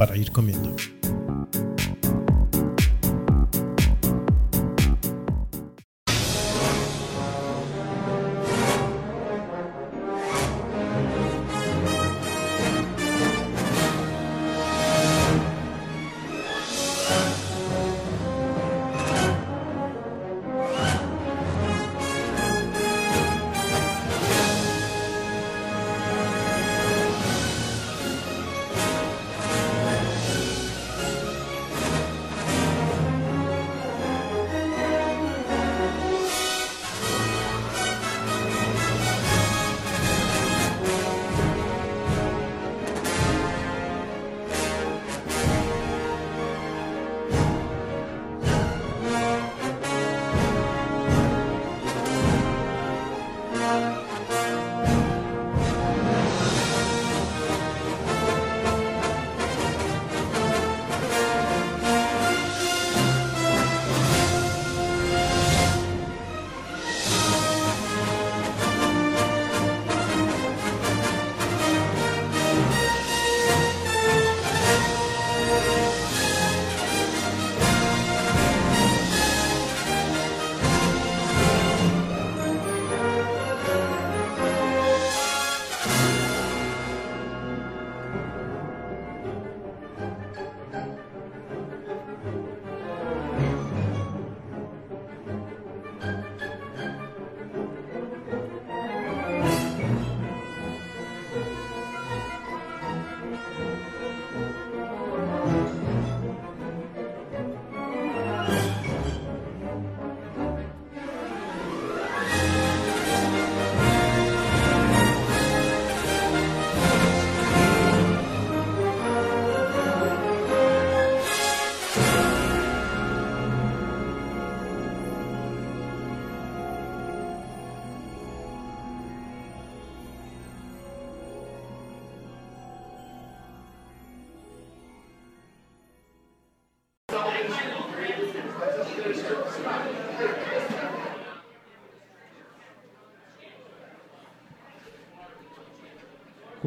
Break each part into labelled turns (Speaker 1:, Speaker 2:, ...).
Speaker 1: Para ir comiendo.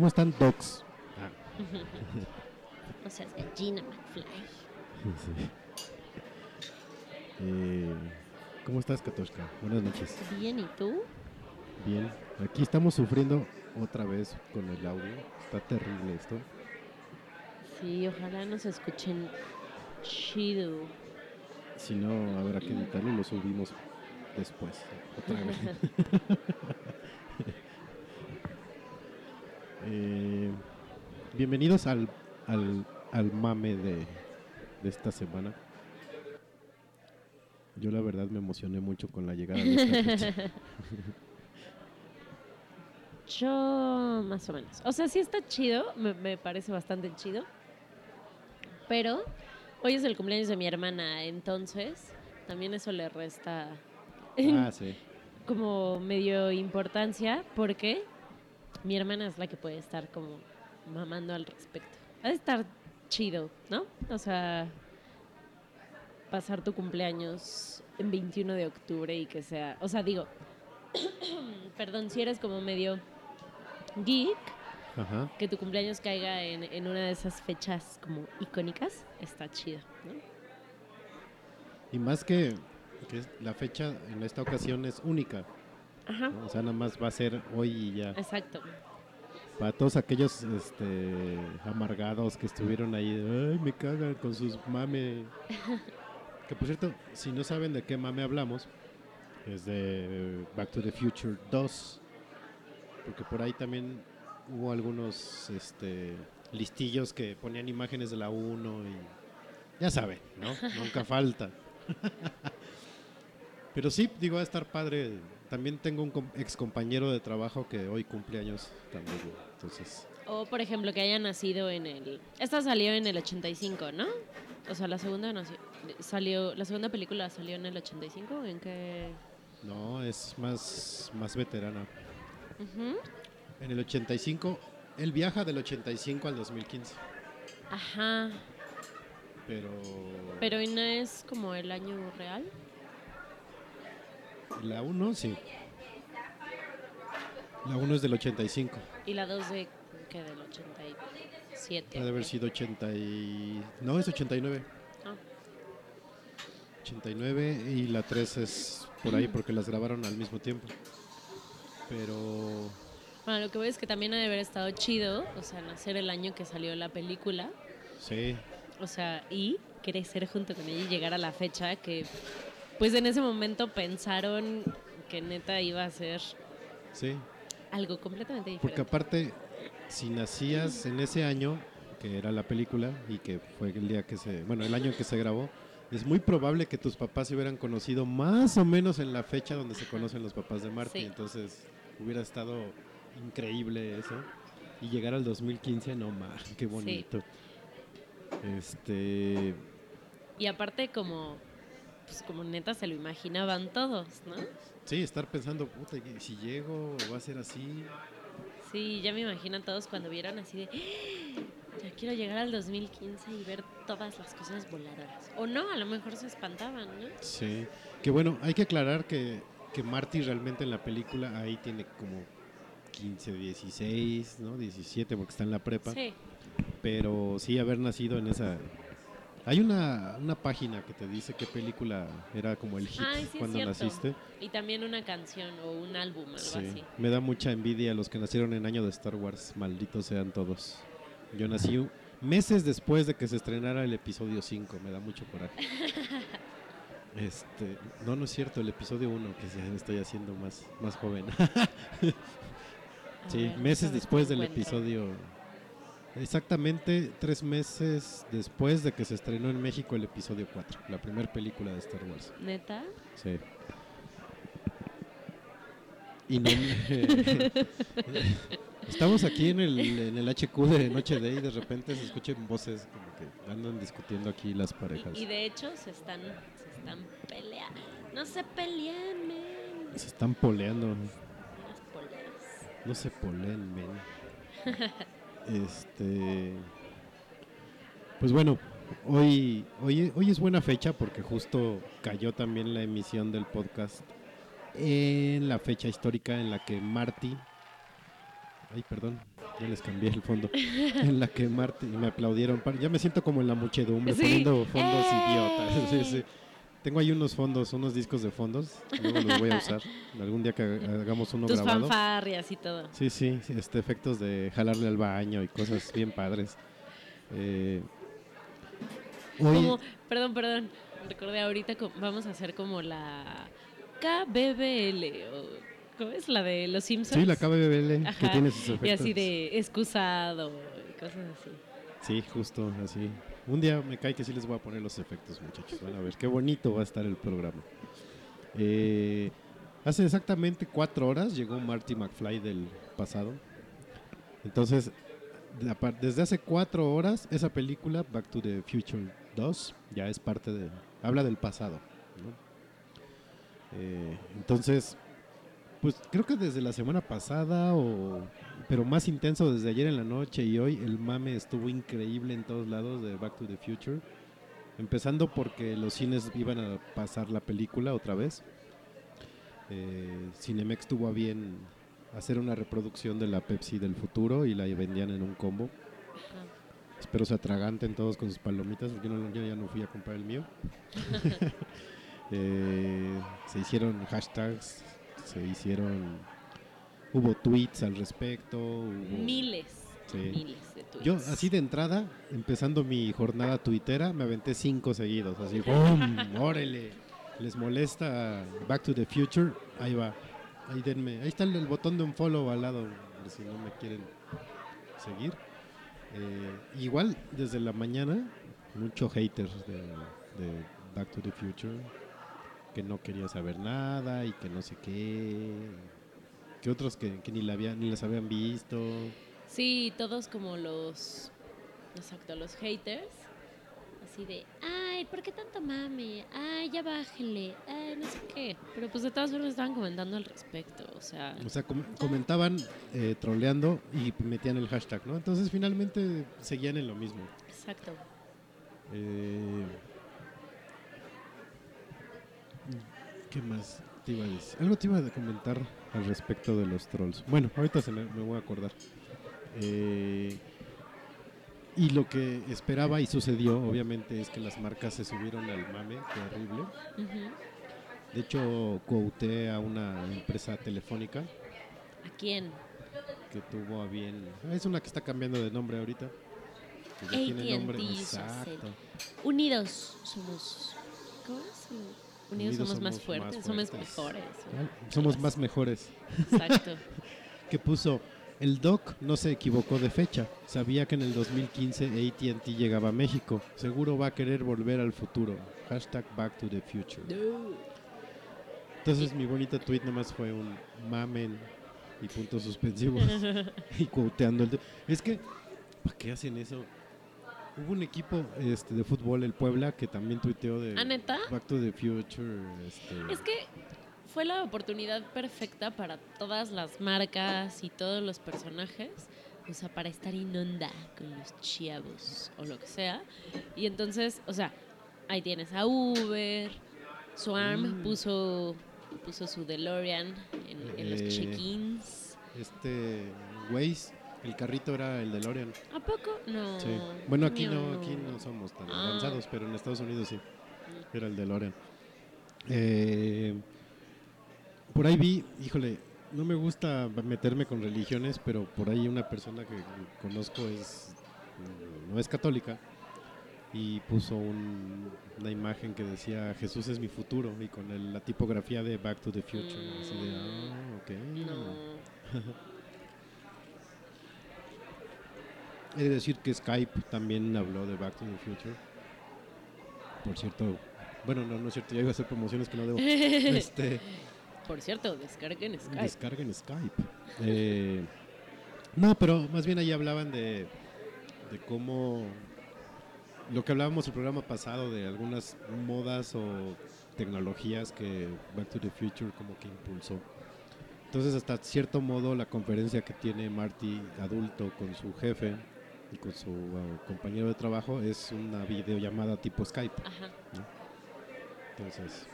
Speaker 2: ¿Cómo están, dogs?
Speaker 3: O sea, es gallina McFly.
Speaker 2: Sí. Eh, ¿Cómo estás, Katoshka? Buenas noches.
Speaker 3: Bien, ¿y tú?
Speaker 2: Bien. Aquí estamos sufriendo otra vez con el audio. Está terrible esto.
Speaker 3: Sí, ojalá nos escuchen chido.
Speaker 2: Si no, habrá que editarlo y lo subimos después. Otra vez. Eh, bienvenidos al, al, al mame de, de esta semana. Yo la verdad me emocioné mucho con la llegada de esta fecha.
Speaker 3: Yo, más o menos. O sea, sí está chido, me, me parece bastante chido. Pero hoy es el cumpleaños de mi hermana, entonces también eso le resta
Speaker 2: Ah, sí.
Speaker 3: como medio importancia porque mi hermana es la que puede estar como mamando al respecto. Ha de estar chido, ¿no? O sea, pasar tu cumpleaños en 21 de octubre y que sea, o sea, digo, perdón, si eres como medio geek,
Speaker 2: Ajá.
Speaker 3: que tu cumpleaños caiga en, en una de esas fechas como icónicas, está chido, ¿no?
Speaker 2: Y más que, la fecha en esta ocasión es única. O sea, nada más va a ser hoy y ya.
Speaker 3: exacto.
Speaker 2: Para todos aquellos este, amargados que estuvieron ahí, ay, me cagan con sus mame. que por cierto, si no saben de qué mame hablamos, es de Back to the Future 2. Porque por ahí también hubo algunos este, listillos que ponían imágenes de la 1 y ya saben, ¿no? Nunca falta. Pero sí, digo, va a estar padre. También tengo un ex compañero de trabajo que hoy cumple años también. Entonces,
Speaker 3: O, por ejemplo, que haya nacido en el... Esta salió en el 85, ¿no? O sea, la segunda nació- salió... ¿La segunda película salió en el 85? ¿o ¿En qué...?
Speaker 2: no, es más, más veterana.
Speaker 3: Ujú.
Speaker 2: En el 85, él viaja del 85 al 2015.
Speaker 3: Ajá.
Speaker 2: Pero,
Speaker 3: Pero ¿y no es como el año real?
Speaker 2: La 1 sí. La 1 es del 85.
Speaker 3: ¿Y la 2 de, que del 87.
Speaker 2: Ha de haber
Speaker 3: ¿o qué?
Speaker 2: sido 80 y... No, es 89.
Speaker 3: Ah.
Speaker 2: 89 y la 3 es por ahí porque las grabaron al mismo tiempo. Pero
Speaker 3: Bueno, lo que veo es que también ha de haber estado chido, o sea, nacer el año que salió la película,
Speaker 2: sí,
Speaker 3: o sea, y crecer junto con ella y llegar a la fecha que, pues en ese momento pensaron que neta iba a ser
Speaker 2: sí.
Speaker 3: algo completamente
Speaker 2: Porque
Speaker 3: diferente.
Speaker 2: aparte, si nacías en ese año, que era la película y que fue el día que se, bueno, el año en que se grabó, es muy probable que tus papás se hubieran conocido más o menos en la fecha donde se conocen los papás de Marty.
Speaker 3: Sí.
Speaker 2: Entonces, hubiera estado increíble eso. Y llegar al 2015, no más, qué bonito. Este,
Speaker 3: Y aparte como, pues como neta se lo imaginaban todos, ¿no?
Speaker 2: sí, estar pensando, puta, ¿y si llego va a ser así.
Speaker 3: Sí, ya me imagino todos cuando vieron así de, "Ah, ya quiero llegar al 2015 y ver todas las cosas voladoras. O no, a lo mejor se espantaban, ¿no?
Speaker 2: Sí, que bueno, hay que aclarar que, que Marty realmente en la película ahí tiene como 15, 16, ¿no? 17 porque está en la prepa,
Speaker 3: Sí,
Speaker 2: pero sí haber nacido en esa... Hay una, una página que te dice qué película era como el hit
Speaker 3: sí
Speaker 2: cuando naciste.
Speaker 3: y también una canción o un álbum, algo
Speaker 2: Sí,
Speaker 3: así.
Speaker 2: me da mucha envidia a los que nacieron en año de Star Wars, malditos sean todos. Yo nací meses después de que se estrenara el episodio 5, me da mucho coraje. Este, no, no es cierto, el episodio 1, que ya estoy haciendo más, más joven. Sí,
Speaker 3: ver,
Speaker 2: meses después del
Speaker 3: encuentro.
Speaker 2: episodio. Exactamente tres meses después de que se estrenó en México el episodio 4, la primera película de Star Wars.
Speaker 3: ¿Neta?
Speaker 2: Sí. Y no me- Estamos aquí en el, en el HQ de Noche de y de repente se escuchan voces como que andan discutiendo aquí las parejas.
Speaker 3: Y, y de hecho se están, se están peleando. No se peleen, men.
Speaker 2: Se están poleando.
Speaker 3: Las poleas.
Speaker 2: No se poleen, men. Este. Pues bueno, hoy, hoy, hoy es buena fecha porque justo cayó también la emisión del podcast en la fecha histórica en la que Marty. Ay, perdón, ya les cambié el fondo. En la que Marty. Y me aplaudieron. Ya me siento como en la muchedumbre
Speaker 3: Sí.
Speaker 2: poniendo fondos
Speaker 3: ¡Eh!
Speaker 2: idiotas. Sí, sí. Tengo ahí unos fondos, unos discos de fondos. Luego los voy a usar. Algún día que haga- hagamos uno
Speaker 3: Tus
Speaker 2: grabado.
Speaker 3: fanfarrias y todo.
Speaker 2: Sí, sí, este, efectos de jalarle al baño y cosas bien padres. Eh, hoy,
Speaker 3: Como, perdón, perdón. Recordé ahorita vamos a hacer como la KBBL. O, ¿Cómo es? La de los Simpsons.
Speaker 2: sí, la KBBL que tiene sus efectos.
Speaker 3: Y así de excusado y cosas así.
Speaker 2: Sí, justo así. Un día me cae que sí les voy a poner los efectos, muchachos. Van a ver qué bonito va a estar el programa. Eh, hace exactamente cuatro horas llegó Marty McFly del pasado. Entonces, desde hace cuatro horas, esa película, Back to the Future 2, ya es parte de... Habla del pasado. ¿no? Eh, entonces, pues creo que desde la semana pasada, o, pero más intenso desde ayer en la noche y hoy, el mame estuvo increíble en todos lados de Back to the Future. Empezando porque los cines iban a pasar la película otra vez. Eh, Cinemex tuvo a bien hacer una reproducción de la Pepsi del futuro y la vendían en un combo.
Speaker 3: Ajá.
Speaker 2: Espero se atraganten todos con sus palomitas porque yo, no- yo ya no fui a comprar el mío. Eh, se hicieron hashtags, se hicieron... Hubo tweets al respecto. hubo-
Speaker 3: Miles.
Speaker 2: Sí.
Speaker 3: Miles de tweets.
Speaker 2: Yo así de entrada, empezando mi jornada tuitera, me aventé cinco seguidos. Así, ¡pum! ¡Órale! ¿Les molesta Back to the Future? Ahí va. Ahí denme. Ahí está el, botón de un follow al lado, si no me quieren seguir. Eh, igual, desde la mañana, mucho haters de, de Back to the Future. Que no quería saber nada y que no sé qué. Que otros que, que ni, la habían, ni las habían visto.
Speaker 3: Sí, todos como los. Exacto, los haters. Así de, ay, ¿por qué tanto mame? Ay, ya bájele. Ay, no sé qué. Pero pues de todas formas estaban comentando al respecto. O sea,
Speaker 2: O sea, com- comentaban eh, troleando y metían el hashtag, ¿no? Entonces finalmente seguían en lo mismo.
Speaker 3: exacto.
Speaker 2: Eh, ¿Qué más te iba a decir? Algo te iba a comentar al respecto de los trolls. Bueno, ahorita se me, me voy a acordar. Eh, y lo que esperaba y sucedió, obviamente, es que las marcas se subieron al mame terrible. De hecho, quoté a una empresa telefónica
Speaker 3: ¿A quién?
Speaker 2: que tuvo a bien. ah, Es una que está cambiando de nombre ahorita. que ya tiene nombre. Exacto.
Speaker 3: Unidos somos. ¿Cómo es? Unidos, somos, más fuertes, somos
Speaker 2: fuertes.
Speaker 3: mejores.
Speaker 2: Somos más mejores.
Speaker 3: Exacto.
Speaker 2: Que puso. El doc no se equivocó de fecha. Sabía que en el 2015 ATT llegaba a México. Seguro va a querer volver al futuro. Hashtag Back to the Future. Entonces mi bonito tweet nomás fue un mamen y puntos suspensivos y quoteando el Es que, ¿para qué hacen eso? Hubo un equipo este, de fútbol, el Puebla, que también tuiteó de
Speaker 3: ¿Ah, neta?
Speaker 2: Back to the Future. Este,
Speaker 3: Es que fue la oportunidad perfecta para todas las marcas y todos los personajes, o sea, para estar en onda con los chavos o lo que sea. Y entonces, o sea, ahí tienes a Uber, Swarm
Speaker 2: Mm.
Speaker 3: puso, puso su DeLorean en, en los
Speaker 2: Eh,
Speaker 3: check-ins.
Speaker 2: este Waze, el carrito era el de Lorian.
Speaker 3: ¿A poco? No.
Speaker 2: Sí. Bueno, aquí no, aquí no somos tan
Speaker 3: Ah.
Speaker 2: avanzados, pero en Estados Unidos sí. Era el de Lorian. Eh, por ahí vi, híjole, no me gusta meterme con religiones, pero por ahí una persona que conozco es no es católica y puso un- una imagen que decía Jesús es mi futuro y con el- la tipografía de Back to the Future. Así de, ah, ok.
Speaker 3: No.
Speaker 2: He de decir que Skype también habló de Back to the Future. Por cierto, bueno, no, no es cierto, ya iba a hacer promociones que no debo. Este,
Speaker 3: Por cierto, descarguen Skype.
Speaker 2: descarguen Skype. Eh, no, pero más bien ahí hablaban de, de cómo lo que hablábamos el programa pasado de algunas modas o tecnologías que Back to the Future como que impulsó. Entonces, hasta cierto modo, la conferencia que tiene Marty adulto con su jefe y con su uh, compañero de trabajo es una videollamada tipo Skype.
Speaker 3: Ajá.
Speaker 2: Entonces,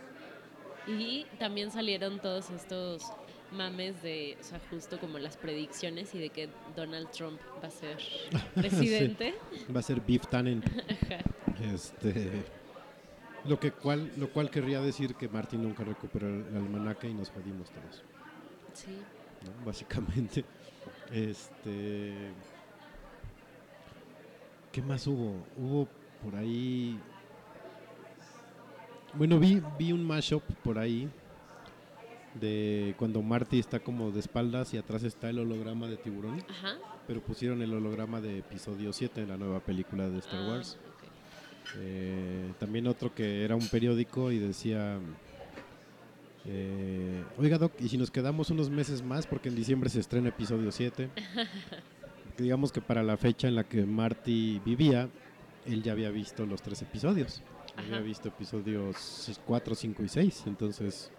Speaker 3: Y también salieron todos estos mames de, o sea, justo como las predicciones y de que Donald Trump va a ser presidente.
Speaker 2: va a ser Beef Tannen.
Speaker 3: Ajá.
Speaker 2: Este, lo, que cual, lo cual querría decir que Marty nunca recuperó el, el almanaque y nos jodimos todos,
Speaker 3: Sí.
Speaker 2: ¿no? básicamente. Este, ¿Qué más hubo? Hubo por ahí... Bueno, vi, vi un mashup por ahí de cuando Marty está como de espaldas y atrás está el holograma de tiburón,
Speaker 3: Ajá.
Speaker 2: pero pusieron el holograma de episodio 7 la nueva película de Star
Speaker 3: Ah,
Speaker 2: Wars. Eh, también otro que era un periódico y decía, eh, oiga Doc, ¿y si nos quedamos unos meses más? Porque en diciembre se estrena episodio 7. Digamos que para la fecha en la que Marty vivía, él ya había visto los tres episodios. Había visto episodios 4, 5 y 6. Entonces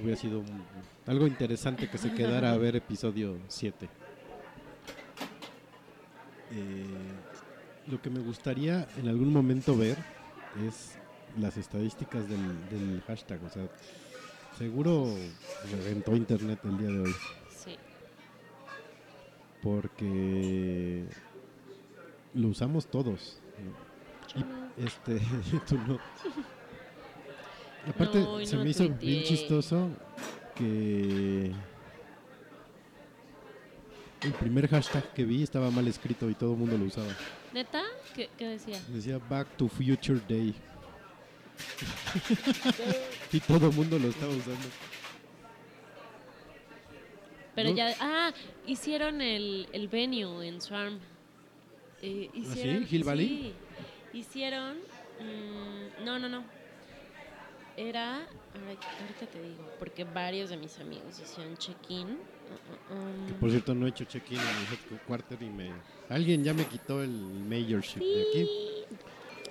Speaker 2: hubiera sido un- algo interesante que se quedara a ver episodio 7. Eh, lo que me gustaría en algún momento ver es las estadísticas del, del hashtag. O sea, seguro reventó internet el día de hoy. Porque lo usamos todos. no. Este, tú no. Aparte,
Speaker 3: No, y
Speaker 2: se
Speaker 3: no
Speaker 2: me hizo
Speaker 3: tuiteé.
Speaker 2: bien chistoso que el primer hashtag que vi estaba mal escrito y todo el mundo lo usaba.
Speaker 3: ¿Neta? ¿Qué, qué decía?
Speaker 2: Decía Back to Future Day. y todo el mundo lo estaba usando.
Speaker 3: Pero ya. Ah, hicieron el, el venue en Swarm. Eh, hicieron,
Speaker 2: ¿Ah, ¿Hill Valley?
Speaker 3: Sí, hicieron. mm, no, no, no. Era. Ahorita te digo. Porque varios de mis amigos hicieron check-in.
Speaker 2: Que por cierto no he hecho check-in en el headquarter y me... Alguien ya me quitó el mayorship de aquí.
Speaker 3: sí.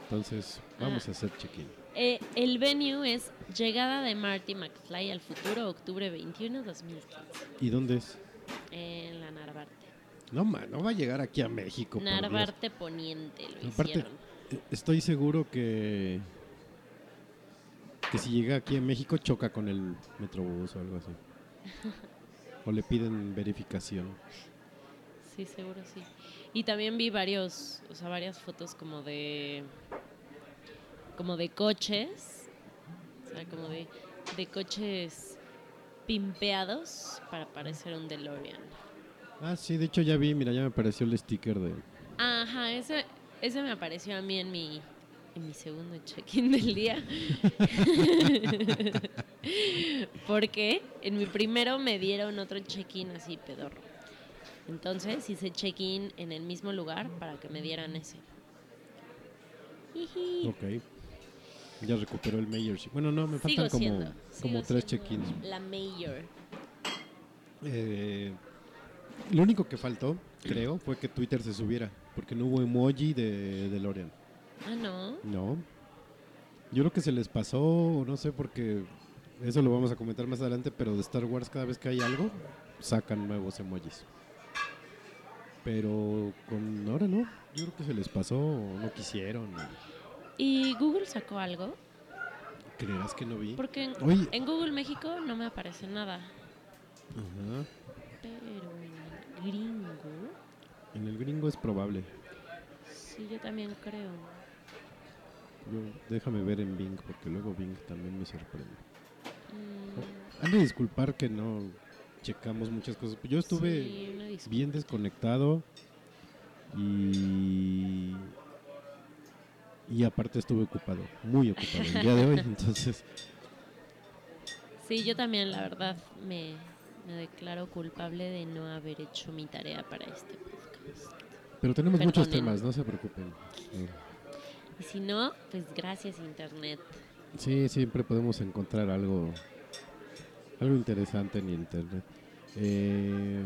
Speaker 2: Entonces vamos a hacer check-in.
Speaker 3: Eh, el venue es Llegada de Marty McFly al futuro, octubre 21, 2015.
Speaker 2: ¿Y dónde es?
Speaker 3: En la Narvarte.
Speaker 2: No, ma, no va a llegar aquí a México.
Speaker 3: Narvarte Poniente lo
Speaker 2: Aparte,
Speaker 3: hicieron.
Speaker 2: eh, estoy seguro que que si llega aquí a México choca con el Metrobús o algo así. O le piden verificación.
Speaker 3: Sí, seguro sí. Y también vi varios, o sea, varias fotos como de como de coches, o sea, como de, de coches pimpeados para parecer un DeLorean.
Speaker 2: Ah, sí, de hecho ya vi, mira, ya me apareció el sticker de...
Speaker 3: Ajá, ese, ese me apareció a mí en mi, en mi segundo check-in del día. Porque en mi primero me dieron otro check-in así pedorro. Entonces hice check-in en el mismo lugar para que me dieran ese.
Speaker 2: Ok. Ya recuperó el mayorship. Bueno, no, me
Speaker 3: Sigo
Speaker 2: faltan como,
Speaker 3: siendo,
Speaker 2: como tres check-ins.
Speaker 3: La mayor.
Speaker 2: Eh, lo único que faltó, creo, fue que Twitter se subiera, porque no hubo emoji de DeLorean.
Speaker 3: Ah, no.
Speaker 2: No. Yo creo que se les pasó, no sé, porque eso lo vamos a comentar más adelante, pero de Star Wars cada vez que hay algo, sacan nuevos emojis. Pero con ahora no, yo creo que se les pasó, o no quisieron. o-
Speaker 3: ¿Y Google sacó algo?
Speaker 2: ¿Creerás que no vi?
Speaker 3: Porque en,
Speaker 2: Oye.
Speaker 3: en Google México no me aparece nada.
Speaker 2: Ajá.
Speaker 3: Pero en el gringo,
Speaker 2: En el gringo es probable.
Speaker 3: sí, yo también creo.
Speaker 2: Yo, déjame ver en Bing, porque luego Bing también me sorprende.
Speaker 3: Mm,
Speaker 2: Han de disculpar que no checamos muchas cosas. Yo estuve
Speaker 3: sí,
Speaker 2: bien desconectado y y aparte estuve ocupado, muy ocupado el día de hoy, entonces
Speaker 3: Sí, yo también, la verdad, me, me declaro culpable de no haber hecho mi tarea para este podcast.
Speaker 2: pero tenemos muchos temas, no se preocupen. Eh,
Speaker 3: Y si no, pues gracias Internet.
Speaker 2: Sí, siempre podemos encontrar algo algo interesante en internet. Eh,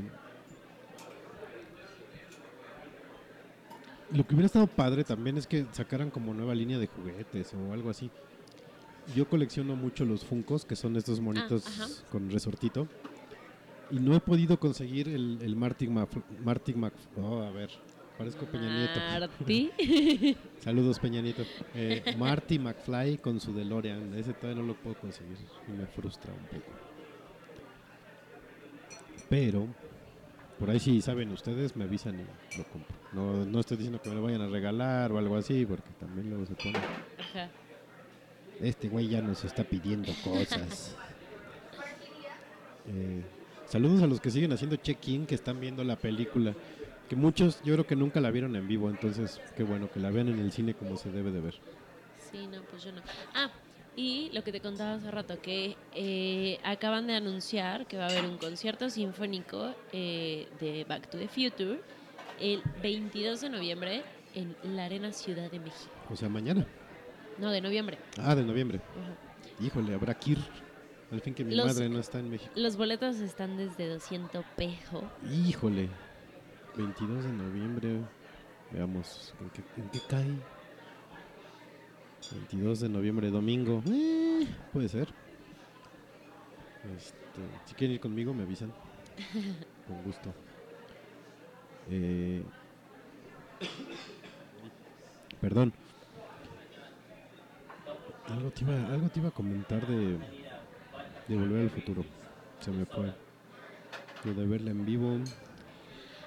Speaker 2: lo que hubiera estado padre también es que sacaran como nueva línea de juguetes o algo así. Yo colecciono mucho los Funcos, que son estos monitos
Speaker 3: ajá.
Speaker 2: con resortito. Y no he podido conseguir el, el Marty Mc... Marty Mc- oh, a ver, parezco Peña Nieto.
Speaker 3: Marty.
Speaker 2: Saludos, Peña Nieto. Eh, Marty McFly con su DeLorean. Ese todavía no lo puedo conseguir y me frustra un poco. Pero, por ahí si saben ustedes, me avisan y lo compro. No, no estoy diciendo que me lo vayan a regalar o algo así, porque también luego se pone.
Speaker 3: Ajá.
Speaker 2: Este güey ya nos está pidiendo cosas. Eh, saludos a los que siguen haciendo check-in, que están viendo la película. Que muchos yo creo que nunca la vieron en vivo, entonces qué bueno que la vean en el cine como se debe de ver.
Speaker 3: Sí, no, pues yo no. Ah, y lo que te contaba hace rato, que eh, acaban de anunciar que va a haber un concierto sinfónico eh, de Back to the Future el 22 de noviembre en la Arena Ciudad de México.
Speaker 2: O sea, mañana.
Speaker 3: No, de noviembre.
Speaker 2: Ah, de noviembre. Híjole, habrá que ir. Al fin que mi
Speaker 3: Los-
Speaker 2: madre no está en México.
Speaker 3: Los boletos están desde 200 pesos.
Speaker 2: Híjole. 22 de noviembre. Veamos en qué, en qué cae. 22 de noviembre, domingo. Eh, puede ser. Este, si quieren ir conmigo, me avisan. Con gusto. Eh, perdón. Algo te, iba, algo te iba a comentar de, de Volver al Futuro. Se me fue. Lo de verla en vivo.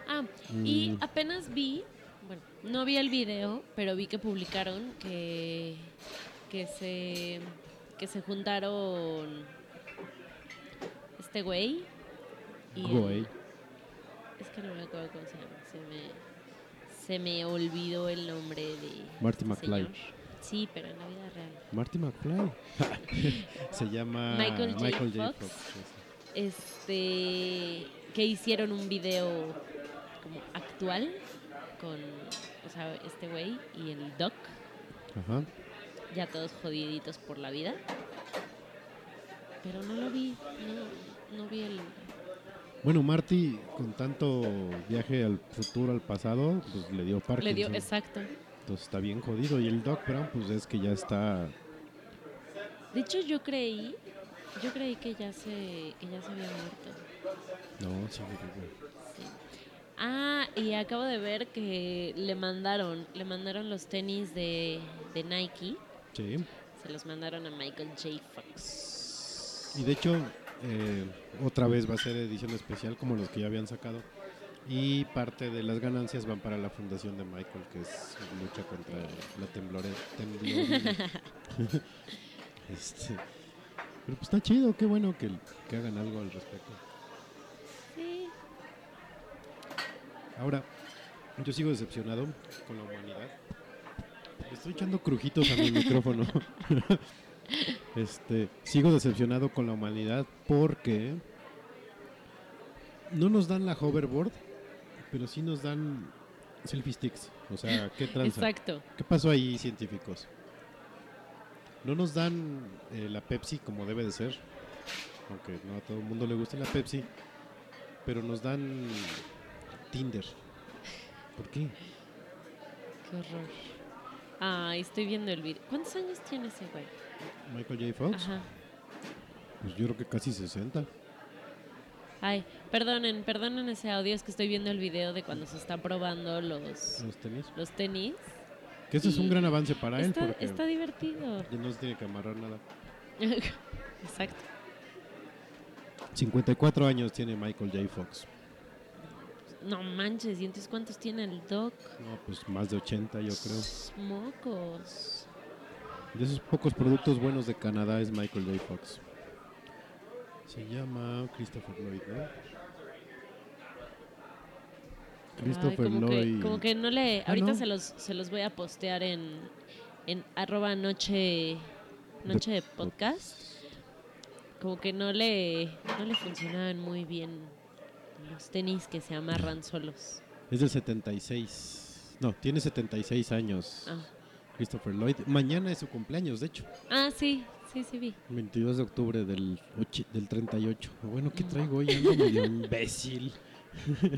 Speaker 3: Ah, y
Speaker 2: Mm.
Speaker 3: apenas vi, bueno, no vi el video, pero vi que publicaron que, que se que se juntaron este güey y el-. Es que no me acuerdo cómo se llama, se me se me olvidó el nombre de
Speaker 2: Marty McFly.
Speaker 3: señor. Sí, pero en la vida real.
Speaker 2: Marty McFly. Se llama
Speaker 3: Michael J.
Speaker 2: J.
Speaker 3: Fox.
Speaker 2: Fox,
Speaker 3: Este que hicieron un video como actual con o sea, este güey y el doc.
Speaker 2: Ajá.
Speaker 3: ya todos jodiditos por la vida. Pero no lo vi, no, no vi el...
Speaker 2: Bueno, Marty, con tanto viaje al futuro, al pasado, pues le dio Parkinson.
Speaker 3: Le dio, exacto.
Speaker 2: Entonces está bien jodido. Y el Doc Brown, pues es que ya está.
Speaker 3: De hecho yo creí, yo creí que ya se, que ya se había muerto.
Speaker 2: No, sí, sí.
Speaker 3: Ah, y acabo de ver que le mandaron, le mandaron los tenis de, de Nike.
Speaker 2: Sí.
Speaker 3: se los mandaron a Michael J. Fox.
Speaker 2: Y de hecho, eh, otra vez va a ser edición especial, como los que ya habían sacado. Y parte de las ganancias van para la fundación de Michael, que es lucha contra la temblore, este, pero pues está chido, qué bueno que, que hagan algo al respecto.
Speaker 3: Sí.
Speaker 2: Ahora, yo sigo decepcionado con la humanidad. Le estoy echando crujitos a mi micrófono. este, sigo decepcionado con la humanidad porque no nos dan la hoverboard, pero sí nos dan selfie sticks. O sea, ¿qué tranza?
Speaker 3: Exacto.
Speaker 2: ¿Qué pasó ahí, científicos? No nos dan eh, la Pepsi como debe de ser, aunque no a todo el mundo le guste la Pepsi, pero nos dan Tinder. ¿Por qué?
Speaker 3: Qué horror. Ay, estoy viendo el video. ¿Cuántos años tiene ese güey?
Speaker 2: Michael J. Fox,
Speaker 3: Ajá.
Speaker 2: pues yo creo que casi 60.
Speaker 3: Ay, perdonen, perdonen ese audio, es que estoy viendo el video de cuando se está probando los,
Speaker 2: Los tenis.
Speaker 3: los tenis.
Speaker 2: Que ese es un gran avance para él
Speaker 3: Está,
Speaker 2: porque
Speaker 3: está divertido.
Speaker 2: ya no se tiene que amarrar nada.
Speaker 3: Exacto.
Speaker 2: 54 años tiene Michael J. Fox.
Speaker 3: No manches, ¿y entonces cuántos tiene el doc?
Speaker 2: No, pues más de 80 yo creo.
Speaker 3: Mocos.
Speaker 2: De esos pocos productos buenos de Canadá es Michael J. Fox. Se llama Christopher Lloyd, ¿no?
Speaker 3: Ay,
Speaker 2: Christopher
Speaker 3: como,
Speaker 2: Lloyd.
Speaker 3: que, como que no le...
Speaker 2: Ah,
Speaker 3: ahorita
Speaker 2: ¿no?
Speaker 3: se, los, se los voy a postear en, en arroba noche, noche de podcast. Como que no le, no le funcionaban muy bien los tenis que se amarran solos.
Speaker 2: Es del 76. No, tiene 76 años.
Speaker 3: Ah,
Speaker 2: Christopher Lloyd. Mañana es su cumpleaños, de hecho.
Speaker 3: ah sí, sí, sí vi.
Speaker 2: 22 de octubre del, del 38. Bueno, ¿qué traigo hoy? Ando medio imbécil.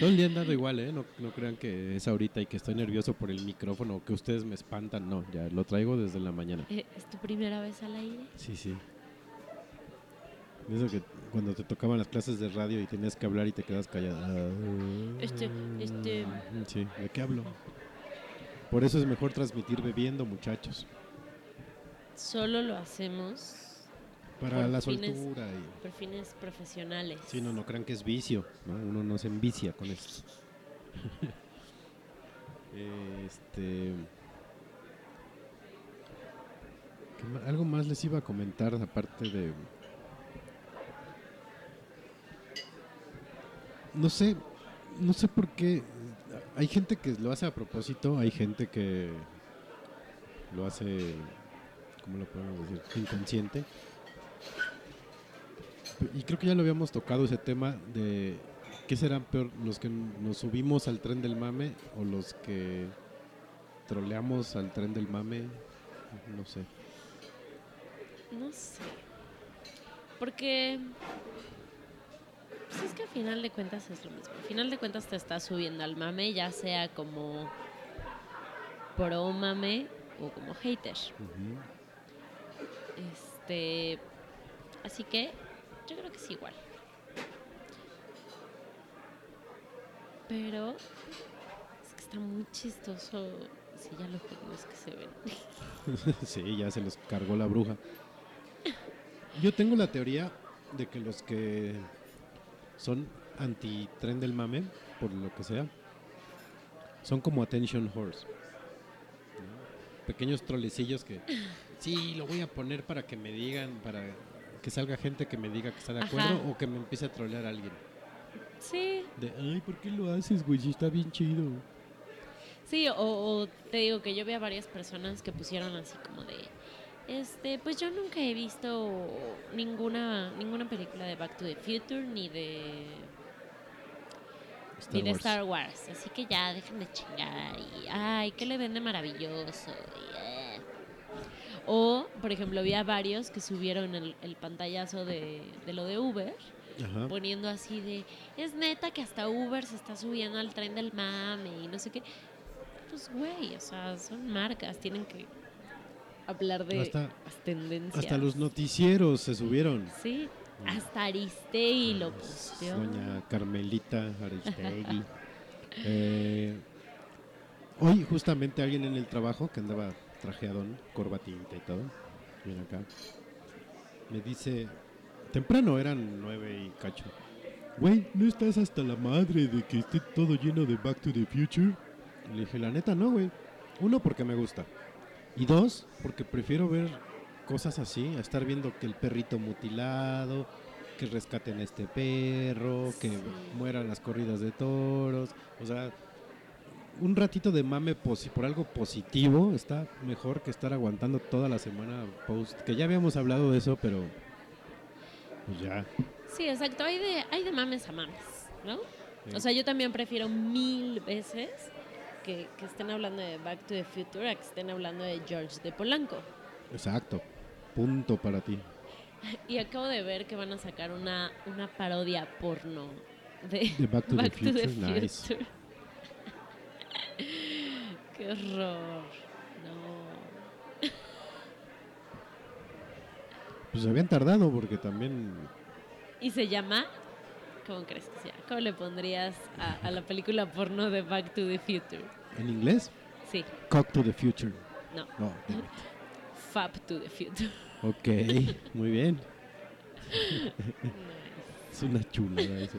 Speaker 2: Todo el día andado igual, ¿eh? No, no crean que es ahorita y que estoy nervioso por el micrófono o que ustedes me espantan. No, ya lo traigo desde la mañana.
Speaker 3: Eh, ¿Es tu primera vez al aire?
Speaker 2: Sí, sí. Eso que cuando te tocaban las clases de radio y tenías que hablar y te quedas callada.
Speaker 3: Este, este-
Speaker 2: Sí, ¿de qué hablo? Por eso es mejor transmitir bebiendo, muchachos.
Speaker 3: Solo lo hacemos
Speaker 2: Para la
Speaker 3: fines-
Speaker 2: soltura y...
Speaker 3: por fines profesionales.
Speaker 2: Sí, no, no crean que es vicio, ¿no? Uno no se envicia con esto. este... ¿qué ma- Algo más les iba a comentar aparte de... No sé, no sé por qué. Hay gente que lo hace a propósito, hay gente que lo hace, ¿cómo lo podemos decir? Inconsciente. Y creo que ya lo habíamos tocado ese tema de qué serán peor, los que nos subimos al tren del mame o los que troleamos al tren del mame, no sé.
Speaker 3: No sé. Porque. Pues es que al final de cuentas es lo mismo. Al final de cuentas te estás subiendo al mame, ya sea como pro mame o como hater. Este. Así que yo creo que es igual. Pero es que está muy chistoso. Si ya lo jugamos que se ven.
Speaker 2: sí, ya se los cargó la bruja. Yo tengo la teoría de que los que son anti-tren del mame, por lo que sea, son como attention horse. ¿no? Pequeños trolecillos que, sí, lo voy a poner para que me digan, para que salga gente que me diga que está de
Speaker 3: Ajá.
Speaker 2: acuerdo o que me empiece a trolear a alguien.
Speaker 3: Sí,
Speaker 2: De, ay, ¿por qué lo haces, güey? Si Está bien chido.
Speaker 3: Sí, o, o te digo que yo vi a varias personas que pusieron así como de, este, pues yo nunca he visto ninguna ninguna película de Back to the Future ni de
Speaker 2: Star
Speaker 3: ni de
Speaker 2: Wars.
Speaker 3: Star Wars, así que ya dejen de chingar y ay, ¿qué le ven de maravilloso? Y, eh. O, por ejemplo, vi a varios que subieron el, el pantallazo de, de lo de Uber
Speaker 2: Ajá.
Speaker 3: poniendo así de, es neta que hasta Uber se está subiendo al tren del mame y no sé qué. Pues güey, o sea, son marcas, tienen que hablar de
Speaker 2: Hasta-
Speaker 3: las tendencias.
Speaker 2: Hasta los noticieros se subieron.
Speaker 3: Sí, hasta Aristegui lo posteó.
Speaker 2: Doña Carmelita Aristegui. Eh, hoy justamente alguien en el trabajo que andaba trajeadón, corbatita y todo, bien acá, me dice, temprano eran nueve y cacho, güey, ¿no estás hasta la madre de que esté todo lleno de Back to the Future? Le dije, la neta, no, güey. Uno, porque me gusta. Y dos, porque prefiero ver cosas así, a estar viendo que el perrito mutilado, que rescaten a este perro, que
Speaker 3: Sí.
Speaker 2: mueran las corridas de toros. O sea, un ratito de mame por algo positivo está mejor que estar aguantando toda la semana post. Que ya habíamos hablado de eso, pero pues ya.
Speaker 3: Sí, exacto. Hay de, hay de mames a mames, ¿no?
Speaker 2: Sí.
Speaker 3: O sea, yo también prefiero mil veces que, que estén hablando de Back to the Future a que estén hablando de George de Polanco.
Speaker 2: Exacto. Punto para ti.
Speaker 3: Y acabo de ver que van a sacar una, una parodia porno de,
Speaker 2: De Back to the Future, nice.
Speaker 3: Future. Qué horror. No.
Speaker 2: Pues se habían tardado porque también
Speaker 3: Y se llama. ¿Cómo crees que se llama? ¿Cómo le pondrías a, a la película porno de Back to the Future?
Speaker 2: en inglés,
Speaker 3: Sí,
Speaker 2: Cock to the Future.
Speaker 3: no.
Speaker 2: It.
Speaker 3: Fab to the Future.
Speaker 2: Ok, muy bien. Es una chulada eso.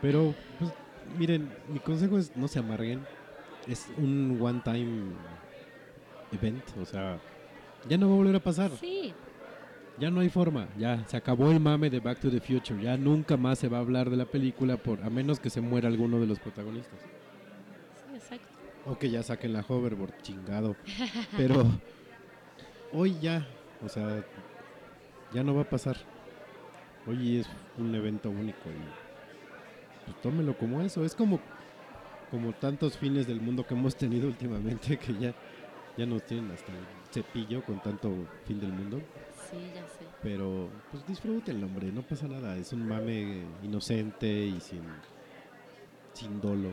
Speaker 2: Pero, pues, miren, mi consejo es no se amarguen. Es un one time event, o sea, ya no va a volver a pasar.
Speaker 3: Sí,
Speaker 2: Ya no hay forma, ya se acabó el mame de Back to the Future, ya nunca más se va a hablar de la película por a menos que se muera alguno de los protagonistas.
Speaker 3: sí, exacto.
Speaker 2: O que ya saquen la hoverboard, chingado. Pero hoy ya, o sea, ya no va a pasar. Hoy es un evento único y pues tómelo como eso. Es como, como tantos fines del mundo que hemos tenido últimamente que ya, ya nos tienen hasta el cepillo con tanto fin del mundo.
Speaker 3: Sí, ya sé.
Speaker 2: Pero pues disfrútenlo, hombre, no pasa nada. Es un mame inocente y sin, sin dolo.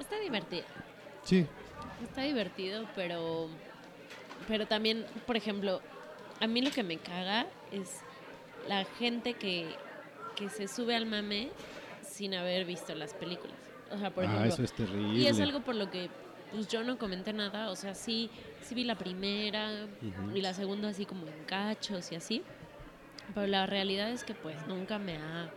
Speaker 3: Está divertido.
Speaker 2: Sí,
Speaker 3: Está divertido, pero. Pero también, por ejemplo, a mí lo que me caga es la gente que, que se sube al mame sin haber visto las películas. O sea, por
Speaker 2: ah,
Speaker 3: ejemplo.
Speaker 2: eso es terrible.
Speaker 3: Y es algo por lo que pues yo no comenté nada, o sea, sí, sí vi la primera
Speaker 2: Ujú.
Speaker 3: y la segunda así como en cachos y así, pero la realidad es que pues nunca me ha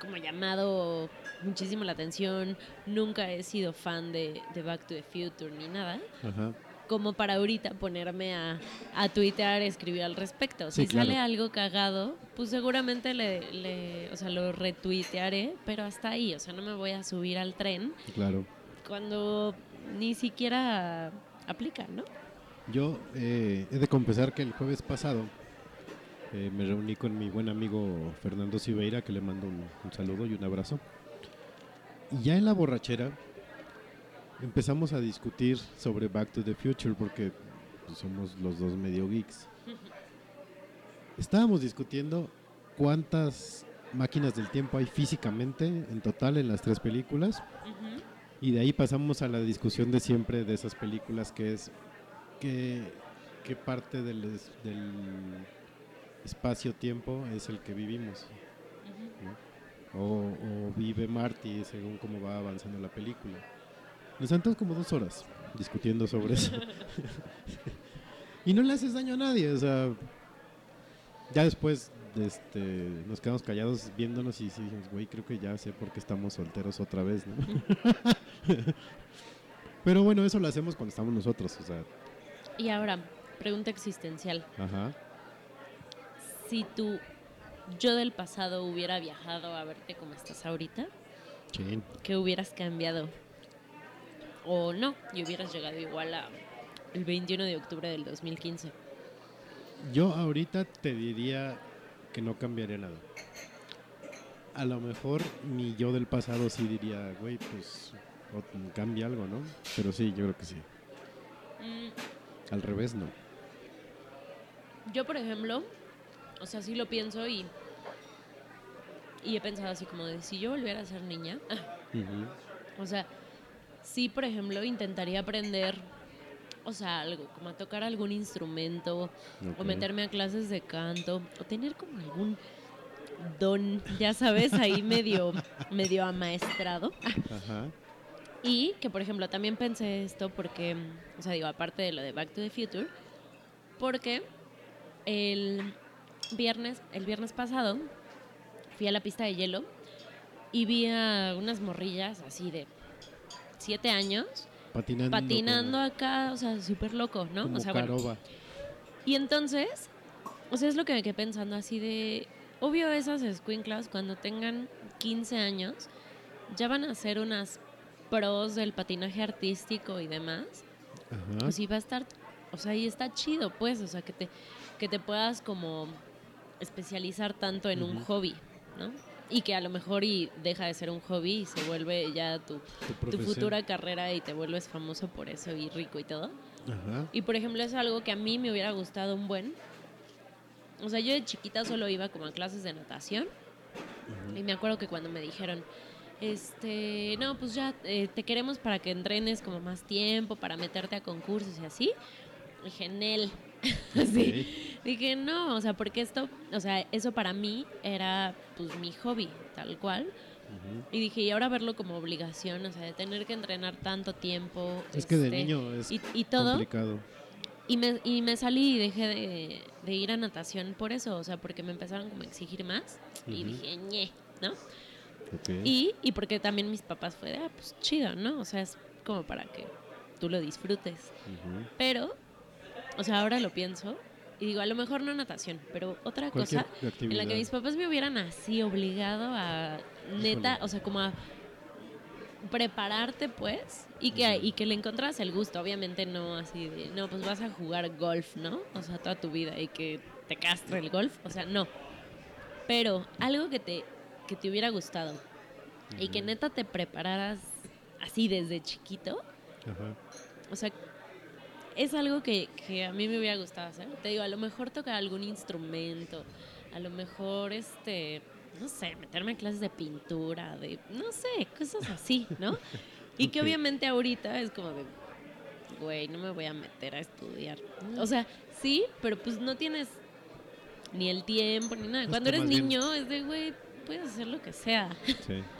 Speaker 3: como llamado muchísimo la atención, nunca he sido fan de, de Back to the Future ni nada,
Speaker 2: Ajá.
Speaker 3: como para ahorita ponerme a, a tuitear, escribir al respecto.
Speaker 2: Sí,
Speaker 3: si sale
Speaker 2: claro.
Speaker 3: algo cagado, pues seguramente le, le, o sea, lo retuitearé, pero hasta ahí, o sea, no me voy a subir al tren
Speaker 2: Claro.
Speaker 3: cuando ni siquiera aplica, ¿no?
Speaker 2: Yo eh, he de confesar que el jueves pasado eh, me reuní con mi buen amigo Fernando Siveira, que le mando un, un saludo y un abrazo. Y ya en la borrachera empezamos a discutir sobre Back to the Future porque pues, somos los dos medio geeks. Estábamos discutiendo cuántas máquinas del tiempo hay físicamente en total en las tres películas. Y de ahí pasamos a la discusión de siempre de esas películas que es qué, qué parte del, del espacio-tiempo es el que vivimos. ¿no? O, o vive Marty según cómo va avanzando la película. Nos sentamos como dos horas discutiendo sobre eso. y no le haces daño a nadie, o sea, ya después este, nos quedamos callados viéndonos y sí dijimos, güey, creo que ya sé por qué estamos solteros otra vez, ¿no? Pero bueno, eso lo hacemos cuando estamos nosotros, o sea,
Speaker 3: Y ahora, pregunta existencial.
Speaker 2: ajá.
Speaker 3: Si tu yo del pasado hubiera viajado a verte como estás ahorita,
Speaker 2: Chin.
Speaker 3: ¿qué hubieras cambiado? O no, y hubieras llegado igual a el 21 de octubre del 2015.
Speaker 2: Yo ahorita te diría que no cambiaría nada. A lo mejor mi yo del pasado sí diría, güey, pues cambia algo, ¿no? Pero sí, yo creo que sí.
Speaker 3: Mm,
Speaker 2: Al revés, no.
Speaker 3: Yo, por ejemplo, o sea, sí lo pienso y, y he pensado así como de si yo volviera a ser niña, o sea, sí, por ejemplo, intentaría aprender, o sea, algo, como a tocar algún instrumento, o meterme a clases de canto, o tener como algún don, ya sabes, ahí medio, medio amaestrado.
Speaker 2: Ajá.
Speaker 3: Y que, por ejemplo, también pensé esto porque, o sea, digo, aparte de lo de Back to the Future, porque el, viernes, el viernes pasado, fui a la pista de hielo y vi a unas morrillas así de siete años
Speaker 2: Patinando.
Speaker 3: patinando acá, o sea, súper loco, ¿no?
Speaker 2: como
Speaker 3: o sea, bueno, y entonces, o sea, es lo que me quedé pensando así de, obvio esas escuinclas cuando tengan 15 años ya van a ser unas pros del patinaje artístico y demás.
Speaker 2: Ajá.
Speaker 3: Pues sí va a estar, o sea, y está chido, pues, o sea, que te, que te puedas como especializar tanto en un hobby, ¿no? Y que a lo mejor y deja de ser un hobby y se vuelve ya tu,
Speaker 2: tu,
Speaker 3: futura carrera y te vuelves famoso por eso y rico y todo.
Speaker 2: Ajá.
Speaker 3: Y por ejemplo, es algo que a mí me hubiera gustado un buen. O sea, yo de chiquita solo iba como a clases de natación. Y me acuerdo que cuando me dijeron, este, no, pues ya eh, te queremos para que entrenes como más tiempo, para meterte a concursos y así. Dije, Nel. Así. Dije, no, o sea, porque esto, o sea, eso para mí era pues mi hobby, tal cual. Y dije, y ahora verlo como obligación, o sea, de tener que entrenar tanto tiempo.
Speaker 2: Es que de
Speaker 3: este,
Speaker 2: niño es
Speaker 3: y, y todo.
Speaker 2: complicado.
Speaker 3: Y me, y me salí y dejé de, de ir a natación por eso, o sea, porque me empezaron como a exigir más. Y dije, ñe, ¿no? Y, y porque también mis papás fue de, ah, pues chido, ¿no? O sea, es como para que tú lo disfrutes. Pero, o sea, ahora lo pienso y digo, a lo mejor no natación, pero otra
Speaker 2: Cualquier
Speaker 3: cosa en la que mis papás me hubieran así obligado a neta,
Speaker 2: Híjole.
Speaker 3: o sea, como a prepararte pues y que, y que le encontraras el gusto, obviamente no así de, no, pues vas a jugar golf, ¿no? O sea, toda tu vida y que te castre el golf, o sea, no. Pero algo que te, que te hubiera gustado y que neta te prepararas así desde chiquito,
Speaker 2: Ajá.
Speaker 3: o sea, es algo que, que a mí me hubiera gustado hacer. Te digo, a lo mejor tocar algún instrumento, a lo mejor, este, no sé, meterme en clases de pintura, de, no sé, cosas así, ¿no? Y que obviamente ahorita es como de, güey, no me voy a meter a estudiar. O sea, sí, pero pues no tienes ni el tiempo ni nada. Cuando eres
Speaker 2: bien-
Speaker 3: niño es de, güey, puedes hacer lo que sea.
Speaker 2: Sí.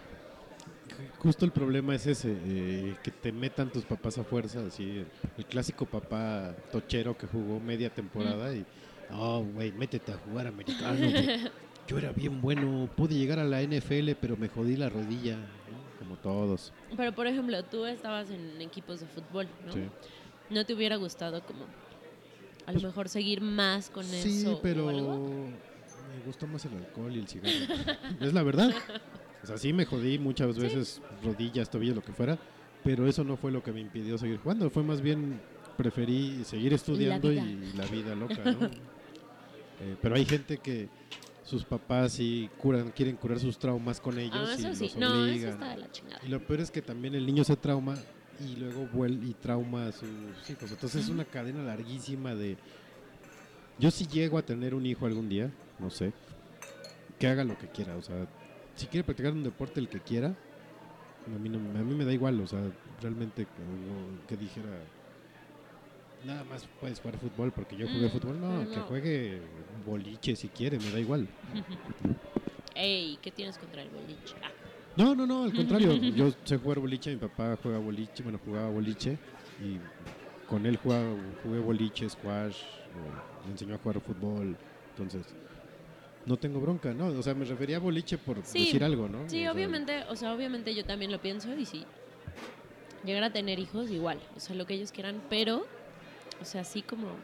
Speaker 2: Justo el problema es ese, eh, que te metan tus papás a fuerza, así, el, clásico papá tochero que jugó media temporada y, oh, güey, métete a jugar americano. Yo era bien bueno, pude llegar a la NFL, pero me jodí la rodilla, ¿no? como todos.
Speaker 3: Pero por ejemplo, tú estabas en equipos de fútbol, ¿no?
Speaker 2: Sí.
Speaker 3: ¿No te hubiera gustado como a lo mejor seguir más con
Speaker 2: Pues Sí,
Speaker 3: eso o
Speaker 2: pero
Speaker 3: algo?
Speaker 2: me gustó más el alcohol y el cigarro. es la verdad. O sea, sí me jodí muchas veces, rodillas, tobillos, lo que fuera, pero eso no fue lo que me impidió seguir jugando. Fue más bien, preferí seguir estudiando y la vida loca, ¿no? Eh, pero hay gente que sus papás sí curan, quieren curar sus traumas con ellos
Speaker 3: Ah,
Speaker 2: y los
Speaker 3: sí. No, eso
Speaker 2: obligan.
Speaker 3: está de la chingada.
Speaker 2: Y lo peor es que también el niño se trauma y luego vuelve y trauma a sus hijos. Entonces es una cadena larguísima de... Yo si llego a tener un hijo algún día, no sé, que haga lo que quiera. O sea, si quiere practicar un deporte el que quiera, a mí, no- a mí me da igual. O sea, realmente que, no- que dijera... Nada más puedes jugar fútbol porque yo jugué
Speaker 3: Mm,
Speaker 2: fútbol. No,
Speaker 3: no.
Speaker 2: que juegue boliche si quiere, me da igual.
Speaker 3: Ey, ¿qué tienes contra el boliche? Ah,
Speaker 2: No, no, no, al contrario. Yo sé jugar boliche, mi papá juega boliche, bueno, jugaba boliche y con él jugaba, jugué boliche, squash, eh, me enseñó a jugar fútbol, entonces no tengo bronca, ¿no? O sea, me refería a boliche por
Speaker 3: Sí,
Speaker 2: decir algo, ¿no?
Speaker 3: sí,
Speaker 2: O sea,
Speaker 3: obviamente, o sea, obviamente yo también lo pienso y sí. Llegar a tener hijos igual, o sea, lo que ellos quieran, pero, o sea, así como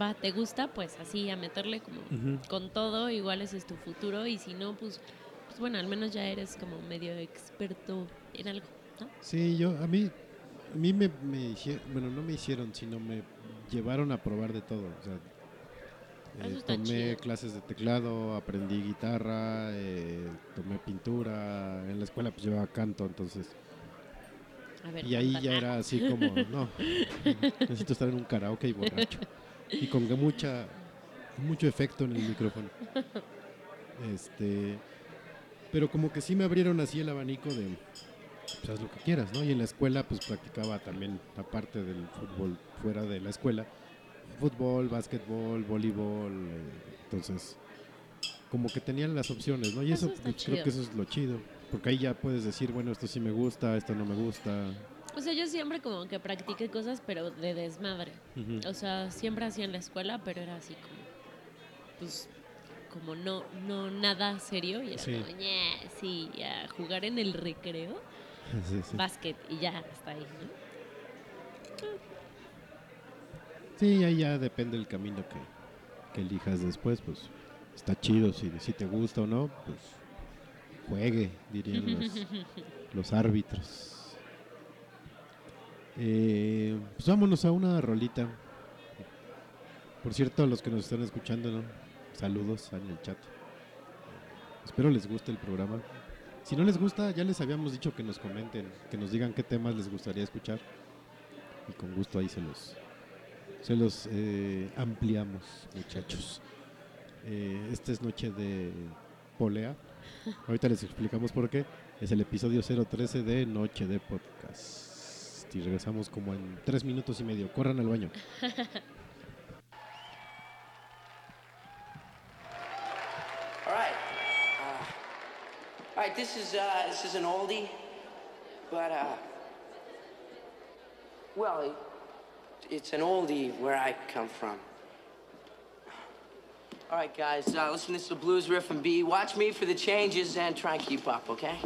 Speaker 3: va, te gusta, pues así a meterle como con todo, igual ese es tu futuro y si no, pues, pues bueno, al menos ya eres como medio experto en algo, ¿no?
Speaker 2: Sí, yo, a mí, a mí me, me hicieron, bueno, no me hicieron, sino me llevaron a probar de todo. O sea, eh, tomé
Speaker 3: chido.
Speaker 2: clases de teclado, aprendí guitarra, eh, tomé pintura, en la escuela pues llevaba canto, entonces
Speaker 3: A ver,
Speaker 2: Y ahí ya era así como, no, necesito estar en un karaoke y borracho. Y con mucha, mucho efecto en el micrófono. Este, pero como que sí me abrieron así el abanico de, pues haz lo que quieras, ¿no? Y en la escuela pues practicaba también, aparte del fútbol fuera de la escuela, fútbol, básquetbol, voleibol, entonces como que tenían las opciones, ¿no? Y
Speaker 3: Eso
Speaker 2: pues, creo
Speaker 3: chido.
Speaker 2: que eso es lo chido, porque ahí ya puedes decir, bueno, esto sí me gusta, esto no me gusta.
Speaker 3: O sea, yo siempre como que practiqué cosas, pero de desmadre. O sea, siempre hacía en la escuela, pero era así como, pues, como no, no nada serio. Y era
Speaker 2: Sí.
Speaker 3: como, "Ñe, sí, a jugar en el recreo,
Speaker 2: Sí, sí.
Speaker 3: básquet, y ya, hasta ahí, ¿no?
Speaker 2: Sí, ahí ya depende el camino que, que elijas después, pues está chido, si, si te gusta o no, pues juegue, dirían los, los árbitros. Eh, pues vámonos a una rolita. Por cierto, a los que nos están escuchando, ¿no? saludos en el chat. Espero les guste el programa. Si no les gusta, ya les habíamos dicho que nos comenten, que nos digan qué temas les gustaría escuchar. Y con gusto ahí se los, se los eh, ampliamos, muchachos. Eh, esta es noche de polea. Ahorita les explicamos por qué. Es el episodio 013 de Noche de Podcast. Y regresamos como en tres minutos y medio. Corran al baño.
Speaker 4: All right. Uh, all right. This is uh, this is an oldie, but uh, well, it's an oldie where I come from. All right, guys. Uh, listen. This is a blues riff and B. Watch me for the changes and try and keep up. Okay.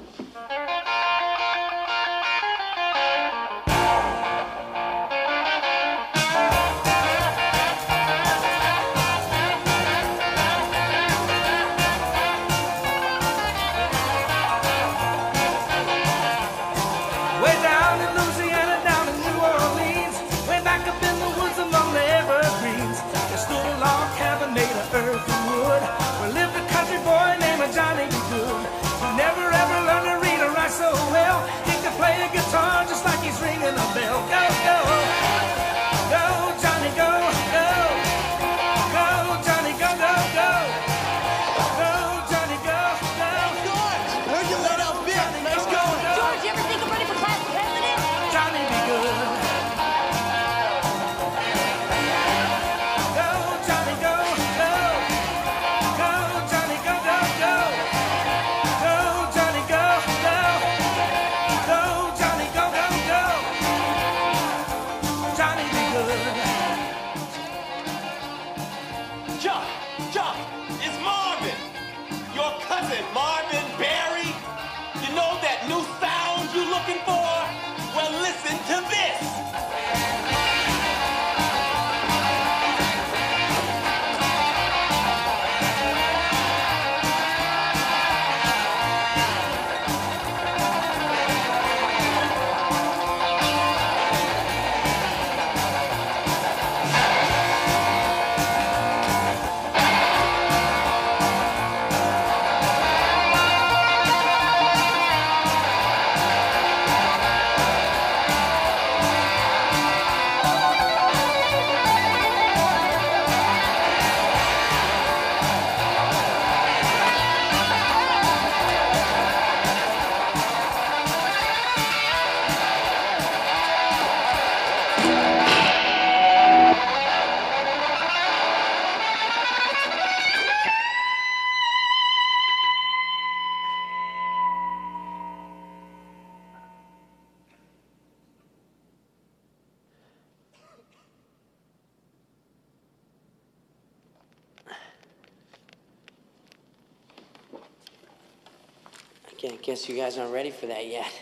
Speaker 4: Guys aren't ready for that yet.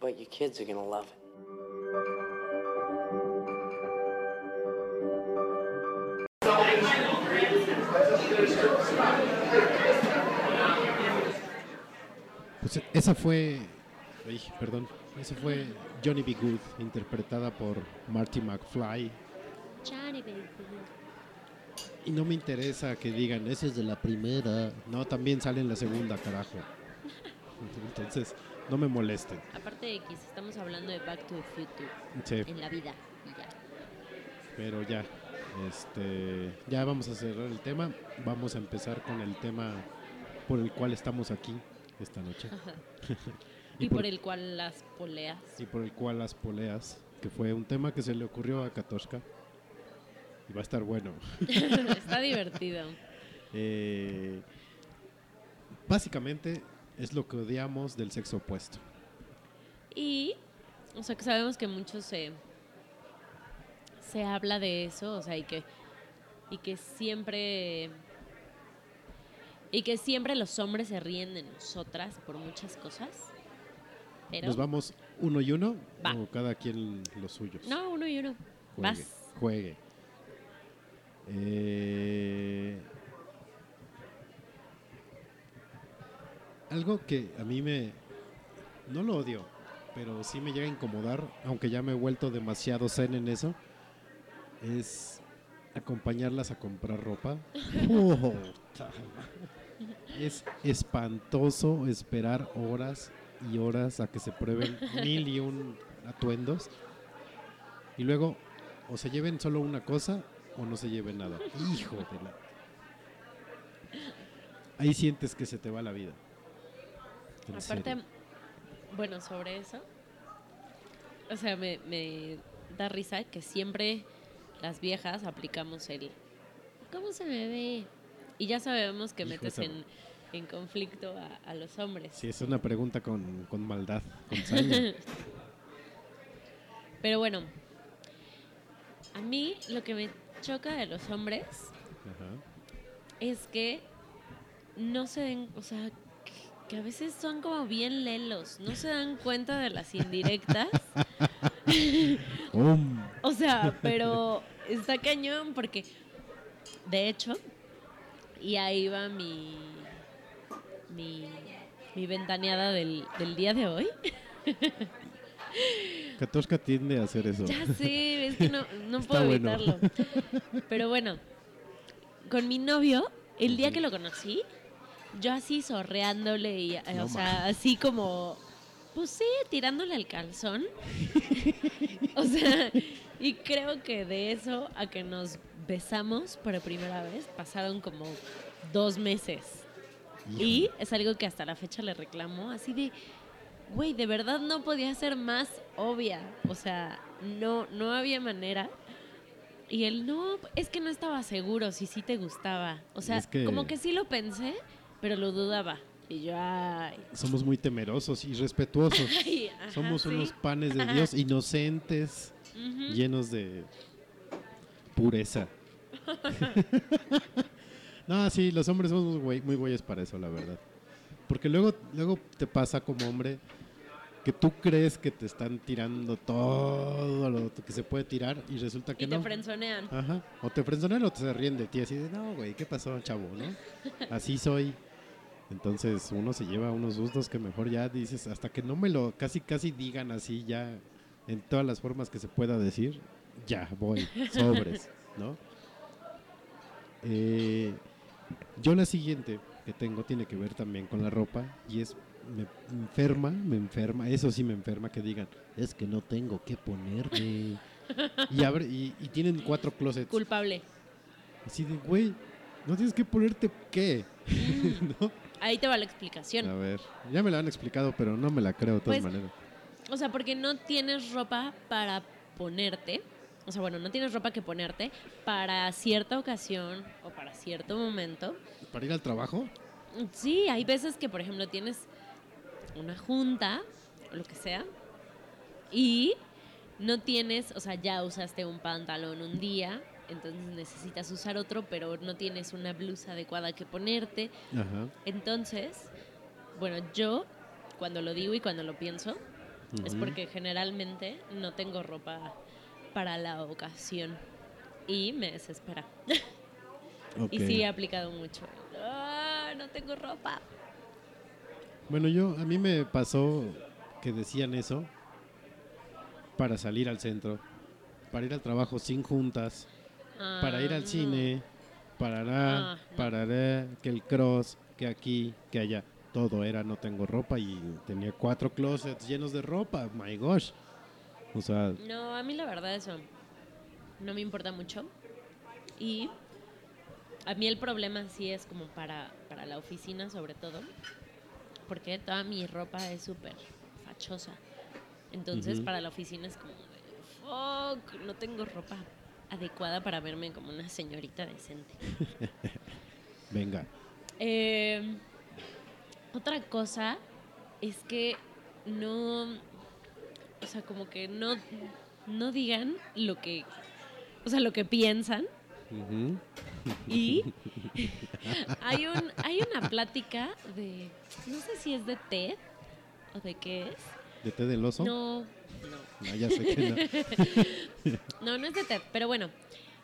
Speaker 4: But your kids are gonna love it.
Speaker 2: Pues esa fue. ay, perdón. Esa fue Johnny B. Good, interpretada por Marty McFly.
Speaker 3: Johnny, baby.
Speaker 2: Y no me interesa que digan, esa es de la primera. No, también sale en la segunda, carajo. Entonces, no me molesten.
Speaker 3: Aparte de X, estamos hablando de Back to the Future
Speaker 2: Sí,
Speaker 3: en la vida. Y ya.
Speaker 2: pero ya. Este, ya vamos a cerrar el tema. Vamos a empezar con el tema por el cual estamos aquí esta noche.
Speaker 3: Y, por, el cual las poleas.
Speaker 2: y por el cual las poleas, que fue un tema que se le ocurrió a Katoshka. Y va a estar bueno.
Speaker 3: Está divertido.
Speaker 2: Eh, básicamente es lo que odiamos del sexo opuesto.
Speaker 3: Y, o sea, que sabemos que mucho se, se habla de eso, o sea, y que y que siempre y que siempre los hombres se ríen de nosotras por muchas cosas. Pero
Speaker 2: Nos vamos uno y uno
Speaker 3: Va.
Speaker 2: o cada quien los suyos.
Speaker 3: no, uno y uno.
Speaker 2: Juegue.
Speaker 3: Vas.
Speaker 2: Juegue. Eh, algo que a mí me... No lo odio, pero sí me llega a incomodar, aunque ya me he vuelto demasiado zen en eso, es acompañarlas a comprar ropa. Es espantoso esperar horas y horas a que se prueben mil y un atuendos y luego o se lleven solo una cosa o no se lleven nada. Hijo de la. Ahí sientes que se te va la vida. En
Speaker 3: Aparte,
Speaker 2: serio.
Speaker 3: bueno, sobre eso, o sea, me, me da risa que siempre las viejas aplicamos el ¿cómo se me ve? Y ya sabemos que
Speaker 2: Hijo,
Speaker 3: metes en, en conflicto a, a los hombres.
Speaker 2: Sí, es una pregunta con, con maldad, con saña.
Speaker 3: Pero bueno, a mí lo que me choca de los hombres
Speaker 2: Ajá.
Speaker 3: es que no se den, o sea, que, que a veces son como bien lelos, no se dan cuenta de las indirectas.
Speaker 2: Um,
Speaker 3: O sea, pero está cañón porque, de hecho, y ahí va mi, mi, mi ventaneada del, del día de hoy.
Speaker 2: Katoshka tiende a hacer eso.
Speaker 3: Ya sé, es que no, no puedo
Speaker 2: bueno.
Speaker 3: evitarlo. Pero bueno, con mi novio, el día que lo conocí, yo así sorreándole y, eh,
Speaker 2: No
Speaker 3: o sea, así como, pues sí, tirándole al calzón. o sea, y creo que de eso a que nos besamos por primera vez pasaron como dos meses. Y es algo que hasta la fecha le reclamo, así de, güey, de verdad no podía ser más obvia. O sea, no, no había manera. Y él, no, es que no estaba seguro si sí te gustaba. O sea,
Speaker 2: Es que-
Speaker 3: como que sí lo pensé, pero lo dudaba. Y yo, ay.
Speaker 2: Somos muy temerosos y respetuosos.
Speaker 3: ay, ajá,
Speaker 2: Somos
Speaker 3: sí.
Speaker 2: unos panes de Dios inocentes, llenos de pureza. no, sí, los hombres somos muy, güey- muy güeyes para eso, la verdad. Porque luego, luego te pasa como hombre que tú crees que te están tirando todo lo que se puede tirar y resulta que
Speaker 3: Y te
Speaker 2: no.
Speaker 3: frenzonean.
Speaker 2: Ajá. O te frenzonean o te se ríen de ti así de, no, güey, ¿qué pasó, chavo? ¿no? Así soy. Entonces uno se lleva unos sustos que mejor ya dices, hasta que no me lo casi casi digan así ya en todas las formas que se pueda decir, ya voy, sobres, ¿no? Eh, yo la siguiente que tengo tiene que ver también con la ropa y es me enferma, me enferma, eso sí me enferma que digan, es que no tengo que ponerme. Y abre y, y tienen cuatro closets.
Speaker 3: Culpable.
Speaker 2: Así de, güey, no tienes que ponerte qué. ¿No?
Speaker 3: Ahí te va la explicación.
Speaker 2: A ver, ya me la han explicado, pero no me la creo de todas
Speaker 3: Pues,
Speaker 2: maneras.
Speaker 3: O sea, porque no tienes ropa para ponerte. O sea, bueno, no tienes ropa que ponerte para cierta ocasión o para cierto momento.
Speaker 2: ¿Para ir al trabajo?
Speaker 3: Sí, hay veces que, por ejemplo, tienes una junta o lo que sea y no tienes, o sea, ya usaste un pantalón un día, entonces necesitas usar otro, pero no tienes una blusa adecuada que ponerte.
Speaker 2: Ajá.
Speaker 3: Entonces, bueno, yo cuando lo digo y cuando lo pienso, es
Speaker 2: Ujú.
Speaker 3: porque generalmente no tengo ropa para la ocasión y me desespera.
Speaker 2: Ok.
Speaker 3: Y sí he aplicado mucho. No tengo ropa.
Speaker 2: Bueno, yo, a mí me pasó que decían eso para salir al centro, para ir al trabajo sin juntas, para ir
Speaker 3: Ah,
Speaker 2: al
Speaker 3: no.
Speaker 2: cine, para la,
Speaker 3: Ah, no.
Speaker 2: que el cross, que aquí, que allá. Todo era no tengo ropa y tenía cuatro closets llenos de ropa. My gosh. O sea,
Speaker 3: No, a mí la verdad eso no me importa mucho. Y a mí el problema sí es como para, para la oficina sobre todo, porque toda mi ropa es súper fachosa. Entonces para la oficina es como, fuck, no tengo ropa adecuada para verme como una señorita decente.
Speaker 2: venga.
Speaker 3: Eh, otra cosa es que no, o sea, como que no, no digan lo que, o sea, lo que piensan. Y hay, un, hay una plática de, no sé si es de TED o de qué es.
Speaker 2: ¿De té del oso?
Speaker 3: No, no.
Speaker 2: Ah, ya sé que no.
Speaker 3: No, no es de TED, pero bueno.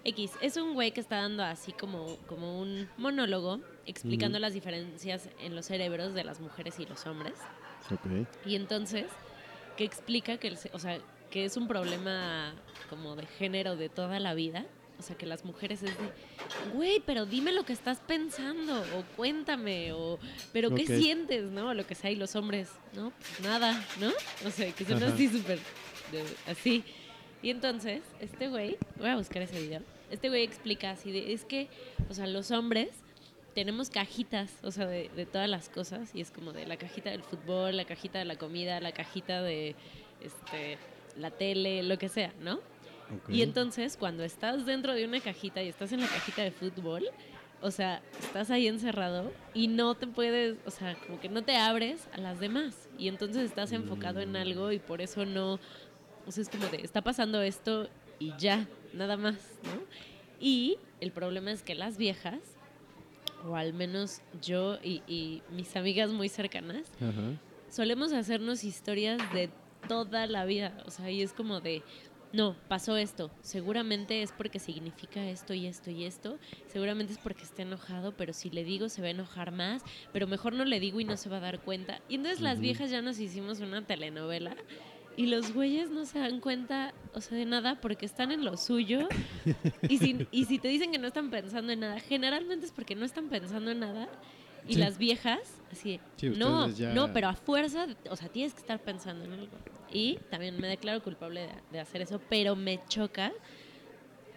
Speaker 3: X, es un güey que está dando así como, como un monólogo explicando las diferencias en los cerebros de las mujeres y los hombres.
Speaker 2: Ok.
Speaker 3: Y entonces, que explica que, el o sea, que es un problema como de género de toda la vida. O sea, que las mujeres es de, güey, pero dime lo que estás pensando, o cuéntame, o, pero qué sientes, ¿no? Lo que sea, y los hombres, ¿no? Pues nada, ¿no? O sea, que son
Speaker 2: Ajá.
Speaker 3: así súper, así. Y entonces, este güey, voy a buscar ese video, este güey explica así de, es que, o sea, los hombres tenemos cajitas, o sea, de, de todas las cosas, y es como de la cajita del fútbol, la cajita de la comida, la cajita de, este, la tele, lo que sea, ¿no?
Speaker 2: Ok.
Speaker 3: Y entonces, cuando estás dentro de una cajita y estás en la cajita de fútbol, o sea, estás ahí encerrado y no te puedes, o sea, como que no te abres a las demás. Y entonces estás enfocado en algo y por eso no, o sea, es como de, está pasando esto y ya, nada más, ¿no? Y el problema es que las viejas, o al menos yo y, y mis amigas muy cercanas, solemos hacernos historias de toda la vida. O sea, y es como de, no, pasó esto. Seguramente es porque significa esto y esto y esto. Seguramente es porque está enojado, pero si le digo se va a enojar más. Pero mejor no le digo y no se va a dar cuenta. Y entonces las viejas ya nos hicimos una telenovela. Y los güeyes no se dan cuenta, o sea, de nada porque están en lo suyo. Y si, y si te dicen que no están pensando en nada, generalmente es porque no están pensando en nada. Y
Speaker 2: Sí.
Speaker 3: las viejas, así,
Speaker 2: Sí,
Speaker 3: no,
Speaker 2: ya-
Speaker 3: no, pero a fuerza, o sea, tienes que estar pensando en algo. Y también me declaro culpable de, de hacer eso, pero me choca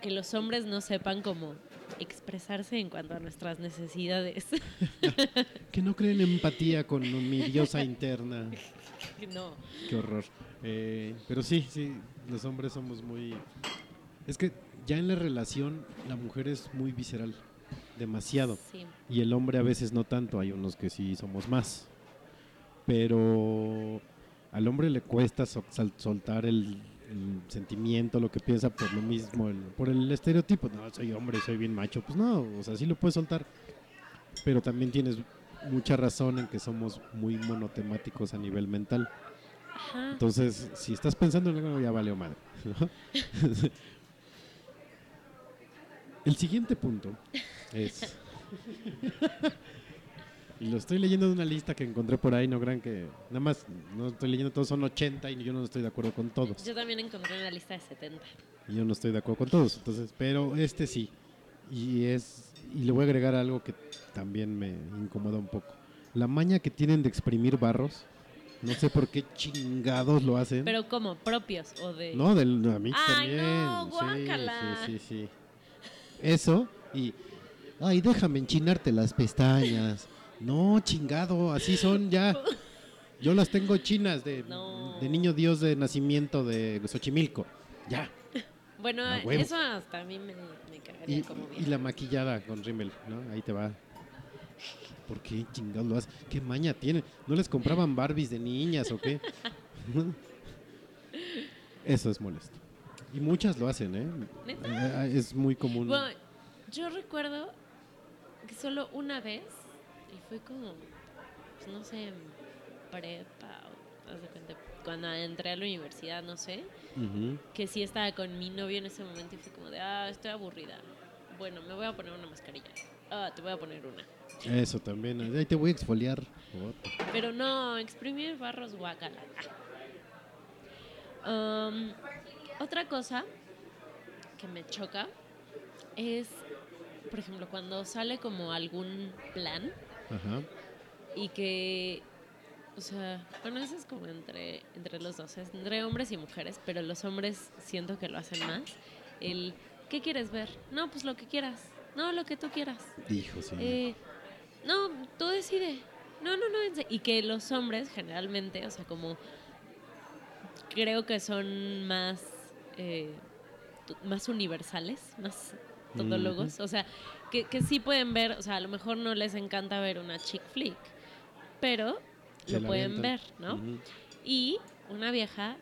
Speaker 3: que los hombres no sepan cómo expresarse en cuanto a nuestras necesidades.
Speaker 2: Que no creen empatía con mi diosa interna.
Speaker 3: no.
Speaker 2: Qué horror. Eh, pero sí, sí, los hombres somos muy... Es que ya en la relación la mujer es muy visceral, demasiado.
Speaker 3: Sí.
Speaker 2: Y el hombre a veces no tanto, hay unos que sí somos más. Pero al hombre le cuesta soltar el, el sentimiento, lo que piensa por lo mismo, el- por el estereotipo. No, soy hombre, soy bien macho. Pues no, o sea, sí lo puedes soltar. Pero también tienes mucha razón en que somos muy monotemáticos a nivel mental.
Speaker 3: Ajá.
Speaker 2: Entonces, si estás pensando en algo, ya valió madre. ¿no? El siguiente punto es. y lo estoy leyendo de una lista que encontré por ahí, no crean que. Nada más, no estoy leyendo todos, son 80 y yo no estoy de acuerdo con todos.
Speaker 3: Yo también encontré una lista de 70.
Speaker 2: Y yo no estoy de acuerdo con todos. Entonces, pero este sí. Y es. Y le voy a agregar algo que también me incomoda un poco. La maña que tienen de exprimir barros. No sé por qué chingados lo hacen.
Speaker 3: Pero como propios o de...
Speaker 2: No, del a mí
Speaker 3: Ay,
Speaker 2: también.
Speaker 3: no.
Speaker 2: Sí, sí, sí. Eso y ay, déjame enchinarte las pestañas. No, chingado, así son ya. Yo las tengo chinas de,
Speaker 3: No.
Speaker 2: de niño dios de nacimiento de Xochimilco. Ya.
Speaker 3: Bueno, eso hasta a mí me, me cagaría
Speaker 2: Y,
Speaker 3: como
Speaker 2: y
Speaker 3: bien.
Speaker 2: la maquillada con rímel, ¿no? Ahí te va. ¿Por qué chingados lo haces? ¿Qué maña tiene? ¿No les compraban Barbies de niñas o qué? Eso es molesto. Y muchas lo hacen, ¿eh?
Speaker 3: ¿Neta?
Speaker 2: Eh, Es muy común.
Speaker 3: Bueno, yo recuerdo que solo una vez, y fue como, pues, no sé, prepa, cuando entré a la universidad, no sé, que sí estaba con mi novio en ese momento y fue como de, ah, estoy aburrida. Bueno, me voy a poner una mascarilla. Ah, te voy a poner una.
Speaker 2: Eso también. Ahí te voy a exfoliar.
Speaker 3: Pero no, exprimir barros guacala. Um, otra cosa que me choca es, por ejemplo, cuando sale como algún plan
Speaker 2: Ajá.
Speaker 3: y que, o sea, bueno, eso es como entre, entre los dos, es entre hombres y mujeres, pero los hombres siento que lo hacen más. El, ¿qué quieres ver? No, pues lo que quieras. No, lo que tú quieras.
Speaker 2: Dijo, sí.
Speaker 3: Eh, no, tú decide. No, no, no. Y que los hombres generalmente, o sea, como creo que son más, eh, más universales, más todólogos. O sea, que, que sí pueden ver, o sea, a lo mejor no les encanta ver una chick flick, pero
Speaker 2: Se
Speaker 3: lo pueden
Speaker 2: avientan.
Speaker 3: ver, ¿no? Y una vieja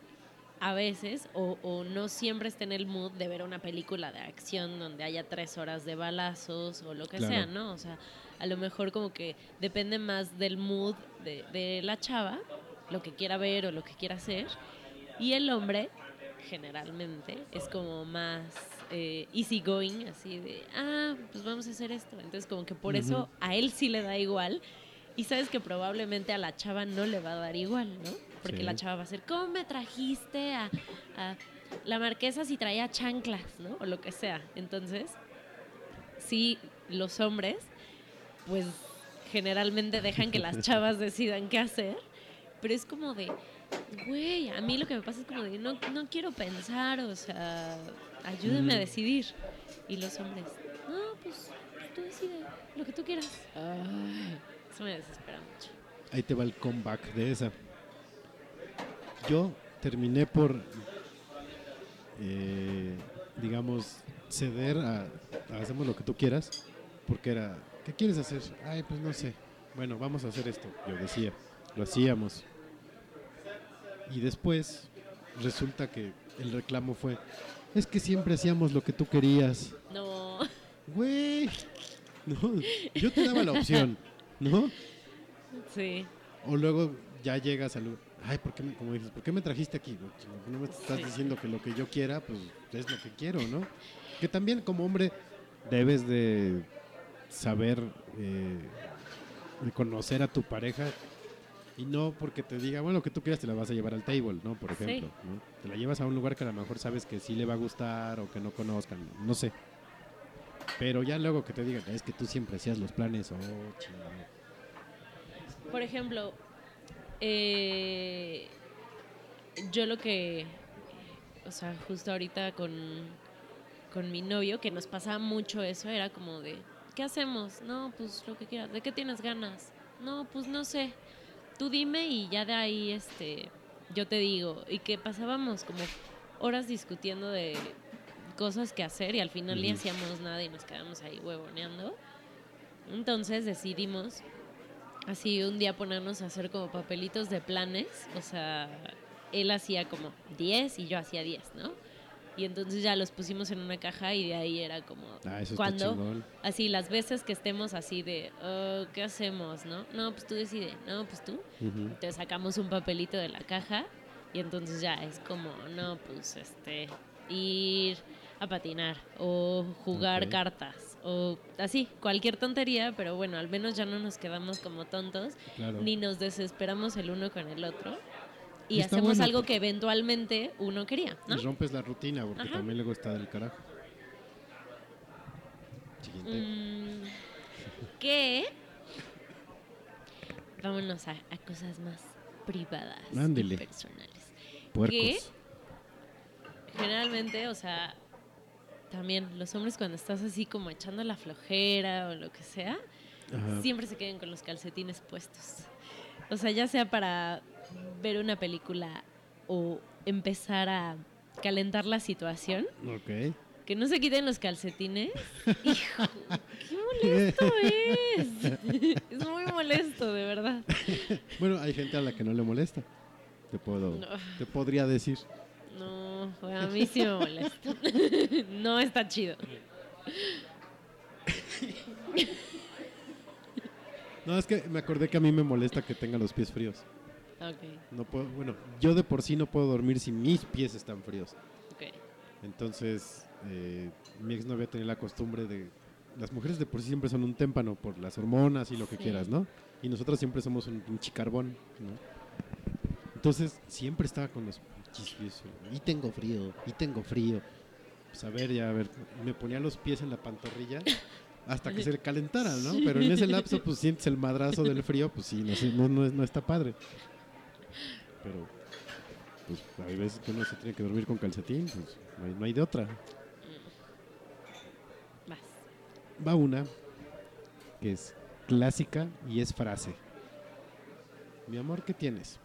Speaker 3: a veces o, o no siempre esté en el mood de ver una película de acción donde haya tres horas de balazos o lo que
Speaker 2: Claro.
Speaker 3: sea, ¿no? O sea, a lo mejor como que depende más del mood de, de la chava, lo que quiera ver o lo que quiera hacer. Y el hombre, generalmente, es como más eh, easy going, así de, ah, pues vamos a hacer esto. Entonces como que por eso a él sí le da igual. Y sabes que probablemente a la chava no le va a dar igual, ¿no? Porque
Speaker 2: Sí.
Speaker 3: la chava va a ser, ¿cómo me trajiste a, a la marquesa si traía chanclas, ¿no? O lo que sea. Entonces, sí, los hombres, pues generalmente dejan que las chavas decidan qué hacer, pero es como de, güey, a mí lo que me pasa es como de, no, no quiero pensar, o sea, ayúdame a decidir. Y los hombres, no, pues tú decide lo que tú quieras. Ay, eso me desespera mucho.
Speaker 2: Ahí te va el comeback de esa. Yo terminé por, eh, digamos, ceder a, a hacemos lo que tú quieras, porque era, ¿qué quieres hacer? Ay, pues no sé. Bueno, vamos a hacer esto. Yo decía, lo hacíamos. Y después resulta que el reclamo fue, es que siempre hacíamos lo que tú querías.
Speaker 3: No,
Speaker 2: Güey, no, yo te daba la opción, ¿no?
Speaker 3: sí,
Speaker 2: O luego ya llegas al. Ay, ¿por qué me, como dices, ¿por qué me trajiste aquí? No me estás
Speaker 3: Sí.
Speaker 2: diciendo que lo que yo quiera, pues es lo que quiero, ¿no? Que también como hombre debes de saber eh, de conocer a tu pareja y no porque te diga, bueno, que tú quieras te la vas a llevar al table, ¿no? Por
Speaker 3: Sí.
Speaker 2: ejemplo, ¿no? Te la llevas a un lugar que a lo mejor sabes que sí le va a gustar o que no conozcan, no sé. Pero ya luego que te digan, es que tú siempre hacías los planes, oh, chingado.
Speaker 3: Por ejemplo, eh, yo lo que, o sea, justo ahorita con, con mi novio, que nos pasaba mucho eso, era como de, ¿qué hacemos? No, pues lo que quieras. ¿De qué tienes ganas? No, pues no sé. Tú dime y ya de ahí, este, yo te digo. Y que pasábamos como horas discutiendo de cosas que hacer y al final ni
Speaker 2: Ujú.
Speaker 3: hacíamos nada y nos quedamos ahí huevoneando. Entonces decidimos así un día ponernos a hacer como papelitos de planes, o sea, él hacía como 10 y yo hacía 10, ¿no? Y entonces ya los pusimos en una caja y de ahí era como
Speaker 2: Ah,
Speaker 3: cuando así las veces que estemos así de "Oh, ¿qué hacemos, no? No, pues tú decide, no, pues tú.
Speaker 2: Ujú.
Speaker 3: Entonces sacamos un papelito de la caja y entonces ya es como, no, pues este, ir a patinar o jugar cartas o así, cualquier tontería, pero bueno, al menos ya no nos quedamos como tontos
Speaker 2: Claro.
Speaker 3: ni nos desesperamos el uno con el otro y,
Speaker 2: está
Speaker 3: hacemos
Speaker 2: bueno
Speaker 3: algo que eventualmente uno quería, ¿no?
Speaker 2: Y rompes la rutina porque
Speaker 3: Ajá.
Speaker 2: también luego está del carajo. Siguiente.
Speaker 3: Mm, que vámonos a, a cosas más privadas
Speaker 2: Ándele.
Speaker 3: y personales.
Speaker 2: Puercos.
Speaker 3: que generalmente, o sea, también los hombres cuando estás así como echando la flojera o lo que sea,
Speaker 2: Ajá.
Speaker 3: siempre se queden con los calcetines puestos. O sea, ya sea para ver una película o empezar a calentar la situación,
Speaker 2: Ok.
Speaker 3: que no se quiten los calcetines. Hijo, qué molesto es. Es muy molesto, de verdad.
Speaker 2: Bueno, hay gente a la que no le molesta. Te puedo,
Speaker 3: No.
Speaker 2: te podría decir.
Speaker 3: No, a mí sí me molesta. No está chido.
Speaker 2: No, es que me acordé que a mí me molesta que tenga los pies fríos. No puedo, bueno, yo de por sí no puedo dormir si mis pies están fríos. Entonces, eh, mi exnovia tenía la costumbre de... Las mujeres de por sí siempre son un témpano por las hormonas y lo que
Speaker 3: Sí.
Speaker 2: quieras, ¿no? Y nosotros siempre somos un pinche carbón, ¿no? Entonces, siempre estaba con los pinches pies. Y tengo frío, y tengo frío. Pues a ver, ya, a ver. Me ponía los pies en la pantorrilla hasta que se le calentaran, ¿no? Pero en ese lapso, pues sientes el madrazo del frío, pues sí, no, no, no, no está padre. Pero, pues hay veces que uno se tiene que dormir con calcetín, pues no hay, no hay de otra.
Speaker 3: Vas.
Speaker 2: Va una que es clásica y es frase. Mi amor, ¿qué tienes?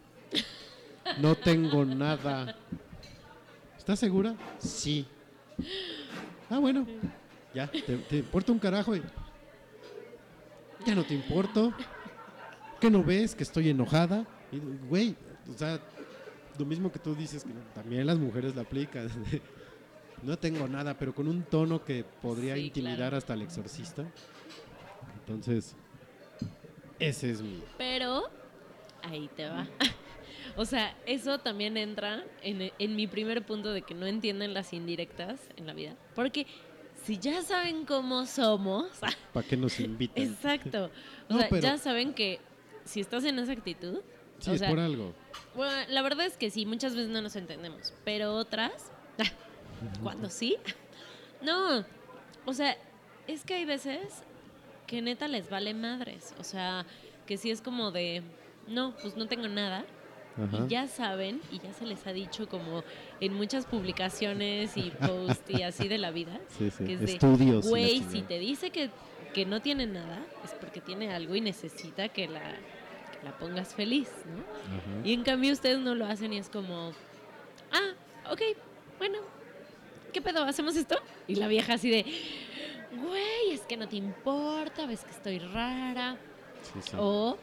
Speaker 2: No tengo nada. ¿Estás segura? Sí. Ah, bueno. Ya, te, te importa un carajo y... Ya no te importo. ¿Qué no ves? Que estoy enojada. Y, güey, o sea, lo mismo que tú dices, que también las mujeres la aplican. no tengo nada, pero con un tono que podría
Speaker 3: Sí,
Speaker 2: intimidar
Speaker 3: claro.
Speaker 2: hasta al exorcista. Entonces, ese es mi...
Speaker 3: Pero ahí te va. O sea, eso también entra en, en mi primer punto de que no entienden las indirectas en la vida. Porque si ya saben cómo somos,
Speaker 2: ¿Para qué nos invitan?
Speaker 3: exacto. O
Speaker 2: No,
Speaker 3: sea,
Speaker 2: pero-
Speaker 3: ya saben que si estás en esa actitud,
Speaker 2: Sí,
Speaker 3: o
Speaker 2: es
Speaker 3: sea,
Speaker 2: por algo.
Speaker 3: bueno, la verdad es que sí, muchas veces no nos entendemos, pero otras, cuando sí, no, o sea, es que hay veces que neta les vale madres, o sea, que sí es como de, no, pues no tengo nada,
Speaker 2: Ajá.
Speaker 3: y ya saben, y ya se les ha dicho como en muchas publicaciones y posts y así de la vida,
Speaker 2: Sí, sí.
Speaker 3: que es de,
Speaker 2: Estudios.
Speaker 3: güey, si te dice que, que no tiene nada, es porque tiene algo y necesita que la, la pongas feliz, ¿no? Y en cambio ustedes no lo hacen y es como, ah, ok, bueno, ¿qué pedo? ¿Hacemos esto? Y la vieja así de, güey, es que no te importa, ves que estoy rara.
Speaker 2: Sí, sí.
Speaker 3: O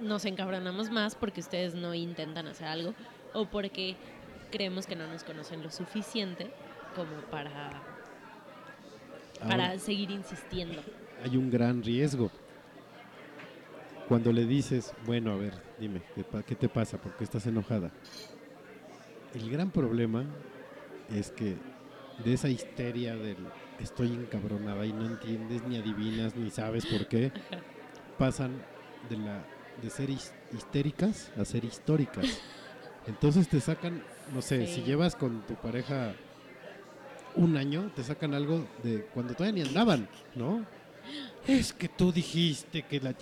Speaker 3: nos encabronamos más porque ustedes no intentan hacer algo o porque creemos que no nos conocen lo suficiente como para, para
Speaker 2: Ahora,
Speaker 3: seguir insistiendo.
Speaker 2: hay un gran riesgo. Cuando le dices, bueno, a ver, dime, ¿qué, te pasa? ¿Por qué estás enojada? El gran problema es que de esa histeria del estoy encabronada y no entiendes ni adivinas ni sabes por qué, pasan de, la, de ser his- histéricas a ser históricas. Entonces te sacan, no sé,
Speaker 3: Sí.
Speaker 2: si llevas con tu pareja un año, te sacan algo de cuando todavía ni andaban, ¿no? Es que tú dijiste que la...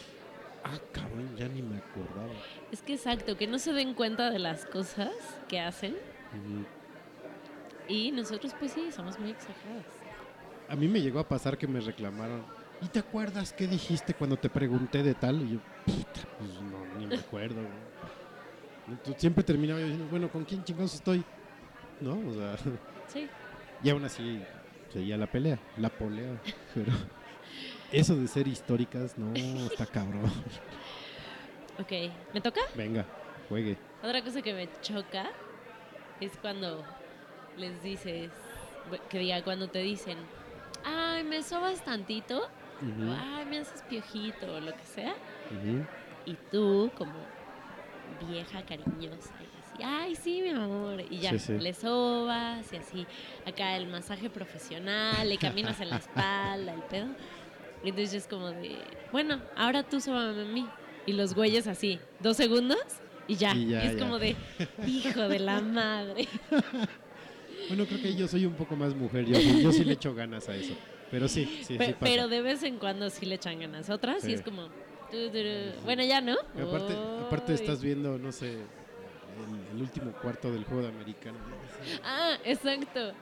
Speaker 2: Ah, cabrón, ya ni me acordaba.
Speaker 3: Es que exacto, que no se den cuenta de las cosas que hacen y nosotros pues sí, somos muy exageradas.
Speaker 2: A mí me llegó a pasar que me reclamaron. ¿Y te acuerdas qué dijiste cuando te pregunté de tal? Y yo, puta, pues no, ni me acuerdo. güey". Entonces, siempre terminaba yo diciendo, bueno, ¿con quién chingados estoy? ¿No? O sea,
Speaker 3: Sí.
Speaker 2: y aún así seguía la pelea, la polea. Pero eso de ser históricas, no, está cabrón.
Speaker 3: Ok, ¿me toca?
Speaker 2: Venga, juegue.
Speaker 3: Otra cosa que me choca es cuando les dices, que diga, cuando te dicen, ay, me sobas tantito, o, ay, me haces piojito, o lo que sea, y tú, como vieja cariñosa, y así, ay, sí, mi amor, y ya,
Speaker 2: Sí, sí.
Speaker 3: le sobas, y así, acá el masaje profesional, le caminas en la espalda, el pedo, y entonces es como de, bueno, ahora tú sóbame a mí, y los güeyes así, dos segundos, y ya,
Speaker 2: Y ya,
Speaker 3: es
Speaker 2: ya.
Speaker 3: como de, hijo de la madre.
Speaker 2: Bueno, creo que yo soy un poco más mujer, yo, yo sí le echo ganas a eso. Pero sí, sí,
Speaker 3: Pe-
Speaker 2: sí pasa.
Speaker 3: pero de vez en cuando sí le echan ganas. Otras sí,
Speaker 2: Sí.
Speaker 3: es como, bueno, ya no.
Speaker 2: Y aparte, aparte estás viendo, no sé, el, el último cuarto del juego de americano.
Speaker 3: Ah, exacto.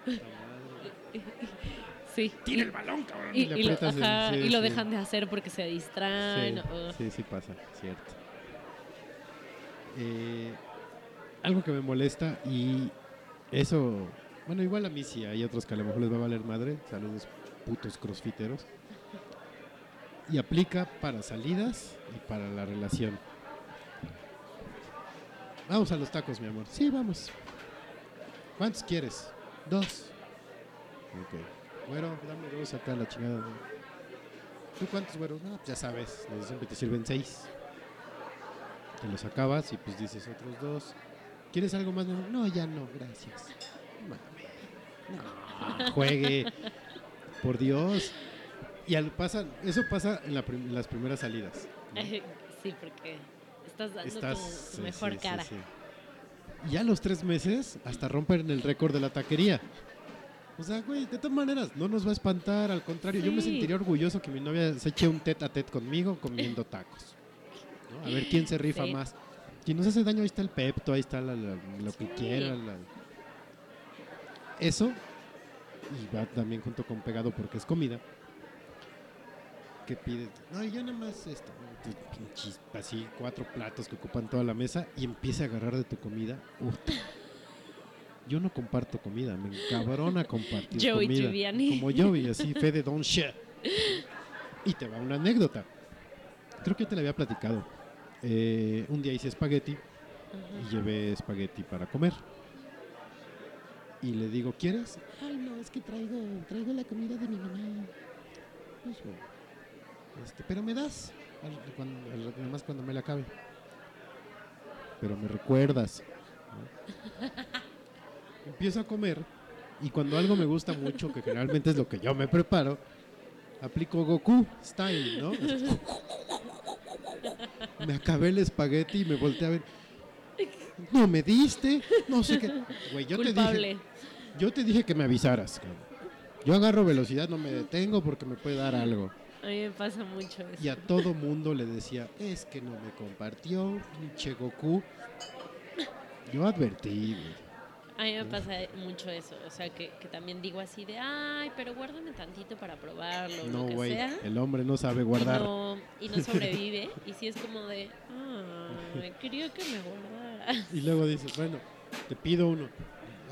Speaker 3: Sí.
Speaker 2: Tira el balón, cabrón.
Speaker 3: Y,
Speaker 2: le
Speaker 3: y lo,
Speaker 2: el-
Speaker 3: ajá,
Speaker 2: sí,
Speaker 3: y lo dejan de hacer porque se distraen.
Speaker 2: Sí,
Speaker 3: o-
Speaker 2: sí, sí pasa, cierto. Eh, algo que me molesta y eso, bueno, igual a mí sí, hay otros que a lo mejor les va a valer madre, saludos putos crossfiteros. Y aplica para salidas y para la relación. Vamos a los tacos, mi amor. Sí, vamos. ¿Cuántos quieres? Dos. Ok. Bueno, dame dos acá la chingada. ¿Tú cuántos, güero? No, pues ya sabes, los siempre te sirven seis. Te los acabas y pues dices otros dos. ¿Quieres algo más? No, ya no, gracias. Mame. No, juegue. Por Dios. Y al pasa, eso pasa en, la prim- las primeras salidas. ¿no?
Speaker 3: sí, porque estás dando
Speaker 2: Estás,
Speaker 3: tu, tu
Speaker 2: sí,
Speaker 3: mejor
Speaker 2: sí,
Speaker 3: cara.
Speaker 2: sí. Y ya a los tres meses hasta rompen el récord de la taquería. O sea, güey, de todas maneras, no nos va a espantar, al contrario, yo me sentiría orgulloso que mi novia se eche un tete a tete conmigo comiendo tacos. ¿no? A ver quién se rifa
Speaker 3: Sí.
Speaker 2: más. Si nos hace daño, ahí está el Pepto, ahí está la- la- lo que quiera. la- Eso, y va también junto con pegado porque es comida. Que pide, no, yo nada más esto, así cuatro platos que ocupan toda la mesa y empiece a agarrar de tu comida. Uf. Yo no comparto comida, me encabrona compartir
Speaker 3: Joey
Speaker 2: comida.
Speaker 3: Tribbiani.
Speaker 2: Como Joey, así, fe de Don Shit. Y te va una anécdota. Creo que te la había platicado. Eh, un día hice espagueti y llevé espagueti para comer. Y le digo, ¿quieres? Ay, no, es que traigo, traigo la comida de mi mamá. Pues, bueno, este, pero me das, cuando, nada más cuando me la acabe. Pero me recuerdas. ¿no? Empiezo a comer y cuando algo me gusta mucho, que generalmente es lo que yo me preparo, aplico Goku style, ¿no? Me acabé el espagueti y me volteé a ver. No me diste, no sé qué. Güey, yo te dije, yo te dije que me avisaras. Yo agarro velocidad, no me detengo porque me puede dar algo.
Speaker 3: A mí me pasa mucho eso.
Speaker 2: Y a todo mundo le decía, es que no me compartió, pinche Goku. Yo advertí, güey.
Speaker 3: A mí me pasa mucho eso. O sea, que, que también digo así de, ay, pero guárdame tantito para probarlo,
Speaker 2: No,
Speaker 3: lo que
Speaker 2: güey,
Speaker 3: sea.
Speaker 2: el hombre no sabe
Speaker 3: Y
Speaker 2: guardar.
Speaker 3: no, y no sobrevive. y sí es como de, ay, quería que me guardara.
Speaker 2: Y luego dices, bueno, te pido uno.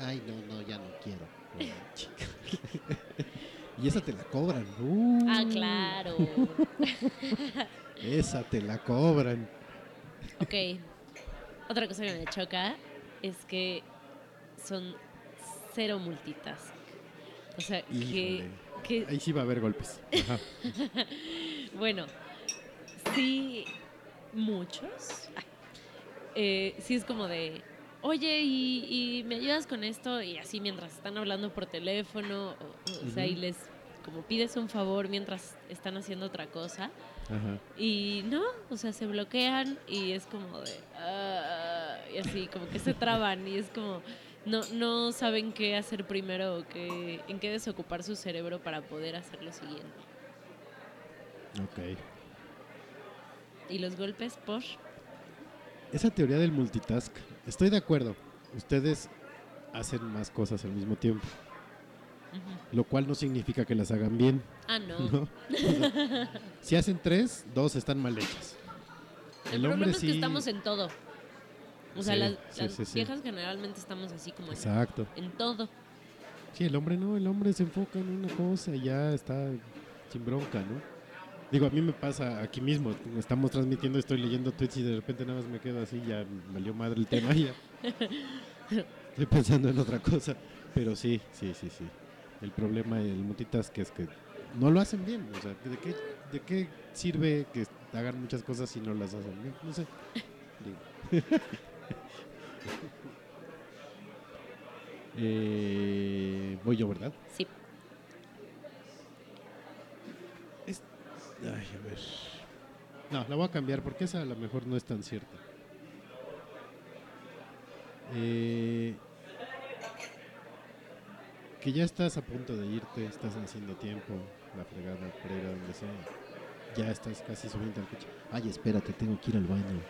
Speaker 2: Ay, no, no, ya no quiero. Y esa te la cobran. Uh,
Speaker 3: Ah, claro.
Speaker 2: Esa te la cobran.
Speaker 3: Ok. Otra cosa que me choca es que son cero multitask. O sea, que,
Speaker 2: Ahí sí va a haber golpes. Ajá.
Speaker 3: Bueno, sí, muchos. Eh, sí es como de, oye, y, y me ayudas con esto? Y así mientras están hablando por teléfono, o, o sea, y les como pides un favor mientras están haciendo otra cosa.
Speaker 2: Ajá.
Speaker 3: Y no, o sea, se bloquean y es como de, "Ah", y así, como que se traban y es como, no, no saben qué hacer primero o qué, en qué desocupar su cerebro para poder hacer lo siguiente.
Speaker 2: Ok.
Speaker 3: Y los golpes por...
Speaker 2: Esa teoría del multitask, estoy de acuerdo. Ustedes hacen más cosas al mismo tiempo. Lo cual no significa que las hagan bien.
Speaker 3: Ah, no.
Speaker 2: ¿no? O sea, si hacen tres, dos están mal hechas.
Speaker 3: El, problema es que estamos en todo. O sea,
Speaker 2: Sí,
Speaker 3: las,
Speaker 2: sí,
Speaker 3: las
Speaker 2: sí, sí.
Speaker 3: viejas generalmente estamos así como en,
Speaker 2: Exacto.
Speaker 3: en todo.
Speaker 2: Sí, el hombre no, el hombre se enfoca en una cosa y ya está sin bronca, ¿no? Digo, a mí me pasa aquí mismo, estamos transmitiendo, estoy leyendo tweets y de repente nada más me quedo así, ya me valió madre el tema ya. Estoy pensando en otra cosa, pero sí, sí, sí, sí. El problema del multitask es que no lo hacen bien, o sea, ¿de qué, de qué sirve que hagan muchas cosas si no las hacen bien? No sé. Digo. Eh, voy yo, ¿verdad?
Speaker 3: Sí.
Speaker 2: Es- Ay, a ver. No, la voy a cambiar porque esa a lo mejor no es tan cierta. Eh, que ya estás a punto de irte, estás haciendo tiempo, la fregada, para ir a donde sea. Ya estás casi subiendo al coche. Ay, espérate, tengo que ir al baño.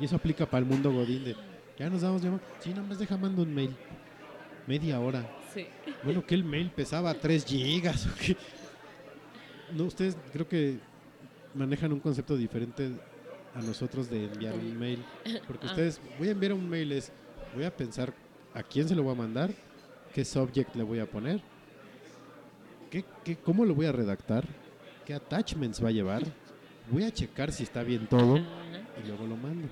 Speaker 2: Y eso aplica para el mundo godín de, ya nos damos llamado. Sí, nada más deja mando un mail. Media hora.
Speaker 3: Sí.
Speaker 2: Bueno, que el mail pesaba 3 gigas. ¿o qué? No, ustedes creo que manejan un concepto diferente a nosotros de enviar un mail. Porque
Speaker 3: Ah.
Speaker 2: ustedes, voy a enviar un mail es, voy a pensar a quién se lo voy a mandar, qué subject le voy a poner, qué, qué, cómo lo voy a redactar, qué attachments va a llevar, voy a checar si está bien todo. Y luego lo mando.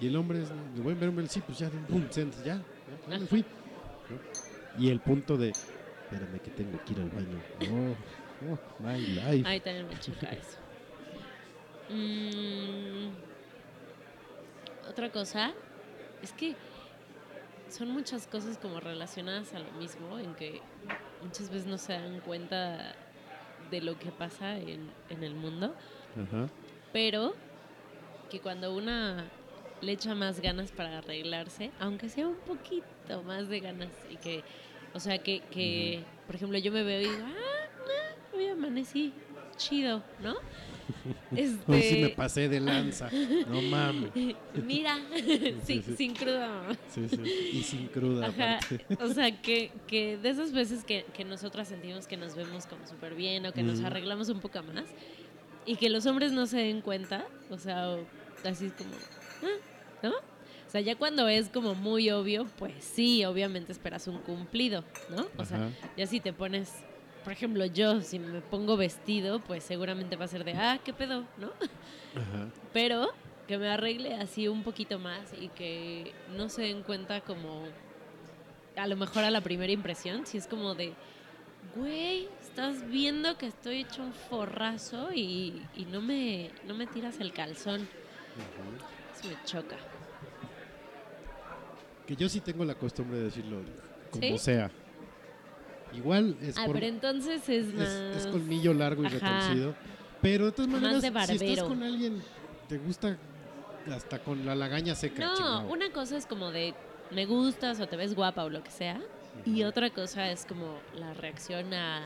Speaker 2: Y el hombre es, le voy a enviar un mail, sí, pues ya, pum, ya, ya, ya me fui. ¿no? Y el punto de, espérame que tengo que ir al baño. Oh, oh, my life.
Speaker 3: Ahí también me choca eso. Mm, otra cosa es que son muchas cosas como relacionadas a lo mismo, en que muchas veces no se dan cuenta de lo que pasa en, en el mundo,
Speaker 2: Ajá.
Speaker 3: pero que cuando una le echa más ganas para arreglarse, aunque sea un poquito más de ganas, y que, o sea, que, que por ejemplo, yo me veo y digo, ah, no, hoy amanecí chido, ¿no? Este,
Speaker 2: Hoy sí me pasé de lanza. No mames.
Speaker 3: Mira, sin,
Speaker 2: sí.
Speaker 3: sin crudo.
Speaker 2: Sí, sí. Y sin cruda.
Speaker 3: Ajá. O sea, que, que de esas veces que, que nosotras sentimos que nos vemos como súper bien o que nos arreglamos un poco más y que los hombres no se den cuenta, o sea, o- así es como, ah, ¿no? O sea, ya cuando es como muy obvio, pues sí, obviamente esperas un cumplido, ¿no? O sea, ya si te pones por ejemplo, yo si me pongo vestido, pues seguramente va a ser de, ah, qué pedo, ¿no?
Speaker 2: Ajá.
Speaker 3: Pero que me arregle así un poquito más y que no se den cuenta como, a lo mejor a la primera impresión, si es como de, güey, estás viendo que estoy hecho un forrazo y, y no, me, no me tiras el calzón. Eso me choca.
Speaker 2: Que yo sí tengo la costumbre de decirlo como
Speaker 3: ¿Sí?
Speaker 2: sea. Igual es
Speaker 3: Ah,
Speaker 2: por-
Speaker 3: pero entonces es
Speaker 2: es,
Speaker 3: más...
Speaker 2: es colmillo largo y
Speaker 3: Ajá.
Speaker 2: retorcido. Pero de todas
Speaker 3: Más
Speaker 2: maneras,
Speaker 3: de
Speaker 2: si estás con alguien, te gusta hasta con la lagaña seca.
Speaker 3: No,
Speaker 2: chingado.
Speaker 3: una cosa es como de me gustas o te ves guapa o lo que sea. Y otra cosa es como la reacción a,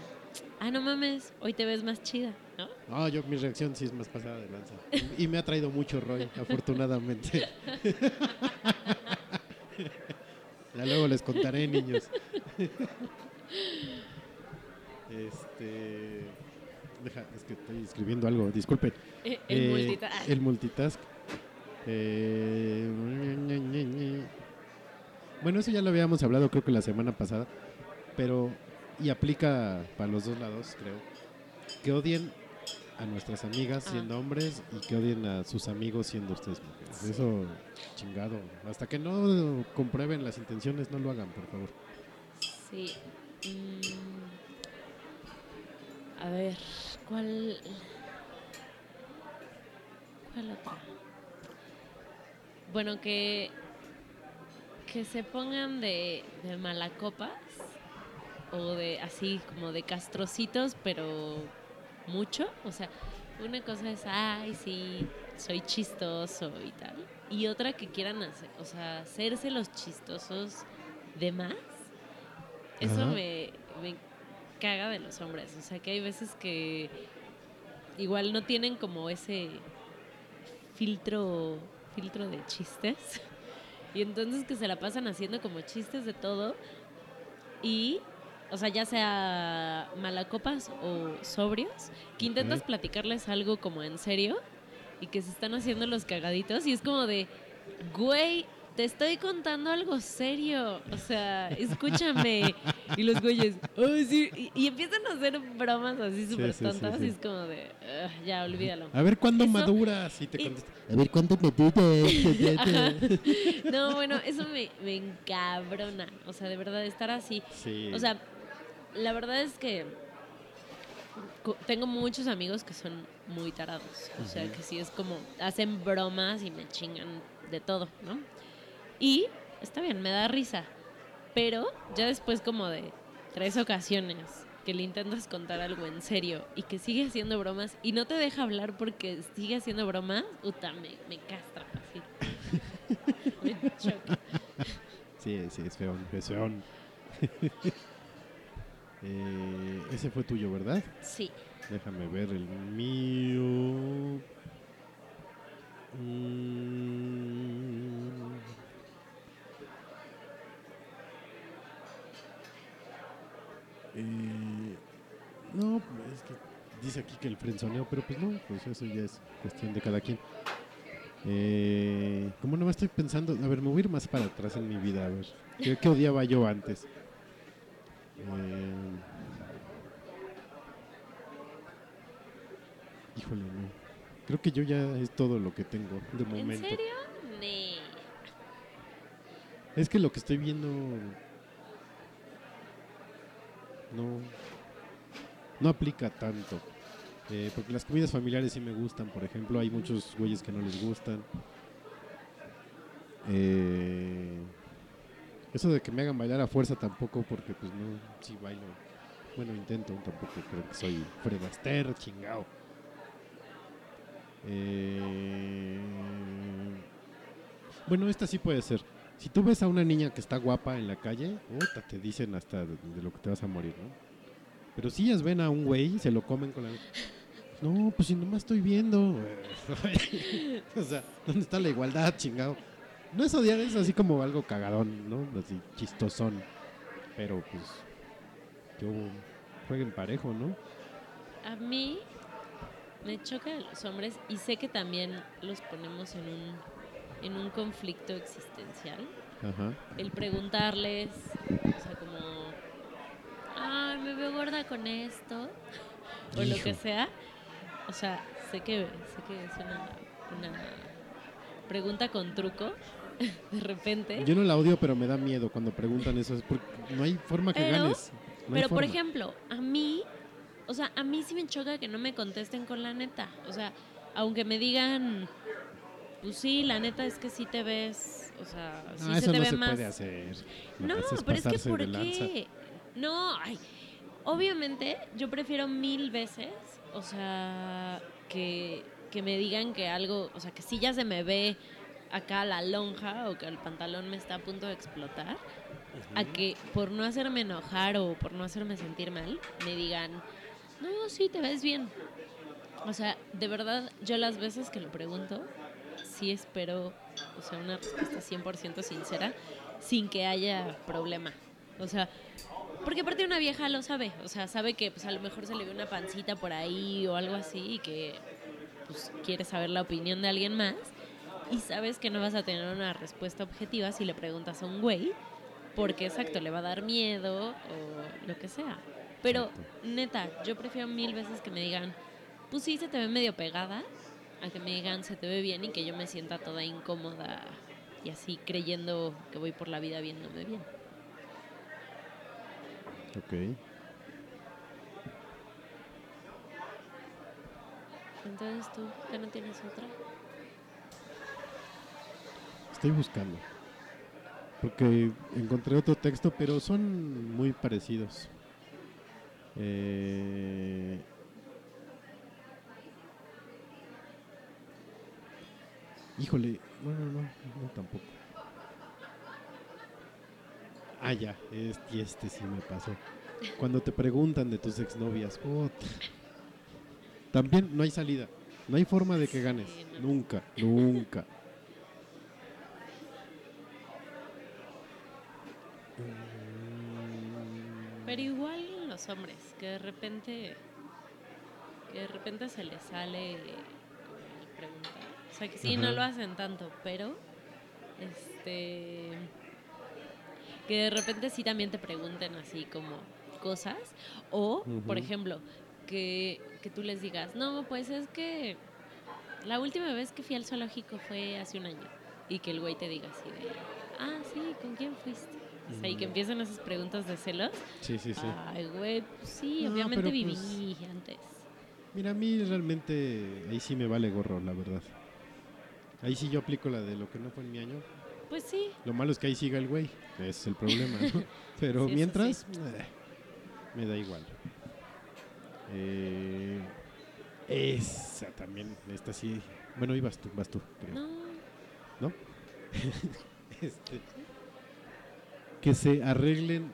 Speaker 3: ah, no mames, hoy te ves más chida, ¿no?
Speaker 2: No, yo mi reacción sí es más pasada de lanza. Y, me ha traído mucho Roy, afortunadamente. ya luego les contaré, niños. este. Deja, es que estoy escribiendo algo, disculpen.
Speaker 3: Eh, El
Speaker 2: Eh,
Speaker 3: multitask.
Speaker 2: El multitask. Eh, bueno, eso ya lo habíamos hablado creo que la semana pasada, pero y aplica para los dos lados, creo. Que odien a nuestras amigas
Speaker 3: Ah.
Speaker 2: siendo hombres y que odien a sus amigos siendo ustedes mujeres. Eso chingado. Hasta que no comprueben las intenciones, no lo hagan, por favor.
Speaker 3: Sí. Mm, a ver, ¿cuál. ¿Cuál otra? Bueno, que. Que se pongan de, de malacopas o de así como de castrocitos, pero mucho. O sea, una cosa es, ay, sí, soy chistoso y tal. Y otra que quieran hacer, o sea, hacerse los chistosos de más. Eso me, me caga de los hombres. O sea, que hay veces que igual no tienen como ese filtro, filtro de chistes. Y entonces que se la pasan haciendo como chistes de todo. Y, o sea, ya sea malacopas o sobrios, que intentas platicarles algo como en serio y que se están haciendo los cagaditos. Y es como de, güey, te estoy contando algo serio. O sea, escúchame. y los güeyes, Y, y empiezan a hacer bromas así súper
Speaker 2: sí, sí,
Speaker 3: tontas.
Speaker 2: sí.
Speaker 3: Y es como de, "Ugh, ya, olvídalo.
Speaker 2: A ver cuándo
Speaker 3: Eso-
Speaker 2: maduras y te
Speaker 3: y-
Speaker 2: contesta. A ver cuánto me duras.
Speaker 3: Ajá. No, bueno, eso me, me encabrona. O sea, de verdad, estar así.
Speaker 2: Sí.
Speaker 3: O sea, la verdad es que tengo muchos amigos que son muy tarados. O sea, que sí es como, hacen bromas y me chingan de todo, ¿no? Y está bien, me da risa. Pero ya después como de tres ocasiones que le intentas contar algo en serio y que sigue haciendo bromas y no te deja hablar porque sigue haciendo bromas, puta, me, me castra así. me choca.
Speaker 2: Sí, sí, es feón, es feón. Eh, ese fue tuyo, ¿verdad?
Speaker 3: Sí.
Speaker 2: Déjame ver el mío. Mm. Eh, no, es que dice aquí que el frenzoneo, pero pues no, pues eso ya es cuestión de cada quien. Eh, ¿Cómo no me estoy pensando? A ver, me voy a ir más para atrás en mi vida, a ver. ¿Qué, qué odiaba yo antes? Eh, híjole, no. Creo que yo ya es todo lo que tengo de
Speaker 3: ¿En
Speaker 2: momento.
Speaker 3: serio? Nee.
Speaker 2: Es que lo que estoy viendo no no aplica tanto. Eh, porque las comidas familiares sí me gustan, por ejemplo, hay muchos güeyes que no les gustan. Eh, eso de que me hagan bailar a fuerza tampoco, porque pues no, sí bailo. Bueno, intento, tampoco creo que soy Fred Astaire, chingao. Eh, bueno, esta sí puede ser. Si tú ves a una niña que está guapa en la calle, te dicen hasta de, de lo que te vas a morir, ¿no? Pero si ellas ven a un güey, se lo comen con la... No, pues si nomás estoy viendo. o sea, ¿dónde está la igualdad, chingado? No es odiar, es así como algo cagadón, ¿no? Así chistosón. Pero pues, yo jueguen parejo, ¿no?
Speaker 3: A mí me choca de los hombres y sé que también los ponemos en un, en un conflicto existencial.
Speaker 2: Ajá.
Speaker 3: El preguntarles, o sea, como, ay, me veo gorda con esto, o lo que sea. O sea, sé que, sé que es una, una pregunta con truco, de repente.
Speaker 2: Yo no la odio, pero me da miedo cuando preguntan eso. es porque no hay forma que
Speaker 3: Pero-
Speaker 2: ganes. No
Speaker 3: Pero, por ejemplo, a mí, o sea, a mí sí me choca que no me contesten con la neta. O sea, aunque me digan, pues sí, la neta es que sí te ves, o sea, sí
Speaker 2: Ah,
Speaker 3: se
Speaker 2: eso
Speaker 3: te
Speaker 2: no
Speaker 3: ve
Speaker 2: se
Speaker 3: más.
Speaker 2: puede hacer.
Speaker 3: No,
Speaker 2: es
Speaker 3: pero es que ¿por
Speaker 2: lanza.
Speaker 3: qué? No, ay, obviamente yo prefiero mil veces, o sea, que, que me digan que algo, o sea, que si ya se me ve acá la lonja o que el pantalón me está a punto de explotar, a que por no hacerme enojar o por no hacerme sentir mal, me digan, no, sí, te ves bien. O sea, de verdad, yo las veces que lo pregunto, sí espero, o sea, una respuesta 100% sincera, sin que haya problema. O sea, porque aparte una vieja lo sabe, o sea, sabe que pues a lo mejor se le ve una pancita por ahí o algo así y que pues quiere saber la opinión de alguien más y sabes que no vas a tener una respuesta objetiva si le preguntas a un güey, porque exacto, le va a dar miedo o lo que sea. Pero neta, yo prefiero mil veces que me digan, pues sí, se te ve medio pegada, a que me digan, se te ve bien y que yo me sienta toda incómoda y así creyendo que voy por la vida viéndome bien.
Speaker 2: Ok.
Speaker 3: Entonces tú, ¿ya no tienes otra?
Speaker 2: Estoy buscando. Porque encontré otro texto, pero son muy parecidos. Eh, Híjole, no, no, no, no tampoco. Ah, ya, este, este sí me pasó. Cuando te preguntan de tus exnovias. También no hay salida. No hay forma de que ganes. Nunca, nunca.
Speaker 3: Pero igual los hombres, que de repente, que de repente se les sale preguntar. O sea, que sí, no lo hacen tanto, pero, este, que de repente sí también te pregunten así como cosas. O, por ejemplo, que, que tú les digas, no, pues es que la última vez que fui al zoológico fue hace un año. Y que el güey te diga así de, ah, sí, ¿con quién fuiste? O sea, y que empiecen esas preguntas de celos.
Speaker 2: Sí, sí, sí.
Speaker 3: Ay, güey, pues sí,
Speaker 2: No,
Speaker 3: obviamente
Speaker 2: pero
Speaker 3: viví
Speaker 2: pues-
Speaker 3: antes.
Speaker 2: Mira, a mí realmente ahí sí me vale gorro, la verdad. Ahí sí yo aplico la de lo que no fue en mi año.
Speaker 3: Pues sí,
Speaker 2: Lo malo es que ahí siga el güey, que es el problema, ¿no? Pero
Speaker 3: Sí,
Speaker 2: mientras,
Speaker 3: sí.
Speaker 2: eh, me da igual. Eh, esa también, esta sí. Bueno, ibas tú, vas tú, creo.
Speaker 3: no.
Speaker 2: ¿no? Este, que se arreglen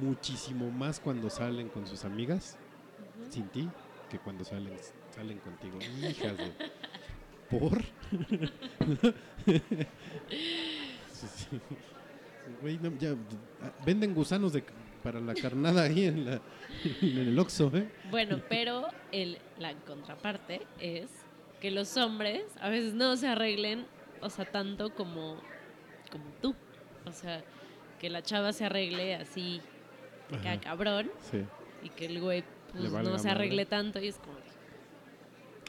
Speaker 2: muchísimo más cuando salen con sus amigas, sin ti, que cuando salen, salen contigo. Hijas de... ¿Por? Güey, no, ya, venden gusanos de, para la carnada ahí en, la, en el Oxxo, ¿eh?
Speaker 3: Bueno, pero el, la contraparte es que los hombres a veces no se arreglen, o sea, tanto como, como tú. O sea, que la chava se arregle así, acá
Speaker 2: Ajá,
Speaker 3: cabrón,
Speaker 2: sí.
Speaker 3: y que el güey pues, no se
Speaker 2: madre.
Speaker 3: arregle tanto y es como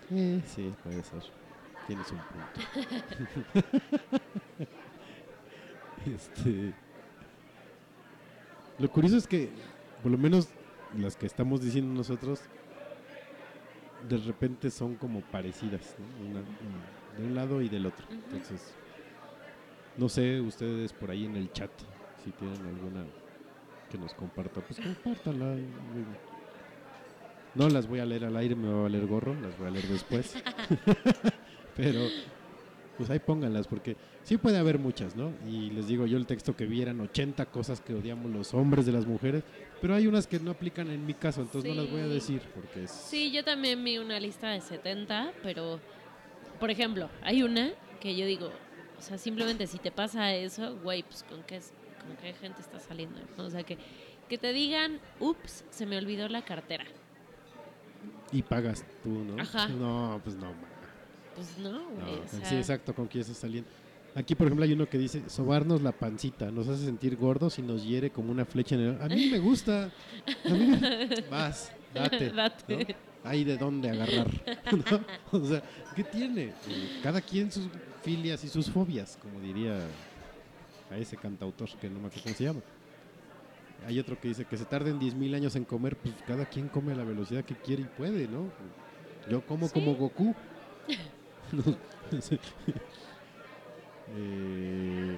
Speaker 3: de,
Speaker 2: Eh, sí, puede ser. Tienes un punto. este. Lo curioso es que, por lo menos las que estamos diciendo nosotros, de repente son como parecidas, ¿no? Una- una- de un lado y del otro. Entonces, no sé ustedes por ahí en el chat si tienen alguna que nos comparta, pues compártanla. No las voy a leer al aire, me va a valer gorro, las voy a leer después. Pero, pues ahí pónganlas, porque sí puede haber muchas, ¿no? Y les digo, yo el texto que vi eran 80 cosas que odiamos los hombres de las mujeres, pero hay unas que no aplican en mi caso, entonces no las voy a decir, porque es...
Speaker 3: Sí, yo también vi una lista de 70, pero, por ejemplo, hay una que yo digo, o sea, simplemente si te pasa eso, güey, pues con qué, es- con qué gente está saliendo. ¿no? O sea, que, que te digan, ups, se me olvidó la cartera.
Speaker 2: Y pagas tú, ¿no?
Speaker 3: Ajá.
Speaker 2: No, pues no, ma.
Speaker 3: Pues no,
Speaker 2: No,
Speaker 3: güey. o sea,
Speaker 2: sí, exacto, con quién estás saliendo. Aquí, por ejemplo, hay uno que dice, sobarnos la pancita, nos hace sentir gordos y nos hiere como una flecha en el... A mí me gusta. A mí me- Vas, date.
Speaker 3: Date.
Speaker 2: ¿no? Hay de dónde agarrar. ¿no? O sea, ¿qué tiene? Eh, Cada quien sus filias y sus fobias, como diría a ese cantautor que no me acuerdo cómo se llama. Hay otro que dice que se tarden 10.000 años en comer, pues cada quien come a la velocidad que quiere y puede, ¿no? Yo como como Goku. Eh,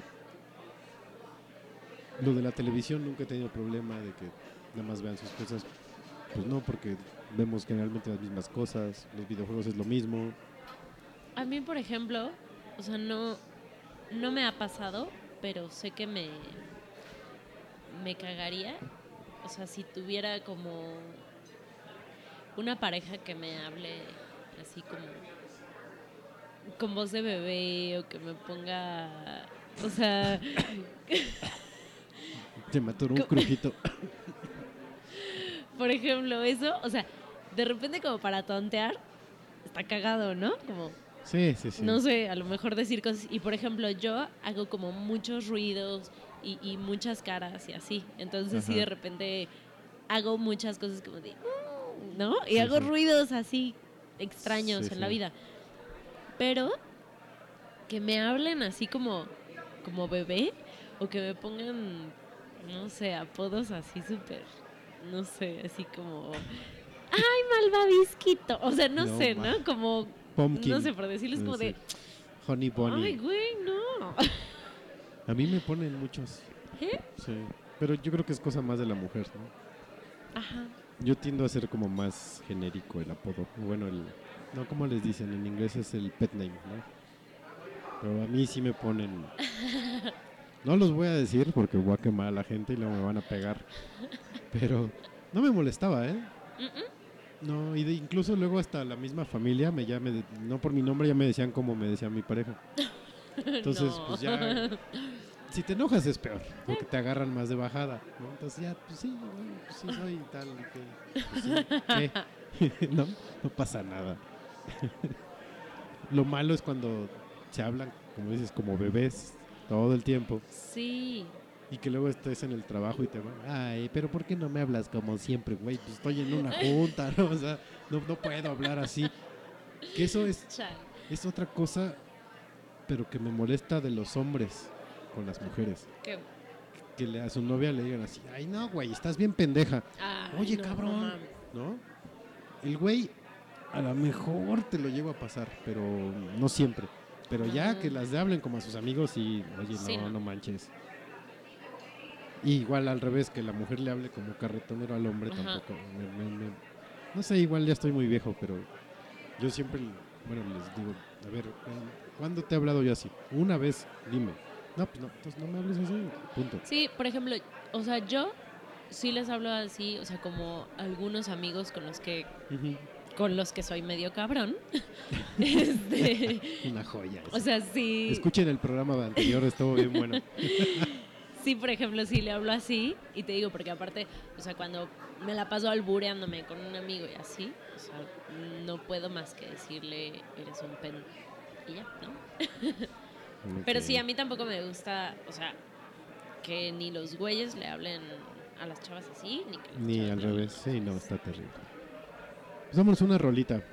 Speaker 2: lo de la televisión nunca he tenido problema de que nada más vean sus cosas. Pues no, porque vemos generalmente las mismas cosas. Los videojuegos es lo mismo.
Speaker 3: A mí, por ejemplo, o sea, no, no me ha pasado, pero sé que me, me cagaría. O sea, si tuviera como una pareja que me hable así como con voz de bebé o que me ponga, o sea,
Speaker 2: Se me atoró un crujito.
Speaker 3: por ejemplo, eso, o sea, de repente como para tontear, está cagado, ¿no? Como
Speaker 2: Sí, sí, sí.
Speaker 3: no sé, a lo mejor decir cosas. Y por ejemplo, yo hago como muchos ruidos y, y muchas caras y así. Entonces, sí,
Speaker 2: Ajá.
Speaker 3: de repente hago muchas cosas como de. "Mm", ¿No? Y
Speaker 2: Sí,
Speaker 3: hago
Speaker 2: sí.
Speaker 3: ruidos así extraños
Speaker 2: Sí,
Speaker 3: en la
Speaker 2: sí.
Speaker 3: vida. Pero que me hablen así como, como bebé o que me pongan, no sé, apodos así súper. No sé, así como. ¡Ay, malvavisquito! O sea, no,
Speaker 2: No,
Speaker 3: sé. ¿no? Como.
Speaker 2: Pumpkin.
Speaker 3: No sé, por decirles como de.
Speaker 2: Honey Bunny.
Speaker 3: Ay, güey, no.
Speaker 2: A mí me ponen muchos.
Speaker 3: ¿Eh?
Speaker 2: Sí. Pero yo creo que es cosa más de la mujer, ¿no?
Speaker 3: Ajá.
Speaker 2: Yo tiendo a ser como más genérico el apodo. Bueno, el. No, como les dicen? En inglés es el pet name, ¿no? Pero a mí sí me ponen. No los voy a decir porque voy a quemar a la gente y luego me van a pegar. Pero no me molestaba, ¿eh? No, y de- incluso luego hasta la misma familia me llame, de- no por mi nombre, ya me decían como me decía mi pareja. Entonces,
Speaker 3: No.
Speaker 2: pues ya. Si te enojas es peor, porque te agarran más de bajada, ¿no? Entonces ya, pues sí, bueno, pues sí soy tal, que, pues sí, ¿qué? no, no pasa nada. Lo malo es cuando se hablan, como dices, como bebés todo el tiempo
Speaker 3: Sí.
Speaker 2: Y que luego estés en el trabajo y te van, ay, pero ¿por qué no me hablas como siempre, güey? Pues estoy en una junta, ¿no? O sea, no, no puedo hablar así. Que eso es, es otra cosa, pero que me molesta de los hombres con las mujeres.
Speaker 3: ¿Qué?
Speaker 2: Que le, a su novia le digan así, ay, no, güey, estás bien pendeja.
Speaker 3: Ay,
Speaker 2: Oye,
Speaker 3: no,
Speaker 2: cabrón. ¿no? El güey, a lo mejor te lo llevo a pasar, pero no siempre. Pero ya que las de hablen como a sus amigos y, oye, no,
Speaker 3: Sí,
Speaker 2: no,
Speaker 3: no.
Speaker 2: manches. Y igual al revés, que la mujer le hable como carretonero al hombre
Speaker 3: Ajá.
Speaker 2: tampoco. me- me- me- no sé, igual ya estoy muy viejo, pero yo siempre, bueno, les digo, a ver, ¿cuándo te he hablado yo así? Una vez, dime. No, pues no, entonces no me hables así, punto.
Speaker 3: Sí, por ejemplo, o sea, yo sí les hablo así, o sea, como algunos amigos con los que con los que soy medio cabrón. este,
Speaker 2: Una joya.
Speaker 3: o sea, sí.
Speaker 2: Escuchen el programa anterior, estuvo bien bueno.
Speaker 3: Sí, por ejemplo, si le hablo así, y te digo, porque aparte, o sea, cuando me la paso albureándome con un amigo y así, o sea, no puedo más que decirle, eres un pen. Y ya, ¿no? Pero sí, a mí tampoco me gusta, o sea, que ni los güeyes le hablen a las chavas así, ni que
Speaker 2: Ni al revés, sí, no, está terrible. Pues vámonos una rolita.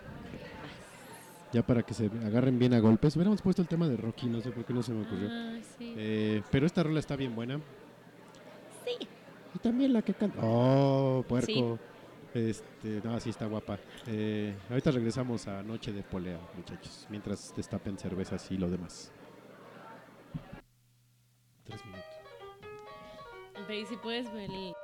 Speaker 2: Ya para que se agarren bien a golpes. Hubiéramos puesto el tema de Rocky, no sé por qué no se me ocurrió.
Speaker 3: Ah, sí.
Speaker 2: Eh, pero esta rola está bien buena.
Speaker 3: Sí.
Speaker 2: Y también la que canta. Oh, puerco. Este, no, sí está guapa. Eh, ahorita regresamos a Noche de Polea, muchachos. Mientras destapen cervezas y lo demás. Tres minutos.
Speaker 3: Ve, si puedes ver el...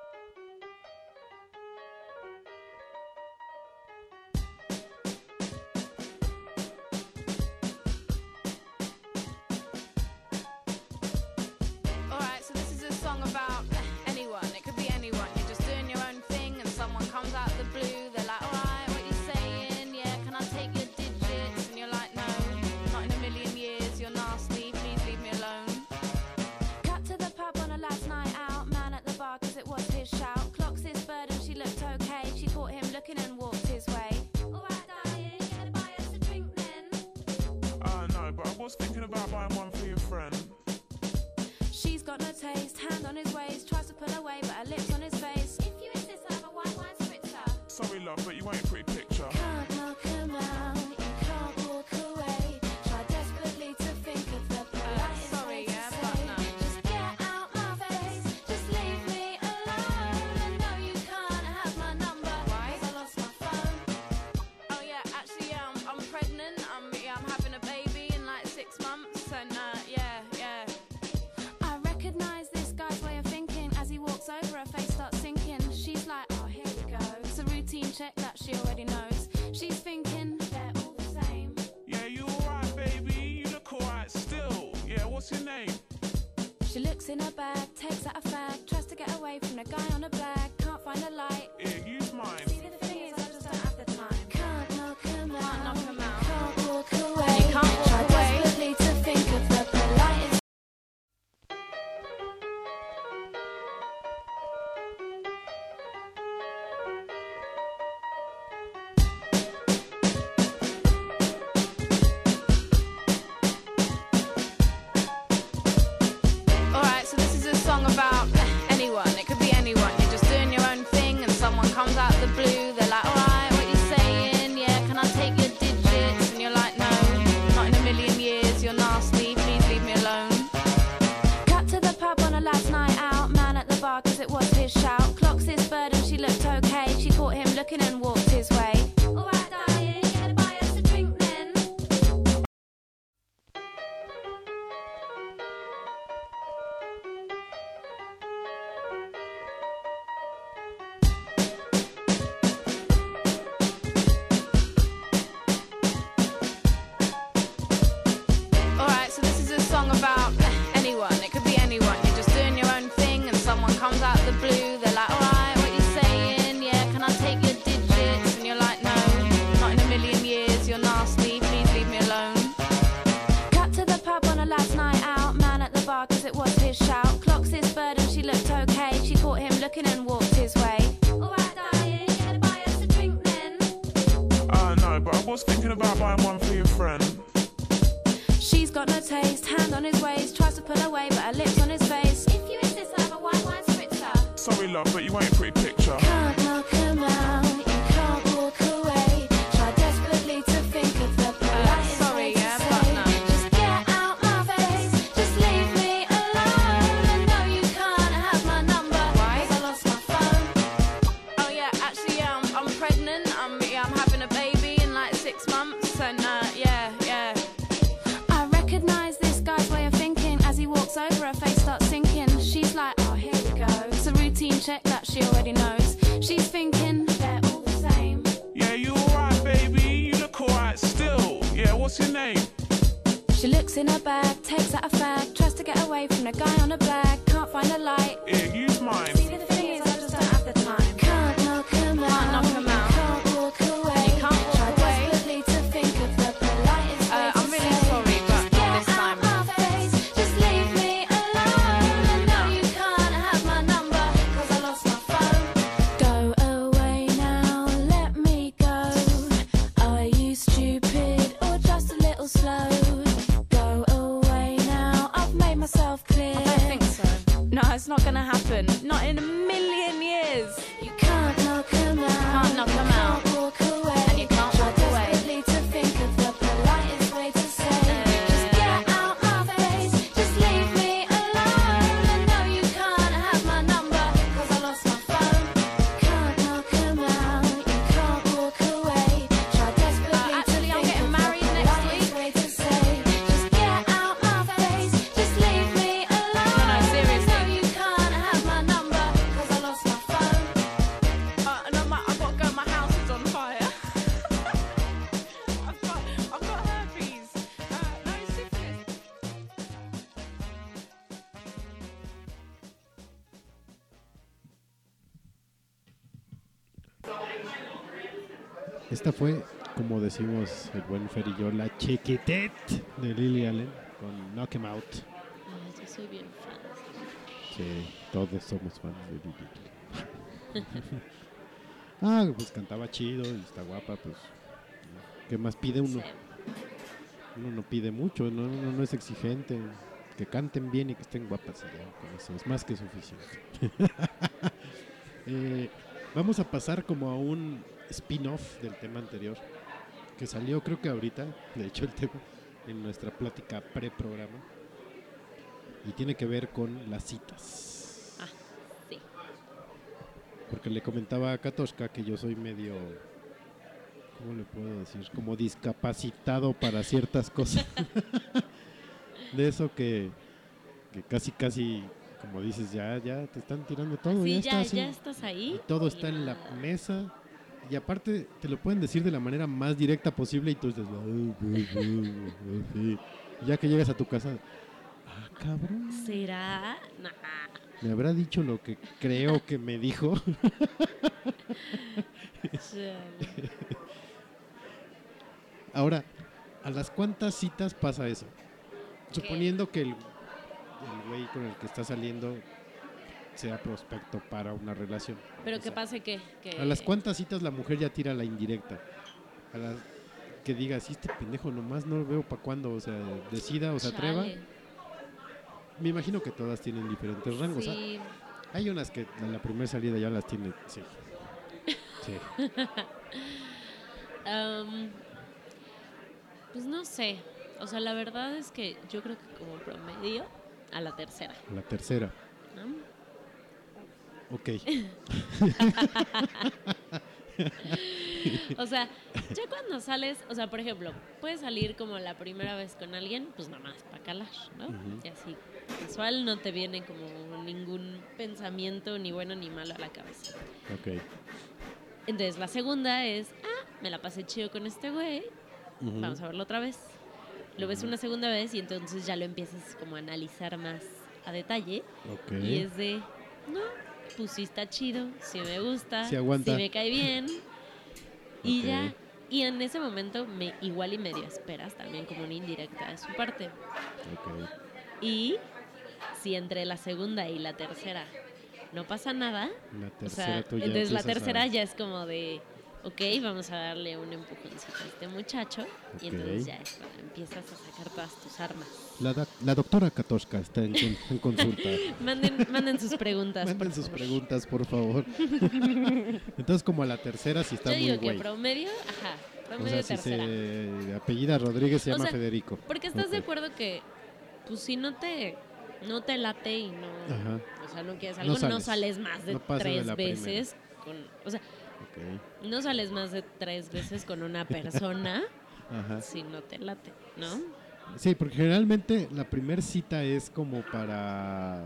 Speaker 2: el buen Ferillo, la chiquitet de Lily Allen con Knock Him Out.
Speaker 3: Ah, yo soy bien fan.
Speaker 2: Sí, todos somos fans de Lily Allen. ah, pues cantaba chido y está guapa, pues. ¿Qué más pide uno? Uno no pide mucho, no, uno no es exigente. Que canten bien y que estén guapas, con eso es más que suficiente. Eh, vamos a pasar como a un spin-off del tema anterior que salió creo que ahorita, de hecho el tema, en nuestra plática pre-programa. Y tiene que ver con las citas.
Speaker 3: Ah, sí.
Speaker 2: Porque le comentaba a Katoshka que yo soy medio, ¿cómo le puedo decir? Como discapacitado para ciertas cosas. de eso que, que casi, casi, como dices, ya, ya te están tirando todo.
Speaker 3: Sí,
Speaker 2: ya,
Speaker 3: ya,
Speaker 2: estás,
Speaker 3: ya
Speaker 2: en-
Speaker 3: estás ahí.
Speaker 2: y todo
Speaker 3: y
Speaker 2: está en la mesa. Y aparte te lo pueden decir de la manera más directa posible y tú dices, ya que llegas a tu casa, ah, cabrón,
Speaker 3: ¿Será? Nah.
Speaker 2: me habrá dicho lo que creo que me dijo. Ahora, ¿a las cuántas citas pasa eso? Suponiendo que el, el güey con el que está saliendo sea prospecto para una relación.
Speaker 3: Pero
Speaker 2: O
Speaker 3: que
Speaker 2: sea,
Speaker 3: pase que, que...
Speaker 2: ¿A las cuántas citas la mujer ya tira la indirecta? A las que diga, si este pendejo nomás no lo veo para cuándo, o sea, decida o se atreva.
Speaker 3: Chale.
Speaker 2: Me imagino que todas tienen diferentes rangos. ¿ah?
Speaker 3: Sí.
Speaker 2: Hay unas que en la primera salida ya las tiene, sí. Sí.
Speaker 3: Pues no sé. O sea, la verdad es que yo creo que como promedio a la tercera.
Speaker 2: La tercera,
Speaker 3: ¿no?
Speaker 2: Ok.
Speaker 3: O sea, ya cuando sales, o sea, por ejemplo, puedes salir como la primera vez con alguien, pues nada más para calar, ¿no?
Speaker 2: Ujú.
Speaker 3: Y así, casual, no te viene como ningún pensamiento ni bueno ni malo a la cabeza.
Speaker 2: Ok.
Speaker 3: Entonces, la segunda es, ah, me la pasé chido con este güey, vamos a verlo otra vez. Lo ves una segunda vez y entonces ya lo empiezas como a analizar más a detalle.
Speaker 2: Ok.
Speaker 3: Y es de, no, pues sí está chido, sí me gusta,
Speaker 2: Sí aguanta.
Speaker 3: me cae bien. Y ya, y en ese momento me igual y medio esperas también como una indirecta de su parte.
Speaker 2: Ok.
Speaker 3: Y si entre la segunda y la tercera no pasa nada,
Speaker 2: La
Speaker 3: o sea, entonces la
Speaker 2: a-
Speaker 3: tercera ya es como de, ok, vamos a darle un empujoncito a este muchacho. Y entonces ya es cuando empiezas a sacar todas tus armas.
Speaker 2: La, doc- la doctora Katoshka está en, en consulta.
Speaker 3: Manden, manden sus preguntas.
Speaker 2: Manden sus
Speaker 3: favor.
Speaker 2: preguntas, por favor. Entonces, como a la tercera, si está
Speaker 3: Yo
Speaker 2: muy
Speaker 3: digo que
Speaker 2: güey.
Speaker 3: promedio, ajá,
Speaker 2: O
Speaker 3: promedio
Speaker 2: sea, si
Speaker 3: tercera.
Speaker 2: se apellida Rodríguez, se
Speaker 3: O
Speaker 2: llama
Speaker 3: sea,
Speaker 2: Federico.
Speaker 3: Porque estás de acuerdo que, pues si no te, no te late y no,
Speaker 2: Ajá.
Speaker 3: o sea, no quieres algo, no
Speaker 2: sales.
Speaker 3: sales, más de
Speaker 2: No de
Speaker 3: tres
Speaker 2: primera.
Speaker 3: veces con, o sea, No sales más de tres veces con una persona
Speaker 2: Ajá.
Speaker 3: si no te late, ¿no?
Speaker 2: Sí, porque generalmente la primera cita es como para.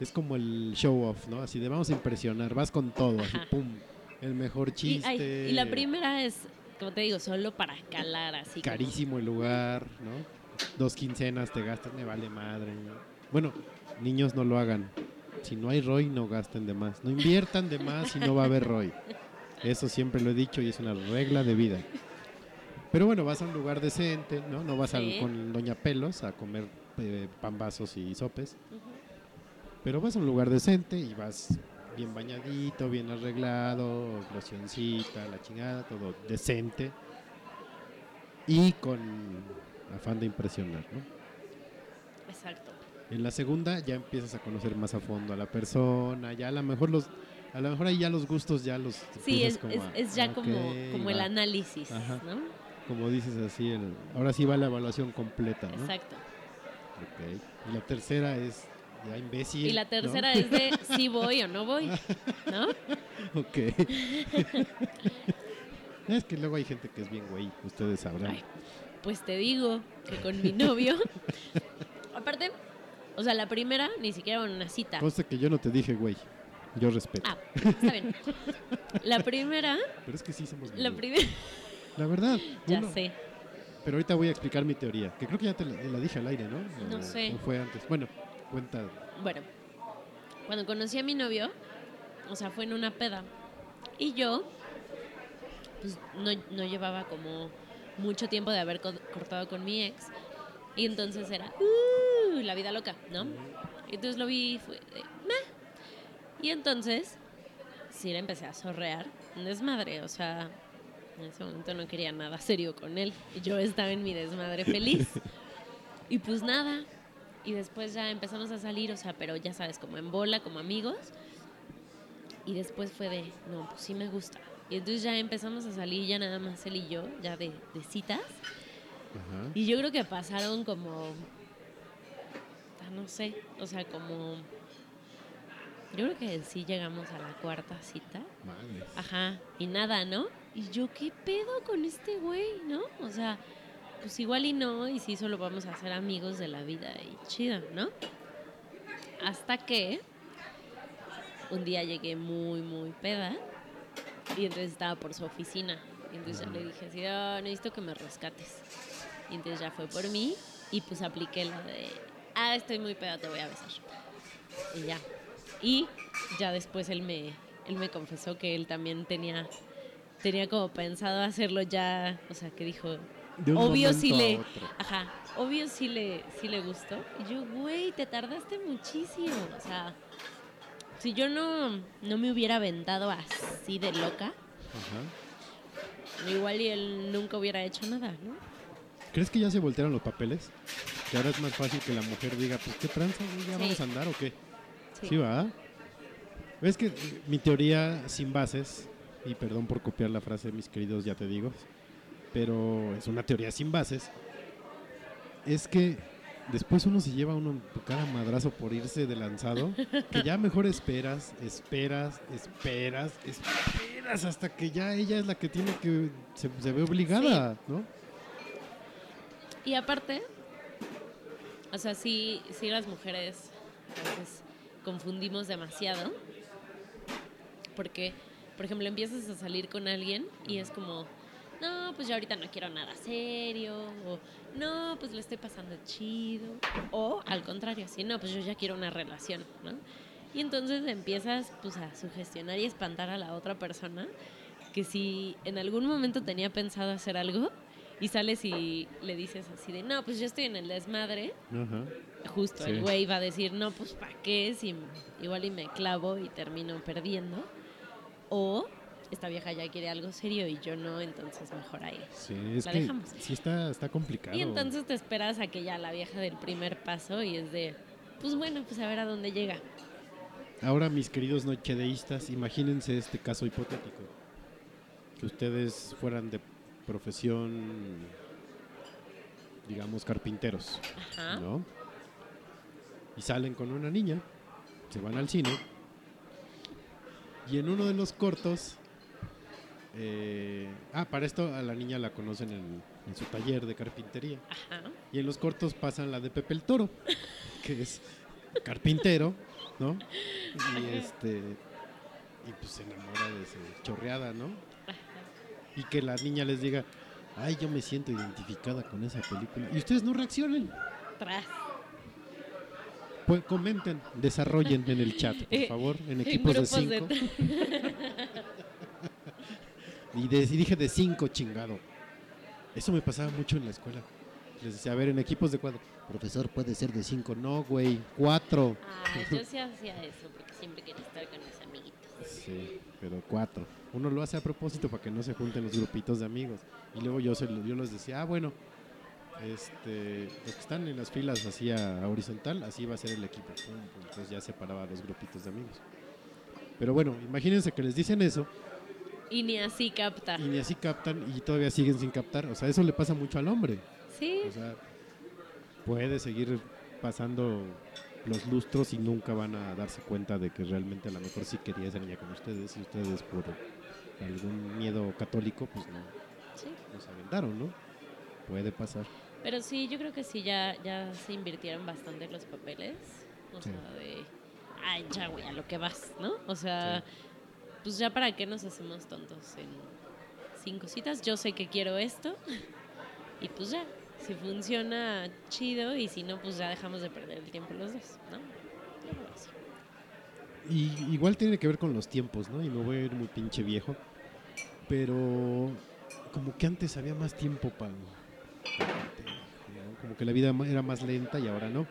Speaker 2: Es como el show off, ¿no? Así de vamos a impresionar, vas con todo, así
Speaker 3: Ajá.
Speaker 2: pum. El mejor
Speaker 3: Y,
Speaker 2: chiste.
Speaker 3: ay, y la primera es, como te digo, solo para calar así. como-
Speaker 2: Carísimo el lugar, ¿no? Dos quincenas te gastas, me vale madre. Bueno, niños no lo hagan. Si no hay ROI, no gasten de más. No inviertan de más si no va a haber ROI. Eso siempre lo he dicho y es una regla de vida. Pero bueno, vas a un lugar decente, ¿no? No vas
Speaker 3: Sí.
Speaker 2: con Doña Pelos a comer eh, pambazos y sopes. Pero vas a un lugar decente y vas bien bañadito, bien arreglado, locioncita, la chingada, todo decente. Y con afán de impresionar, ¿no?
Speaker 3: Exacto.
Speaker 2: En la segunda ya empiezas a conocer más a fondo a la persona, ya a lo mejor los a lo mejor ahí ya los gustos ya los
Speaker 3: Sí, es,
Speaker 2: como
Speaker 3: es,
Speaker 2: a-
Speaker 3: es ya como, como el análisis,
Speaker 2: Ajá.
Speaker 3: ¿no?
Speaker 2: Como dices así, el- ahora sí va la evaluación completa, ¿no?
Speaker 3: Exacto.
Speaker 2: Ok. Y la tercera es ya imbécil.
Speaker 3: Y la
Speaker 2: ¿no?
Speaker 3: tercera es de si voy o no voy, ¿no?
Speaker 2: Ok. es que luego hay gente que es bien güey, ustedes sabrán.
Speaker 3: Ay, pues te digo que con mi novio, aparte, o sea, la primera ni siquiera en una cita.
Speaker 2: Conste que yo no te dije güey, yo respeto.
Speaker 3: Ah, está bien. La primera,
Speaker 2: Pero es que sí somos
Speaker 3: la primera,
Speaker 2: La verdad.
Speaker 3: ya
Speaker 2: uno-
Speaker 3: sé.
Speaker 2: Pero ahorita voy a explicar mi teoría, que creo que ya te la, la dije al aire, ¿no?
Speaker 3: No sé.
Speaker 2: o fue antes. Bueno, cuenta.
Speaker 3: Bueno, cuando conocí a mi novio, o sea, fue en una peda. Y yo, pues no, no llevaba como mucho tiempo de haber co- cortado con mi ex. Y entonces era, "Uh, la vida loca, ¿no? Y entonces lo vi y fue de, "Meh". Y entonces, sí le empecé a sorrear, un desmadre, o sea, en ese momento no quería nada serio con él. Y yo estaba en mi desmadre feliz. Y pues nada, Y después ya empezamos a salir, o sea, pero ya sabes, como en bola, como amigos. Y después fue de, no, pues sí me gusta. Y entonces ya empezamos a salir ya nada más él y yo, ya de, de citas.
Speaker 2: Ajá.
Speaker 3: Y yo creo que pasaron como, no sé, o sea, como, yo creo que sí llegamos a la cuarta cita.
Speaker 2: Madres.
Speaker 3: Ajá, y nada, ¿no? Y yo, ¿qué pedo con este güey, no? O sea, pues igual y no, y sí, solo vamos a ser amigos de la vida y chido, ¿no? Hasta que un día llegué muy, muy peda y entonces estaba por su oficina. Y entonces ya le dije así, "Ah, necesito que me rescates. Y entonces ya fue por mí y pues apliqué la de, ah, estoy muy peda, te voy a besar. Y ya. Y ya después él me, él me confesó que él también tenía, tenía como pensado hacerlo ya, o sea, que dijo, obvio
Speaker 2: a
Speaker 3: le, ajá, obvio sí le, sí le gustó. Y yo, güey, te tardaste muchísimo, o sea, si yo no, no me hubiera aventado así de loca,
Speaker 2: Ajá.
Speaker 3: igual y él nunca hubiera hecho nada, ¿no?
Speaker 2: ¿Crees que ya se voltearon los papeles? Que ahora es más fácil que la mujer diga, pues qué tranza, ya
Speaker 3: Sí.
Speaker 2: vamos a andar o qué.
Speaker 3: Sí.
Speaker 2: Sí, va. Es que mi teoría sin bases, y perdón por copiar la frase, mis queridos, ya te digo, pero es una teoría sin bases, es que después uno se lleva uno cada madrazo por irse de lanzado, que ya mejor esperas, esperas, esperas, esperas, hasta que ya ella es la que tiene que, se, se ve obligada, ¿no?
Speaker 3: Y aparte, o sea, sí, sí las mujeres confundimos demasiado. Porque, por ejemplo, empiezas a salir con alguien y es como, no, pues yo ahorita no quiero nada serio. O, no, pues le estoy pasando chido. O al contrario, así, no, pues yo ya quiero una relación, ¿no? Y entonces empiezas pues a sugestionar y espantar a la otra persona que si en algún momento tenía pensado hacer algo y sales y le dices así de, no, pues yo estoy en el desmadre, justo
Speaker 2: Sí.
Speaker 3: el güey va a decir, no, pues ¿para qué? Si igual y me clavo y termino perdiendo. O esta vieja ya quiere algo serio y yo no, entonces mejor ahí.
Speaker 2: Sí, es
Speaker 3: La
Speaker 2: que
Speaker 3: dejamos.
Speaker 2: sí está, está complicado.
Speaker 3: Y entonces te esperas a que ya la vieja del primer paso y es de, pues bueno, pues a ver a dónde llega.
Speaker 2: Ahora, mis queridos nochedeístas, imagínense este caso hipotético. Que ustedes fueran de profesión, digamos, carpinteros,
Speaker 3: Ajá.
Speaker 2: ¿no? Y salen con una niña, se van al cine, y en uno de los cortos... eh, ah, para esto a la niña la conocen en, en su taller de carpintería.
Speaker 3: Ajá.
Speaker 2: Y en los cortos pasan la de Pepe el Toro, que es carpintero, ¿no? Y este y pues se enamora de su chorreada, ¿no? Y que la niña les diga, ay, yo me siento identificada con esa película. Y ustedes no reaccionen.
Speaker 3: Tras.
Speaker 2: Pues comenten, desarrollen en el chat, por
Speaker 3: Eh,
Speaker 2: favor, en
Speaker 3: en
Speaker 2: equipos de cinco. Y, de- y dije de cinco, chingado. Eso me pasaba mucho en la escuela. Les decía, a ver, en equipos de cuatro. Profesor, puede ser de cinco. No, güey, cuatro.
Speaker 3: Ah, yo sí hacía eso porque siempre quería estar con mis amiguitos.
Speaker 2: Sí, pero cuatro. Uno lo hace a propósito para que no se junten los grupitos de amigos. Y luego yo, se yo les decía, ah, bueno, este, los que están en las filas así a, horizontal, así va a ser el equipo. Entonces ya separaba a los grupitos de amigos. Pero bueno, imagínense que les dicen eso
Speaker 3: Y ni así capta.
Speaker 2: y ni así captan y todavía siguen sin captar. O sea, eso le pasa mucho al hombre.
Speaker 3: Sí.
Speaker 2: O sea, puede seguir pasando los lustros y nunca van a darse cuenta de que realmente a lo mejor sí quería esa niña con ustedes y ustedes por algún miedo católico pues no,
Speaker 3: Sí.
Speaker 2: no se aventaron, ¿no? Puede pasar.
Speaker 3: Pero sí, yo creo que sí, ya, ya se invirtieron bastante los papeles. O
Speaker 2: Sí.
Speaker 3: sea, de, ay, ya, güey, a lo que vas, ¿no? O sea, pues ya para qué nos hacemos tontos en cinco citas. Yo sé que quiero esto y pues ya, si funciona, chido, y si no, pues ya dejamos de perder el tiempo los dos, ¿no?
Speaker 2: Y igual tiene que ver con los tiempos, ¿no? Y me voy a ir muy pinche viejo. Pero como que antes había más tiempo para... Como que la vida era más lenta y ahora no.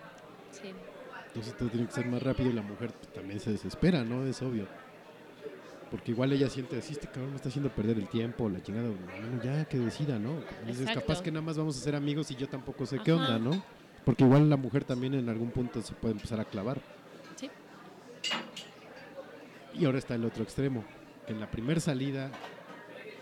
Speaker 3: Sí.
Speaker 2: Entonces todo tiene que ser más rápido y la mujer pues, también se desespera, ¿no? Es obvio. Porque igual ella siente así, este cabrón me está haciendo perder el tiempo, la chingada, bueno, ya que decida, ¿no? Dices, capaz que nada más vamos a ser amigos y yo tampoco sé qué onda, ¿no? Porque igual la mujer también en algún punto se puede empezar a clavar.
Speaker 3: Sí.
Speaker 2: Y ahora está el otro extremo, que en la primera salida,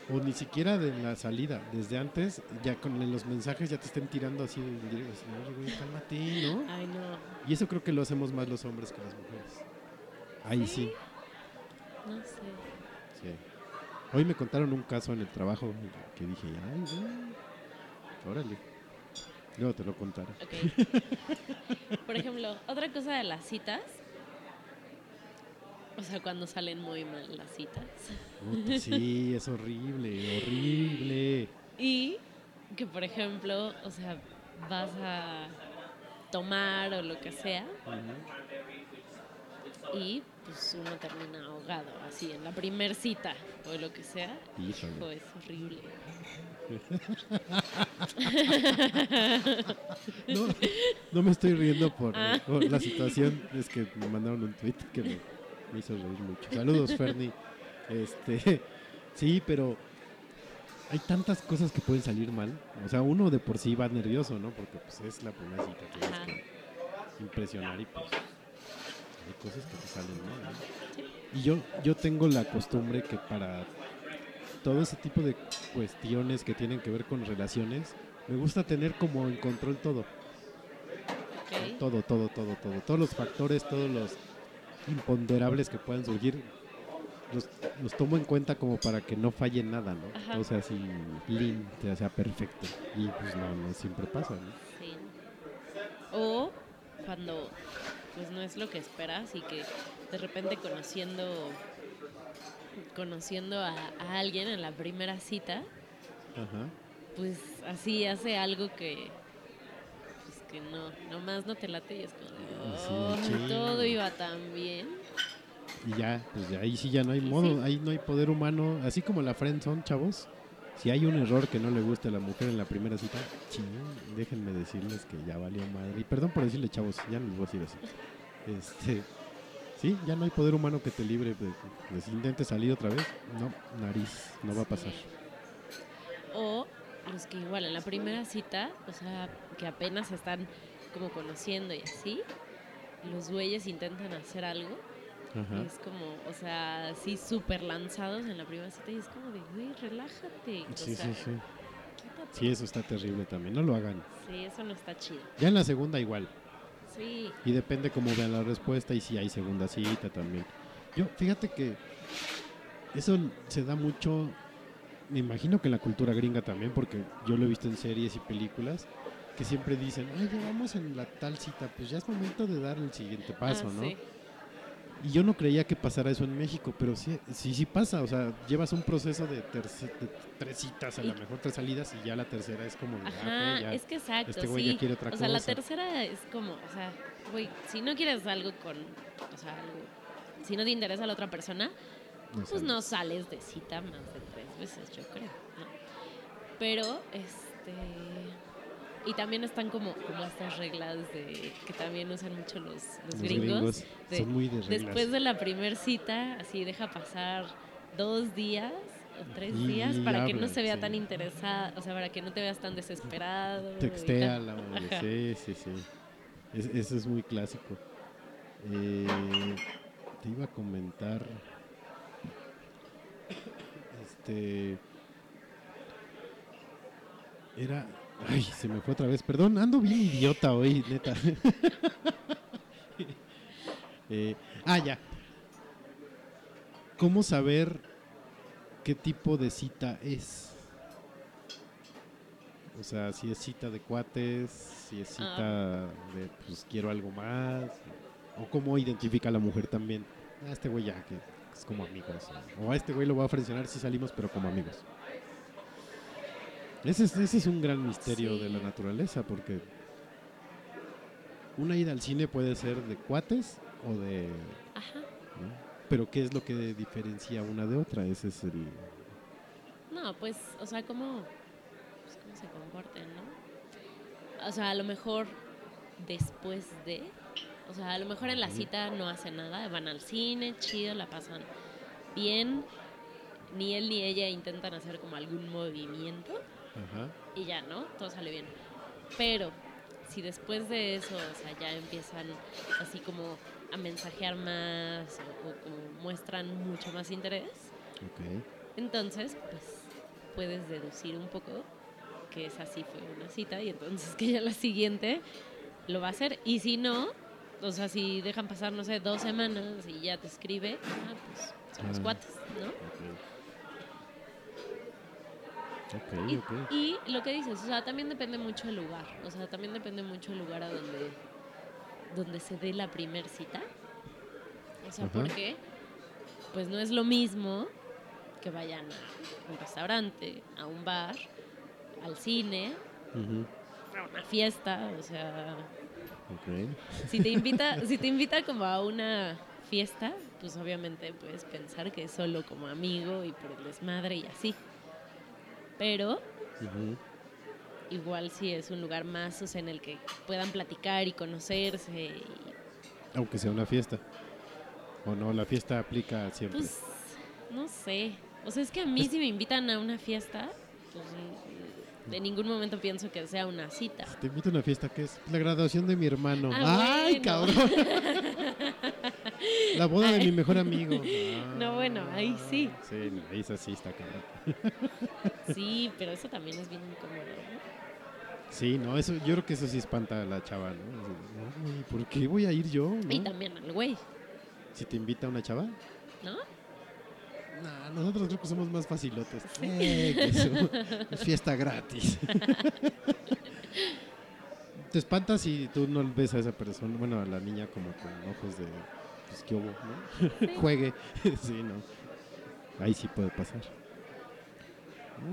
Speaker 2: o ni siquiera de la salida, desde antes, ya con los mensajes ya te estén tirando así de "Oye, güey, cálmate, ¿no?
Speaker 3: Ay, no.
Speaker 2: Y eso creo que lo hacemos más los hombres que las mujeres. Ahí sí,
Speaker 3: No sé.
Speaker 2: sí. Hoy me contaron un caso en el trabajo que dije, ay, güey, órale. Luego te lo contaré.
Speaker 3: Ok. Por ejemplo, otra cosa de las citas. O sea, cuando salen muy mal las citas.
Speaker 2: Puta, sí, es horrible, horrible.
Speaker 3: Y que, por ejemplo, o sea, vas a tomar o lo que sea y pues uno termina ahogado, así, en la primer cita o lo que sea.
Speaker 2: Híjole.
Speaker 3: Hijo, es horrible.
Speaker 2: No, no me estoy riendo por,
Speaker 3: Ah.
Speaker 2: por la situación, es que me mandaron un tweet que me, me hizo reír mucho. Saludos, Ferni. Este, sí, pero hay tantas cosas que pueden salir mal. O sea, uno de por sí va nervioso, ¿no? Porque pues es la primera cita, tienes que impresionar y pues hay cosas que te salen mal. ¿no? Y yo, yo tengo la costumbre que para todo ese tipo de cuestiones que tienen que ver con relaciones, me gusta tener como en control todo. Todo, todo, todo, todo. Todos los factores, todos los imponderables que puedan surgir, los, los tomo en cuenta como para que no falle nada, ¿no?
Speaker 3: Ajá.
Speaker 2: Todo sea así, clean, o sea, perfecto. Y pues no, no siempre pasa, ¿no?
Speaker 3: Sí. O cuando pues no es lo que esperas y que de repente conociendo conociendo a, a alguien en la primera cita,
Speaker 2: Ajá.
Speaker 3: pues así hace algo que pues que no, nomás no te late y es como
Speaker 2: Sí,
Speaker 3: "Oh,
Speaker 2: chingo".
Speaker 3: todo iba tan bien.
Speaker 2: Y ya, pues ya ahí sí ya no hay modo,
Speaker 3: sí.
Speaker 2: ahí no hay poder humano, así como la friend son, chavos. Si hay un error que no le guste a la mujer en la primera cita, déjenme decirles que ya valió madre. Y perdón por decirle, chavos, ya no les voy a decir así. Este, sí, ya no hay poder humano que te libre de, si intentes salir otra vez. No, nariz, no va a pasar.
Speaker 3: O los que igual en la primera cita, o sea, que apenas están como conociendo y así, los güeyes intentan hacer algo Es como, o sea, así súper lanzados en la primera cita y es como de, güey, relájate. O
Speaker 2: Sí,
Speaker 3: sea,
Speaker 2: sí, sí.
Speaker 3: quítate.
Speaker 2: Sí, eso está terrible también, no lo hagan.
Speaker 3: Sí, eso no está chido.
Speaker 2: Ya en la segunda igual.
Speaker 3: Sí,
Speaker 2: Y depende cómo vean la respuesta y si hay segunda cita también. Yo, fíjate que eso se da mucho, me imagino que en la cultura gringa también, porque yo lo he visto en series y películas, que siempre dicen, ay, ya vamos en la tal cita, pues ya es momento de dar el siguiente paso,
Speaker 3: Ah,
Speaker 2: ¿no?
Speaker 3: sí.
Speaker 2: Y yo no creía que pasara eso en México, pero sí, sí, sí pasa, o sea, llevas un proceso de, terce- de tres citas, a lo mejor tres salidas, y ya la tercera es como, de, ah,
Speaker 3: Ajá,
Speaker 2: ya,
Speaker 3: es que exacto,
Speaker 2: este güey
Speaker 3: sí.
Speaker 2: ya quiere otra
Speaker 3: o sea, la
Speaker 2: cosa.
Speaker 3: tercera es como, o sea, güey, si no quieres algo con, o sea, algo, si no te interesa la otra persona,
Speaker 2: no
Speaker 3: pues
Speaker 2: sé.
Speaker 3: no sales de cita más de tres veces, yo creo, ¿no? Pero, este... Y también están como, como estas reglas de que también usan mucho los, los,
Speaker 2: Los
Speaker 3: gringos.
Speaker 2: gringos
Speaker 3: de
Speaker 2: son muy de reglas.
Speaker 3: Después de la primer cita, así deja pasar dos días o tres
Speaker 2: Y
Speaker 3: días para que no se vea
Speaker 2: sí.
Speaker 3: tan interesada, o sea, para que no te veas tan desesperado.
Speaker 2: Textea la. Sí, sí, sí. Es- eso es muy clásico. Eh, te iba a comentar. Este. Era. Ay, se me fue otra vez. Perdón, ando bien idiota hoy, neta. Eh, ah, ya. ¿Cómo saber qué tipo de cita es? O sea, si es cita de cuates, si es cita de pues quiero algo más, o cómo identifica a la mujer también. A este güey ya, que es como amigos. O a este güey lo voy a ofrecer si salimos, pero como amigos. Ese es, ese es un gran misterio
Speaker 3: Sí.
Speaker 2: de la naturaleza, porque una ida al cine puede ser de cuates o de...
Speaker 3: Ajá.
Speaker 2: ¿no? Pero ¿qué es lo que diferencia una de otra? Ese es el...
Speaker 3: No, pues, o sea, cómo, pues, cómo se comporten, ¿no? O sea, a lo mejor después de, o sea, a lo mejor en la cita no hacen nada, van al cine, chido, la pasan bien, ni él ni ella intentan hacer como algún movimiento
Speaker 2: Ajá.
Speaker 3: y ya, ¿no? Todo sale bien. Pero si después de eso, o sea, ya empiezan así como a mensajear más o, o como muestran mucho más interés, entonces, pues puedes deducir un poco que esa sí fue una cita y entonces que ya la siguiente lo va a hacer. Y si no, o sea, si dejan pasar, no sé, dos semanas y ya te escribe, ah, pues somos
Speaker 2: Ah.
Speaker 3: cuates, ¿no? Y, lo que dices, o sea, también depende mucho el lugar. O sea, también depende mucho el lugar a donde, donde se dé la primer cita. O sea, porque pues no es lo mismo que vayan a un restaurante, a un bar, al cine, a una fiesta, o sea, si te invita, si te invita como a una fiesta, pues obviamente puedes pensar que es solo como amigo y por el desmadre y así. Pero igual si es un lugar más o sea, en el que puedan platicar y conocerse y
Speaker 2: Aunque sea una fiesta. O no, la fiesta aplica siempre.
Speaker 3: pues no sé o sea es que a mí si me invitan a una fiesta pues de ningún momento pienso que sea una cita
Speaker 2: Te invito a una fiesta que es la graduación de mi hermano.
Speaker 3: Ah,
Speaker 2: ¡Ay,
Speaker 3: bueno.
Speaker 2: cabrón! la boda de mi mejor amigo. Ah,
Speaker 3: No, bueno, ahí sí.
Speaker 2: Sí, ahí sí está cabrón.
Speaker 3: sí pero eso también es bien incómodo ¿no?
Speaker 2: Sí, no, eso, yo creo que eso sí espanta a la chava, ¿no? "Ay, ¿Por qué voy a ir yo? no?
Speaker 3: y también al güey
Speaker 2: Si te invita una chava.
Speaker 3: ¿no?
Speaker 2: Nah, nosotros creo que somos más facilotes. Eh, que eso, es fiesta gratis. Te espantas si tú no ves a esa persona, bueno, a la niña como con ojos de, pues, ¿qué hubo, no? Juegue. sí, no. Ahí sí puede pasar.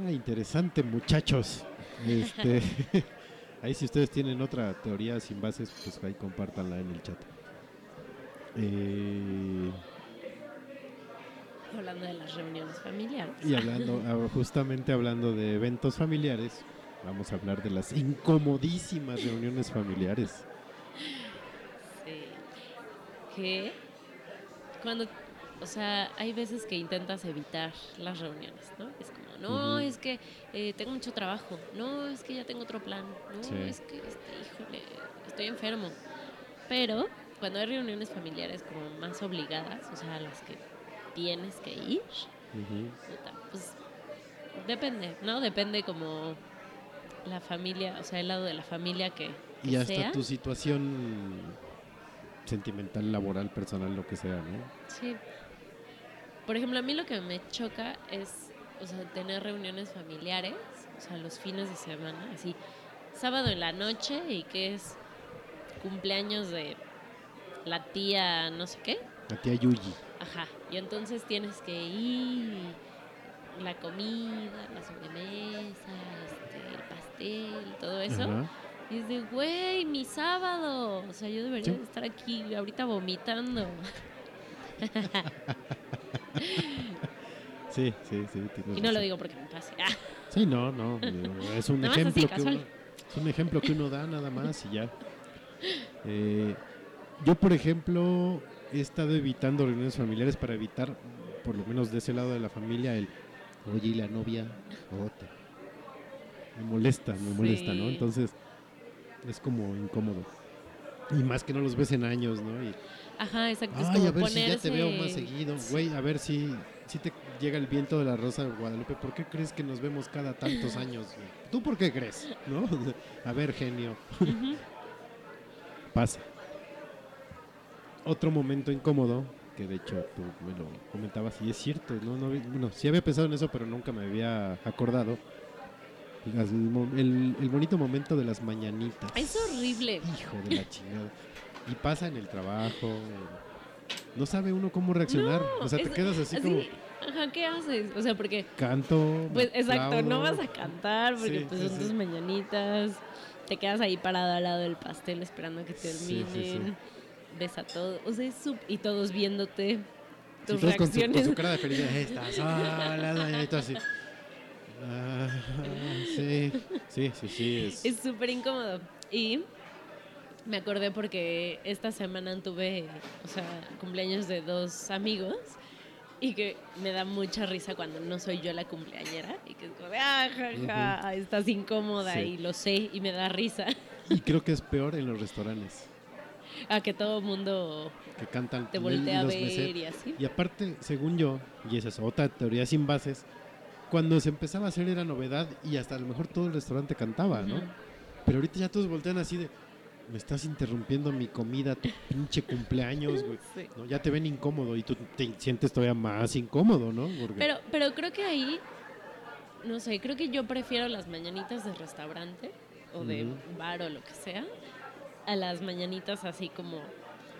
Speaker 2: Ah, interesante, muchachos. Este, ahí si ustedes tienen otra teoría sin bases, pues ahí compártanla en el chat. Eh,
Speaker 3: hablando de las reuniones familiares
Speaker 2: Y hablando, ah, justamente hablando de eventos familiares, vamos a hablar de las incomodísimas reuniones familiares.
Speaker 3: Sí. Que cuando, o sea, hay veces que intentas evitar las reuniones, ¿no? Es como, no, es que eh, tengo mucho trabajo, no, es que ya tengo otro plan, no,
Speaker 2: Sí.
Speaker 3: es que, este, híjole, estoy enfermo. Pero cuando hay reuniones familiares como más obligadas, o sea, a las que tienes que ir, pues depende, ¿no? Depende como la familia, o sea, el lado de la familia que, que
Speaker 2: Y hasta
Speaker 3: sea.
Speaker 2: tu situación sentimental, laboral, personal, lo que sea, ¿no?
Speaker 3: Sí. Por ejemplo, a mí lo que me choca es, o sea, tener reuniones familiares, o sea, los fines de semana, así, sábado en la noche y que es cumpleaños de la tía no sé qué,
Speaker 2: La tía Yuji.
Speaker 3: ajá, y entonces tienes que ir, la comida, la sobremesa, este, el pastel, todo eso.
Speaker 2: Ajá.
Speaker 3: Y es de, güey, mi sábado. O sea, yo debería
Speaker 2: Sí.
Speaker 3: estar aquí ahorita vomitando.
Speaker 2: Sí, sí, sí.
Speaker 3: Y no lo digo porque me pase.
Speaker 2: Sí, no, no. Es un
Speaker 3: así,
Speaker 2: ejemplo que
Speaker 3: casual.
Speaker 2: uno, es un ejemplo que uno da nada más y ya. Eh, yo, por ejemplo, he estado evitando reuniones familiares para evitar, por lo menos de ese lado de la familia, el oye y la novia, Ota". Me molesta, me molesta, ¿no? Entonces, es como incómodo. Y más que no los ves en años, ¿no? Y,
Speaker 3: Ajá, exacto. es
Speaker 2: Ay,
Speaker 3: como
Speaker 2: a ver si ya te veo más seguido. Güey, a ver si, si te llega el viento de la Rosa de Guadalupe. ¿Por qué crees que nos vemos cada tantos años? güey? ¿Tú por qué crees? ¿No? A ver, genio. Pasa. Otro momento incómodo, que de hecho tú me lo comentabas y es cierto, ¿no? no bueno, sí había pensado en eso, pero nunca me había acordado. El, bonito momento de las mañanitas.
Speaker 3: Es horrible.
Speaker 2: Hijo de la chingada. Y pasa en el trabajo. No sabe uno cómo reaccionar.
Speaker 3: No,
Speaker 2: o sea, te quedas así, como
Speaker 3: Ajá, ¿qué haces? O sea, porque,
Speaker 2: canto.
Speaker 3: pues exacto, no vas a cantar porque
Speaker 2: Sí,
Speaker 3: pues
Speaker 2: sí,
Speaker 3: son
Speaker 2: sí.
Speaker 3: tus mañanitas. Te quedas ahí parado al lado del pastel esperando a que terminen. Ves a todos. O sea, es sup- y todos viéndote. Tus
Speaker 2: todos con su, con
Speaker 3: reacciones.
Speaker 2: su cara de felicidad. Estas son las mañanitas así. Ah, sí, sí, sí, sí. Es,
Speaker 3: súper incómodo. Y me acordé porque esta semana tuve, o sea, cumpleaños de dos amigos y que me da mucha risa cuando no soy yo la cumpleañera y que es como de, ah, ja, ja, estás incómoda
Speaker 2: Sí.
Speaker 3: y lo sé y me da risa.
Speaker 2: Y creo que es peor en los restaurantes,
Speaker 3: A que todo mundo
Speaker 2: que cantan
Speaker 3: te
Speaker 2: el-
Speaker 3: voltea a ver y así.
Speaker 2: Y aparte, según yo, y esa es otra teoría sin bases, cuando se empezaba a hacer era novedad y hasta a lo mejor todo el restaurante cantaba, ¿no? Pero ahorita ya todos voltean así de, me estás interrumpiendo mi comida, tu pinche cumpleaños, güey.
Speaker 3: Sí.
Speaker 2: ¿no? Ya te ven incómodo y tú te sientes todavía más incómodo, ¿no? Porque-
Speaker 3: Pero, pero creo que ahí, no sé, creo que yo prefiero las mañanitas de restaurante o de
Speaker 2: Ujú.
Speaker 3: bar o lo que sea, a las mañanitas así como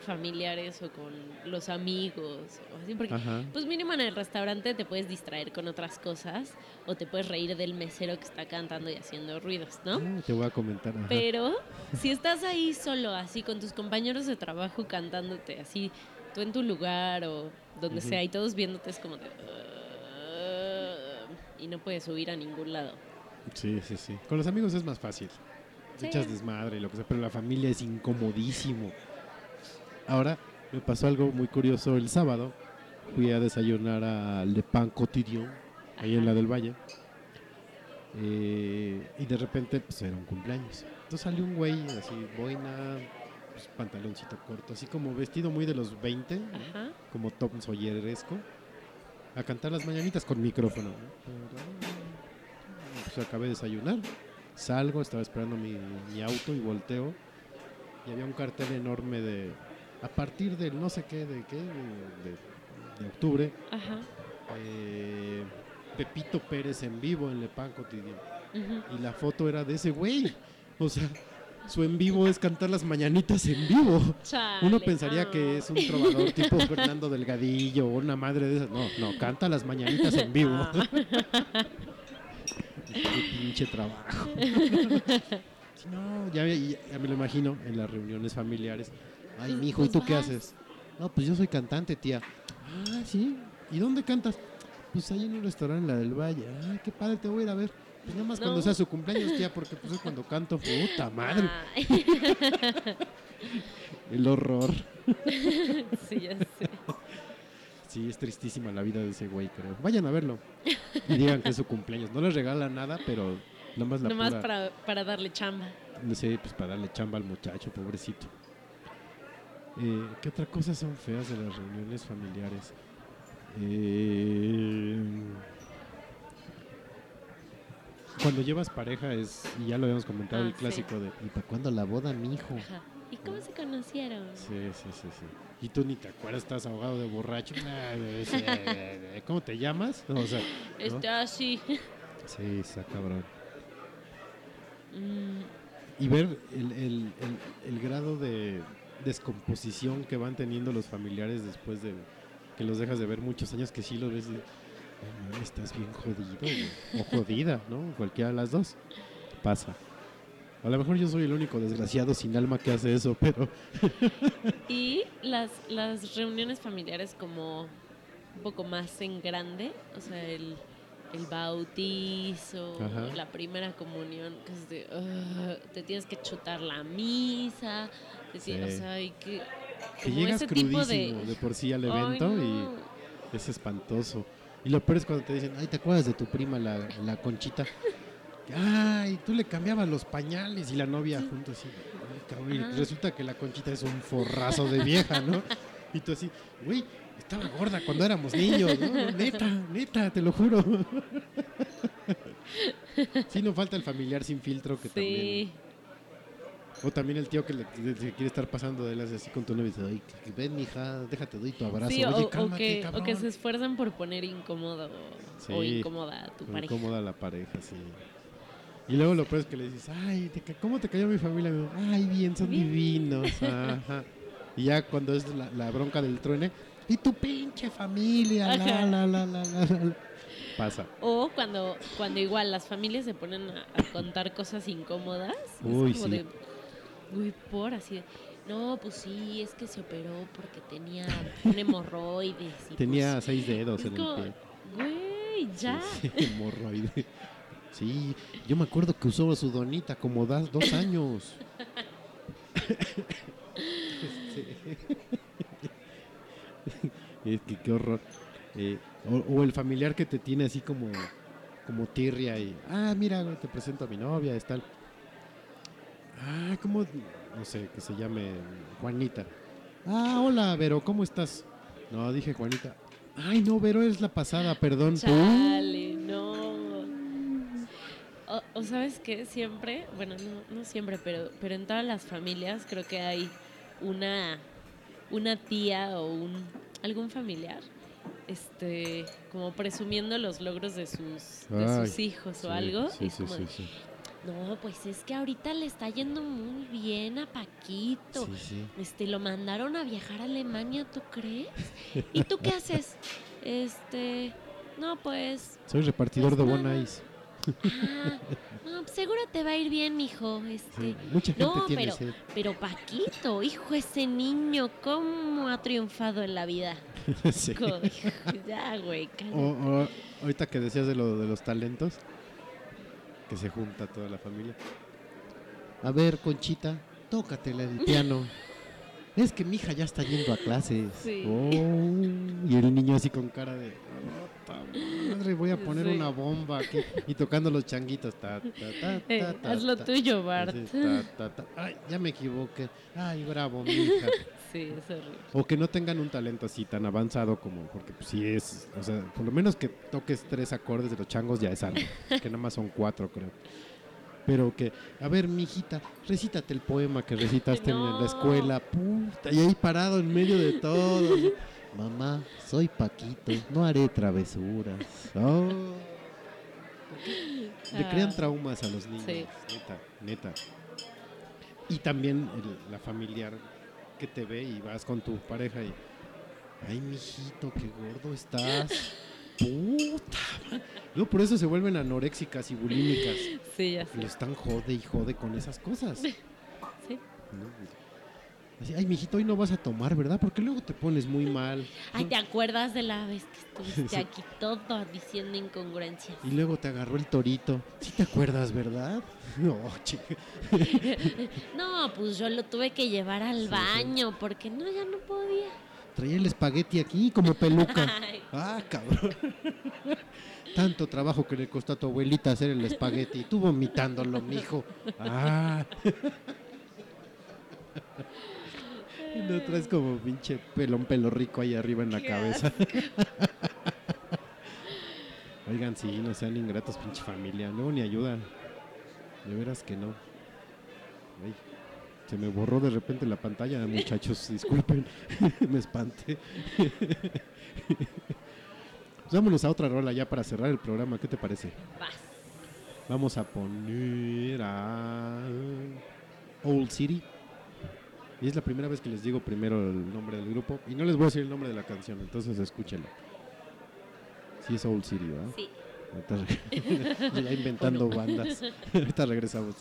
Speaker 3: familiares o con los amigos o así, porque
Speaker 2: Ajá.
Speaker 3: pues mínimo en el restaurante te puedes distraer con otras cosas o te puedes reír del mesero que está cantando y haciendo ruidos, ¿no?
Speaker 2: Ah, te voy a comentar. ajá.
Speaker 3: Pero si estás ahí solo, así con tus compañeros de trabajo cantándote, así tú en tu lugar o donde sea y todos viéndote es como de... Y no puedes subir a ningún lado.
Speaker 2: Sí, sí, sí. Con los amigos es más fácil.
Speaker 3: Sí.
Speaker 2: Echas desmadre y lo que sea, pero la familia es incomodísimo. Ahora me pasó algo muy curioso el sábado. Fui a desayunar al Le Pan Quotidien, ahí en la del Valle. Eh, y de repente, pues era un cumpleaños. Entonces salió un güey así, boina, pues, pantaloncito corto, así como vestido muy de los 20, ¿no? Como Tom Sawyeresco, a cantar las mañanitas con micrófono. ¿no? Pues acabé de desayunar, salgo, estaba esperando mi, mi auto y volteo y había un cartel enorme de a partir del no sé qué, de qué, de, de- de octubre,
Speaker 3: Ajá.
Speaker 2: eh, Pepito Pérez en vivo en Le Pan Cotidiano. Y la foto era de ese güey. O sea, su en vivo es cantar las mañanitas en vivo. Uno pensaría
Speaker 3: ah.
Speaker 2: que es un trovador tipo Fernando Delgadillo o una madre de esas. No, no, canta las mañanitas en vivo.
Speaker 3: Ah.
Speaker 2: Qué pinche trabajo. No, ya, ya- ya me lo imagino en las reuniones familiares. Ay,
Speaker 3: Pues-
Speaker 2: mijo, ¿y
Speaker 3: pues
Speaker 2: tú qué haces? No, pues yo soy cantante, tía. Ah, sí. ¿Y dónde cantas? Pues ahí en un restaurante, en la del Valle. Ay, qué padre, te voy a ir a ver. Pues nada más cuando sea su cumpleaños, tía, porque pues es cuando canto. Puta madre. El horror.
Speaker 3: sí, ya sé.
Speaker 2: Sí, es tristísima la vida de ese güey, creo. Vayan a verlo. Y digan que es su cumpleaños. No les regala nada, pero nomás la
Speaker 3: Nomás
Speaker 2: pura-
Speaker 3: para, para darle chamba.
Speaker 2: No sé, pues para darle chamba al muchacho, pobrecito. Eh, ¿Qué otra cosa son feas de las reuniones familiares? Eh, cuando llevas pareja es, y ya lo habíamos comentado,
Speaker 3: Ah,
Speaker 2: el
Speaker 3: sí.
Speaker 2: clásico de ¿y para cuándo la boda, mi hijo?
Speaker 3: Ajá. ¿Y cómo se conocieron?
Speaker 2: Sí, sí, sí, sí. Y tú ni te acuerdas, estás ahogado de borracho. Ah, ¿Cómo te llamas? O sea, ¿no?
Speaker 3: Este, así.
Speaker 2: Sí, está cabrón.
Speaker 3: Mm,
Speaker 2: y ver el, el- el- el grado de descomposición que van teniendo los familiares después de que los dejas de ver muchos años, que sí los ves "No mames, estás bien jodido güey", o jodida, ¿no? Cualquiera de las dos pasa. A lo mejor yo soy el único desgraciado sin alma que hace eso, pero
Speaker 3: Y las, las reuniones familiares como un poco más en grande, o sea, el, el bautizo,
Speaker 2: Ajá.
Speaker 3: la primera comunión, que es de, te tienes que chutar la misa, te
Speaker 2: Sí.
Speaker 3: o sea, hay que...
Speaker 2: que llegas crudísimo de...
Speaker 3: de...
Speaker 2: por sí al
Speaker 3: Ay,
Speaker 2: evento
Speaker 3: no.
Speaker 2: y es espantoso. Y lo peor es cuando te dicen, ay, ¿te acuerdas de tu prima, la, la conchita? Ay, tú le cambiabas los pañales y la novia junto así. "Ay, cabrón", y resulta que la conchita es un forrazo de vieja, ¿no? Y tú así, güey, estaba gorda cuando éramos niños, ¿no? Neta, neta, te lo juro. Sí, no falta el familiar sin filtro que también.
Speaker 3: Sí,
Speaker 2: O también el tío que le, le- le quiere estar pasando de las así con tu novia y dice, ay, que- que ven, mija, déjate, doy tu abrazo.
Speaker 3: sí,
Speaker 2: Oye,
Speaker 3: o, o
Speaker 2: cálmate,
Speaker 3: que, o que se esfuerzan por poner incómodo o incómoda a tu pareja.
Speaker 2: cómoda la pareja, sí. Y luego lo peor es que le dices, ay, te ¿cómo te cayó mi familia? Ay, bien, son
Speaker 3: Bien.
Speaker 2: divinos. Ajá. Y ya cuando es la, la bronca del truene, y tu pinche familia, la, la, la, la, la, la". Pasa.
Speaker 3: O cuando, cuando igual las familias se ponen a, a contar cosas incómodas.
Speaker 2: Uy,
Speaker 3: es como
Speaker 2: sí.
Speaker 3: de, uy, por así de, no, pues sí, es que se operó porque tenía un hemorroides. y
Speaker 2: Tenía
Speaker 3: pues,
Speaker 2: seis dedos en
Speaker 3: como,
Speaker 2: el pie.
Speaker 3: Güey, ya.
Speaker 2: Sí, sí, hemorroide. Sí, yo me acuerdo que usó su donita como das dos años. Es que qué horror. Eh, o, el familiar que te tiene así como, como tirria y, ah, mira, te presento a mi novia, es tal. Ah, ¿cómo? No sé, que se llame Juanita. Ah, hola, Vero, ¿cómo estás? No, dije Juanita. Ay, no, Vero es la pasada, perdón.
Speaker 3: Chale, no. O, o sabes que siempre, bueno, no, no siempre, pero, pero en todas las familias creo que hay una, una tía o un algún familiar, este, como presumiendo los logros de sus, de sus
Speaker 2: Ay,
Speaker 3: hijos
Speaker 2: Sí,
Speaker 3: o algo.
Speaker 2: Sí,
Speaker 3: y
Speaker 2: sí,
Speaker 3: como de. No, pues es que ahorita le está yendo muy bien a Paquito.
Speaker 2: Sí, sí.
Speaker 3: Este, lo mandaron a viajar a Alemania, ¿tú crees? ¿Y tú qué haces? Este, no, pues,
Speaker 2: Soy repartidor
Speaker 3: Pues
Speaker 2: de. Bonais.
Speaker 3: Ah, no, pues seguro te va a ir bien, mijo. Este,
Speaker 2: Sí, mucha gente
Speaker 3: no,
Speaker 2: tiene
Speaker 3: pero, pero Paquito, hijo, ese niño, ¿cómo ha triunfado en la vida?
Speaker 2: Sí.
Speaker 3: Co- ya, güey, cállate.
Speaker 2: O- o- ahorita que decías de, lo, de los talentos, que se junta toda la familia. A ver, Conchita, tócatela el piano. Es que mi hija ya está yendo a clases.
Speaker 3: Sí.
Speaker 2: Oh, y el niño así con cara de, "Ota madre, voy a poner
Speaker 3: Sí.
Speaker 2: una bomba aquí. Y tocando los changuitos. Ta, ta, ta,
Speaker 3: Eh, haz lo tuyo, Bart.
Speaker 2: Ay, ya me equivoqué. Ay, bravo, mi hija.
Speaker 3: Sí, es horrible.
Speaker 2: O que no tengan un talento así tan avanzado como, porque pues sí es, o sea, por lo menos que toques tres acordes de los changos ya es algo, que nada más son cuatro creo. Pero que, a ver, mijita, recítate el poema que recitaste en la escuela, puta, y ahí parado en medio de todo. Mamá, soy Paquito, no haré travesuras. Oh. Le crean
Speaker 3: Ah.
Speaker 2: traumas a los niños,
Speaker 3: Sí.
Speaker 2: neta, neta. Y también el- la familiar que te ve y vas con tu pareja y, ay, mijito, qué gordo estás. Puta. madre". No, por eso se vuelven anoréxicas y bulímicas.
Speaker 3: Sí, ya sé.
Speaker 2: están jode y jode con esas cosas.
Speaker 3: Sí.
Speaker 2: ¿no? Así, ay, mijito, hoy no vas a tomar, ¿verdad? Porque luego te pones muy mal.
Speaker 3: Ay, ¿te acuerdas de la vez que estuviste
Speaker 2: Sí.
Speaker 3: aquí todo diciendo incongruencias?
Speaker 2: Y luego te agarró el torito. Sí te acuerdas, ¿verdad? No, chica.
Speaker 3: No, pues yo lo tuve que llevar al
Speaker 2: Sí, sí.
Speaker 3: baño porque no, ya no podía.
Speaker 2: Traía el espagueti aquí como peluca. Ah, cabrón. Tanto trabajo que le costó a tu abuelita hacer el espagueti. Y tú vomitándolo, mijo. Ah. Y no traes como pinche pelón pelo rico ahí arriba en la cabeza. Oigan, sí, no sean ingratos, pinche familia. Luego ni ayudan. De veras que no. Ay, se me borró de repente la pantalla, muchachos. Disculpen, me espanté. Pues vámonos a otra rola ya para cerrar el programa. ¿Qué te parece?
Speaker 3: vas.
Speaker 2: Vamos a poner a Old City. Y es la primera vez que les digo primero el nombre del grupo. Y no les voy a decir el nombre de la canción, entonces escúchenlo. Sí es Old City, ¿verdad?
Speaker 3: Sí.
Speaker 2: Ahorita ya inventando bandas. Ahorita regresamos.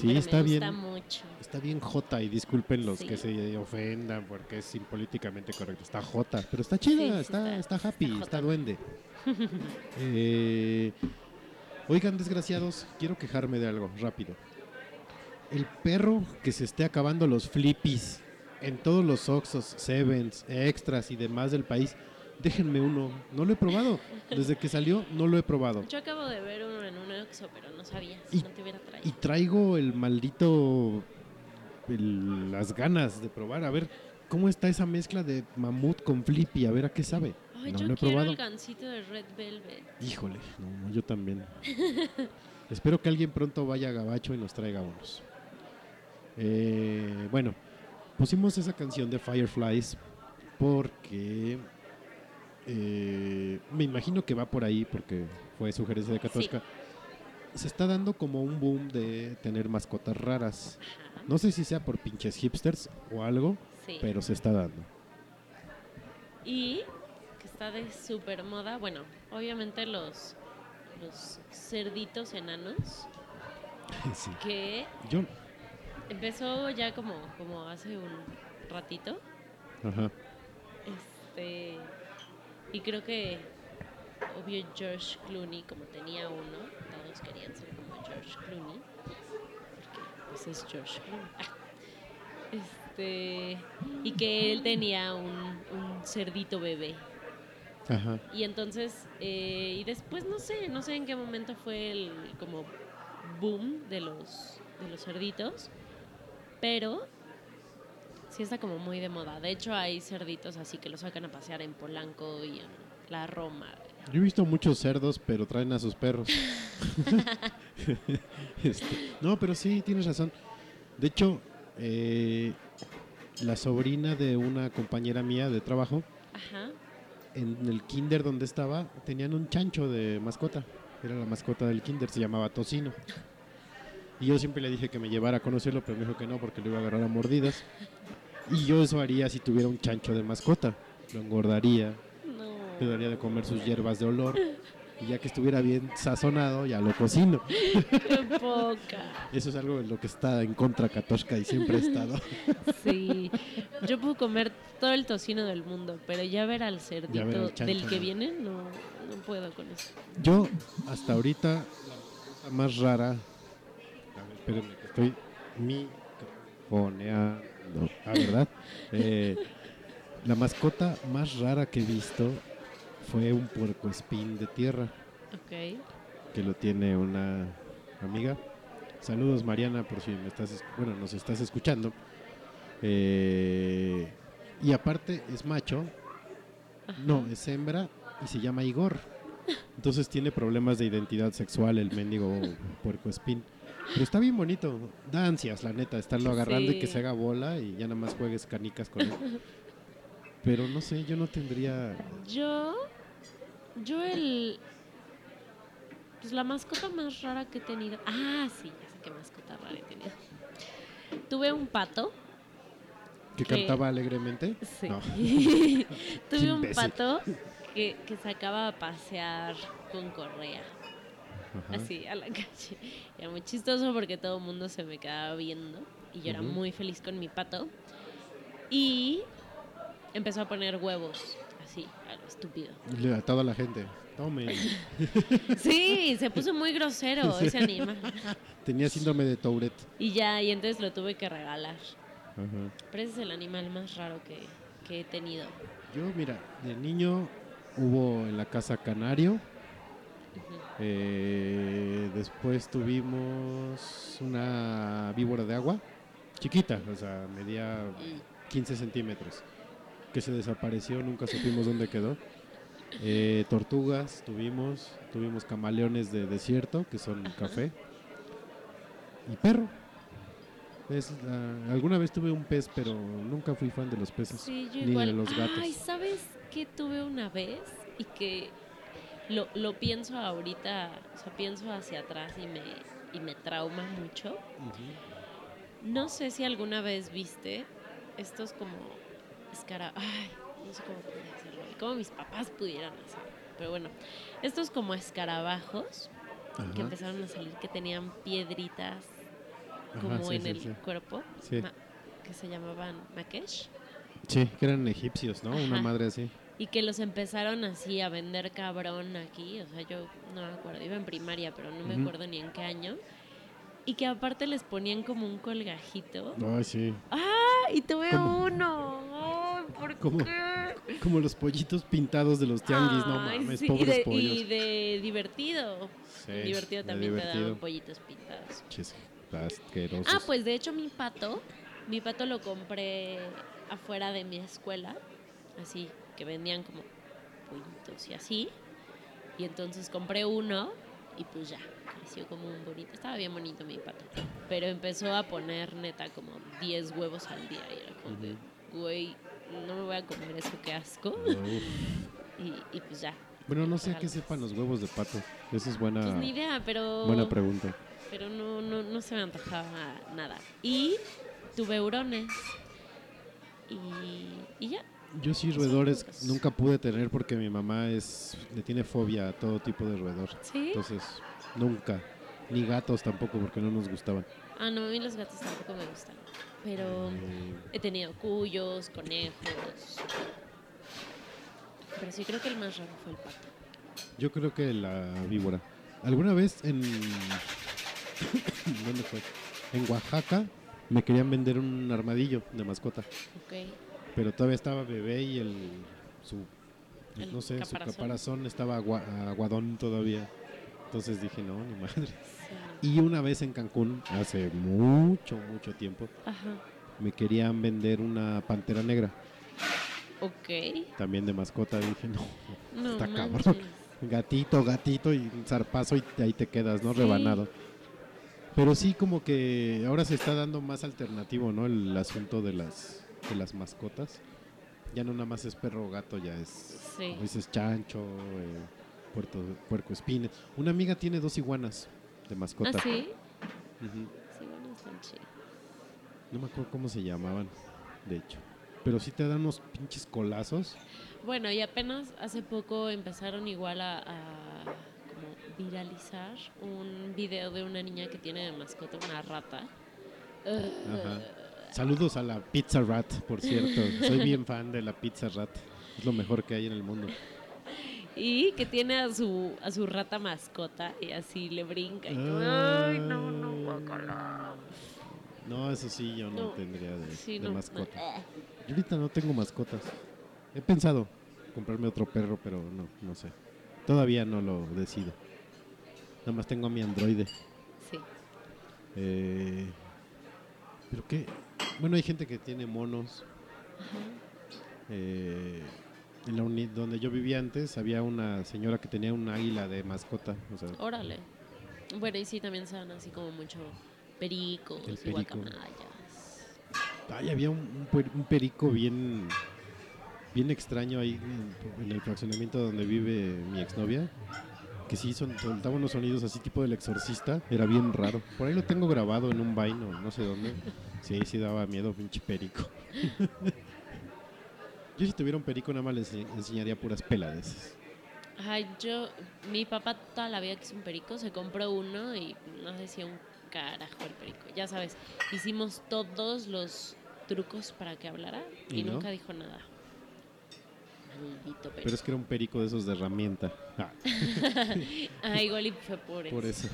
Speaker 2: Sí,
Speaker 3: pero
Speaker 2: está
Speaker 3: me
Speaker 2: bien.
Speaker 3: mucho.
Speaker 2: Está bien Jota y disculpen los
Speaker 3: Sí.
Speaker 2: que se ofendan porque es impolíticamente correcto. Está Jota, pero está chida,
Speaker 3: Sí, sí
Speaker 2: está,
Speaker 3: está-
Speaker 2: está happy,
Speaker 3: está
Speaker 2: está, duende. Eh, oigan, desgraciados, quiero quejarme de algo rápido. El perro que se esté acabando los flippies en todos los Oxos, Sevens, Extras y demás del país, déjenme uno. No lo he probado. Desde que salió, no lo he probado.
Speaker 3: Yo acabo de ver uno en un Oxxo, pero no sabía.
Speaker 2: Y-
Speaker 3: Si no te hubiera traído.
Speaker 2: Y traigo el maldito. el- las ganas de probar. A ver cómo está esa mezcla de mamut con flippy. A ver a qué sabe.
Speaker 3: Ay,
Speaker 2: no
Speaker 3: yo
Speaker 2: lo he
Speaker 3: quiero
Speaker 2: probado.
Speaker 3: el gansito de Red Velvet.
Speaker 2: Híjole, no, no, yo también. Espero que alguien pronto vaya a Gabacho y nos traiga unos. Eh, bueno, pusimos esa canción de Fireflies porque eh, me imagino que va por ahí porque fue sugerencia de Katoshka. Se está dando como un boom de tener mascotas raras.
Speaker 3: Ajá.
Speaker 2: No sé si sea por pinches hipsters o algo,
Speaker 3: Sí.
Speaker 2: pero se está dando.
Speaker 3: Y que está de super moda. Bueno, obviamente los, los cerditos enanos.
Speaker 2: Sí.
Speaker 3: Que
Speaker 2: Yo,
Speaker 3: empezó ya como, como hace un ratito.
Speaker 2: ajá.
Speaker 3: Este. Y creo que. Obvio, George Clooney, como tenía uno, todos querían ser como George Clooney. Porque pues es George Clooney. Este. Y que él tenía un, un cerdito bebé.
Speaker 2: Ajá.
Speaker 3: Y entonces, eh, y después no sé, no sé en qué momento fue el como boom de los, de los cerditos, pero sí está como muy de moda. De hecho, hay cerditos así que los sacan a pasear en Polanco y en la Roma.
Speaker 2: Yo he visto muchos cerdos, pero traen a sus perros. Este, no, pero sí, tienes razón. De hecho, eh, la sobrina de una compañera mía de trabajo,
Speaker 3: Ajá.
Speaker 2: en el kinder donde estaba, tenían un chancho de mascota. Era la mascota del kinder, se llamaba Tocino. Y yo siempre le dije que me llevara a conocerlo, pero me dijo que no, porque lo iba a agarrar a mordidas. Y yo eso haría si tuviera un chancho de mascota. Lo engordaría, le
Speaker 3: No.
Speaker 2: daría de comer sus hierbas de olor. Y ya que estuviera bien sazonado, ya lo cocino.
Speaker 3: Qué poca.
Speaker 2: Eso es algo en lo que está en contra Katoshka y siempre ha estado.
Speaker 3: Sí. Yo puedo comer todo el tocino del mundo, pero ya ver al cerdito
Speaker 2: al chancho,
Speaker 3: del que
Speaker 2: no.
Speaker 3: viene, no, no puedo con eso.
Speaker 2: Yo, hasta ahorita, la mascota más rara. A ver, espérenme, que estoy microfoneando. Ah, ¿verdad? Eh, la mascota más rara que he visto fue un puercoespín de tierra.
Speaker 3: Ok.
Speaker 2: que lo tiene una amiga. Saludos Mariana, por si me estás, es- bueno, nos estás escuchando. Eh, y aparte es macho, no, es hembra y se llama Igor. Entonces tiene problemas de identidad sexual el mendigo puercoespín. Pero está bien bonito, da ansias, la neta, estarlo agarrando y que se haga bola y ya nada más juegues canicas con él. Pero no sé, yo no tendría...
Speaker 3: Yo, yo el, Pues la mascota más rara que he tenido. Ah, sí, ya sé qué mascota rara he tenido. Tuve un pato.
Speaker 2: ¿Que
Speaker 3: que-
Speaker 2: cantaba alegremente?
Speaker 3: Sí.
Speaker 2: No.
Speaker 3: Tuve un pato que, que sacaba a pasear con correa.
Speaker 2: Ajá.
Speaker 3: Así, a la calle. Era muy chistoso porque todo el mundo se me quedaba viendo. Y yo era muy feliz con mi pato. Y empezó a poner huevos. Así, a lo estúpido.
Speaker 2: Y le- A toda la gente. Tomen.
Speaker 3: Sí, se puso muy grosero ese animal.
Speaker 2: Tenía síndrome de Tourette.
Speaker 3: Y ya, y entonces lo tuve que regalar. Pero ese es el animal más raro que, que he tenido.
Speaker 2: Yo, mira, de niño hubo en la casa canario. Eh, después tuvimos una víbora de agua, chiquita, o sea, medía
Speaker 3: Mm.
Speaker 2: 15 centímetros, que se desapareció, nunca supimos dónde quedó. Eh, tortugas tuvimos, tuvimos camaleones de desierto, que son café, y perro. Es, ah, alguna vez tuve un pez, pero nunca fui fan de los peces,
Speaker 3: Sí, yo
Speaker 2: ni
Speaker 3: igual.
Speaker 2: de los gatos.
Speaker 3: Ay, ¿sabes qué tuve una vez? Y que lo, lo pienso ahorita, o sea, pienso hacia atrás y me, y me trauma mucho. No sé si alguna vez viste estos como escara... Ay, no sé cómo pude hacerlo. y cómo mis papás pudieran hacerlo. Pero bueno, estos como escarabajos que empezaron a salir que tenían piedritas
Speaker 2: Ajá,
Speaker 3: como
Speaker 2: sí,
Speaker 3: en
Speaker 2: sí,
Speaker 3: el
Speaker 2: sí.
Speaker 3: cuerpo. Que se llamaban makesh.
Speaker 2: Sí, que eran egipcios, ¿no? Una madre así.
Speaker 3: Y que los empezaron así a vender cabrón aquí. O sea, yo no me acuerdo, iba en primaria, pero no me acuerdo ni en qué año. Y que aparte les ponían como un colgajito.
Speaker 2: Ay, sí.
Speaker 3: ¡Ah! Y tuve
Speaker 2: ¿Cómo?
Speaker 3: uno. Ay, ¿Por
Speaker 2: ¿Cómo?
Speaker 3: qué?
Speaker 2: Como los pollitos pintados de los tianguis, no
Speaker 3: Ay,
Speaker 2: mames,
Speaker 3: sí, y
Speaker 2: pobres
Speaker 3: de,
Speaker 2: pollos.
Speaker 3: Y de divertido.
Speaker 2: Sí,
Speaker 3: divertido también te daban pollitos pintados.
Speaker 2: Chis, asquerosos.
Speaker 3: Ah, pues de hecho mi pato, mi pato lo compré afuera de mi escuela, así, que vendían como pollitos y así. Y entonces compré uno y pues ya, creció como un bonito. Estaba bien bonito mi pato. Pero empezó a poner neta como 10 huevos al día y era como de, güey, no me voy a comer eso, qué asco. Y, y pues ya.
Speaker 2: Bueno, no sé a qué sepan los huevos de pato. Esa es buena,
Speaker 3: Pues ni idea, pero...
Speaker 2: buena pregunta.
Speaker 3: pero no, no, no se me antojaba nada. Y tuve hurones. Y, y ya.
Speaker 2: Yo sí roedores nunca pude tener porque mi mamá es le tiene fobia a todo tipo de roedor.
Speaker 3: ¿Sí?
Speaker 2: Entonces, nunca. Ni gatos tampoco porque no nos gustaban.
Speaker 3: Ah, no, a mí los gatos tampoco me gustan. Pero
Speaker 2: Eh,
Speaker 3: he tenido cuyos, conejos. Pero sí creo que el más raro fue el pato.
Speaker 2: yo creo que la víbora. ¿Alguna vez en... ¿Dónde fue? En Oaxaca me querían vender un armadillo de mascota.
Speaker 3: Ok.
Speaker 2: Pero todavía estaba bebé y el su pues,
Speaker 3: El
Speaker 2: no sé, su
Speaker 3: caparazón.
Speaker 2: estaba agua- aguadón todavía. Entonces dije, no, ni madre.
Speaker 3: Sí.
Speaker 2: Y una vez en Cancún, hace mucho, mucho tiempo,
Speaker 3: Ajá.
Speaker 2: me querían vender una pantera negra,
Speaker 3: Ok.
Speaker 2: también de mascota. Dije, no,
Speaker 3: No
Speaker 2: está
Speaker 3: manches.
Speaker 2: cabrón. Gatito, gatito y un zarpazo y ahí te quedas, ¿no?
Speaker 3: Sí.
Speaker 2: Rebanado. Pero sí como que ahora se está dando más alternativo, ¿no? El asunto de las, de las mascotas. Ya no nada más es perro o gato, ya es,
Speaker 3: Sí.
Speaker 2: como dices, chancho, eh, puerto, puerco espines. Una amiga tiene dos iguanas de mascota.
Speaker 3: ¿Ah, sí? Están chidos.
Speaker 2: No me acuerdo cómo se llamaban, de hecho. Pero sí te dan unos pinches colazos.
Speaker 3: Bueno, y apenas hace poco empezaron igual a, a como viralizar un video de una niña que tiene de mascota una rata.
Speaker 2: Ajá. Saludos a la Pizza Rat, por cierto. Soy bien fan de la Pizza Rat. Es lo mejor que hay en el mundo.
Speaker 3: Y que tiene a su, a su rata mascota y así le brinca. Y tú, Ay, no, no, guácala.
Speaker 2: No, eso sí, yo no,
Speaker 3: No,
Speaker 2: tendría de,
Speaker 3: sí,
Speaker 2: de
Speaker 3: no, no.
Speaker 2: mascota. Yo ahorita no tengo mascotas. He pensado comprarme otro perro, pero no, no sé. Todavía no lo decido. Nada más tengo a mi androide.
Speaker 3: Sí.
Speaker 2: Eh, pero qué. Bueno, hay gente que tiene monos. Eh, en la uni- donde yo vivía antes había una señora que tenía un águila de mascota. O sea,
Speaker 3: Órale. Bueno, y sí, también dan así como mucho pericos y guacamayas.
Speaker 2: ay, había un, un per- un perico bien, bien extraño ahí en, en el fraccionamiento donde vive mi exnovia. que sí son, soltaba unos sonidos así tipo del exorcista, era bien raro. Por ahí lo tengo grabado en un Vine o no sé dónde. Sí, sí daba miedo, pinche perico. Yo si tuviera un perico nada más le ense- enseñaría puras peladeces.
Speaker 3: Ay, yo, mi papá toda la vida quiso un perico, se compró uno y no decía un carajo el perico. Ya sabes, hicimos todos los trucos para que hablara y,
Speaker 2: ¿Y no?
Speaker 3: nunca dijo nada. Maldito perico.
Speaker 2: Pero es que era un perico de esos de herramienta. Ah,
Speaker 3: Ah, igual y fue por eso.
Speaker 2: por eso.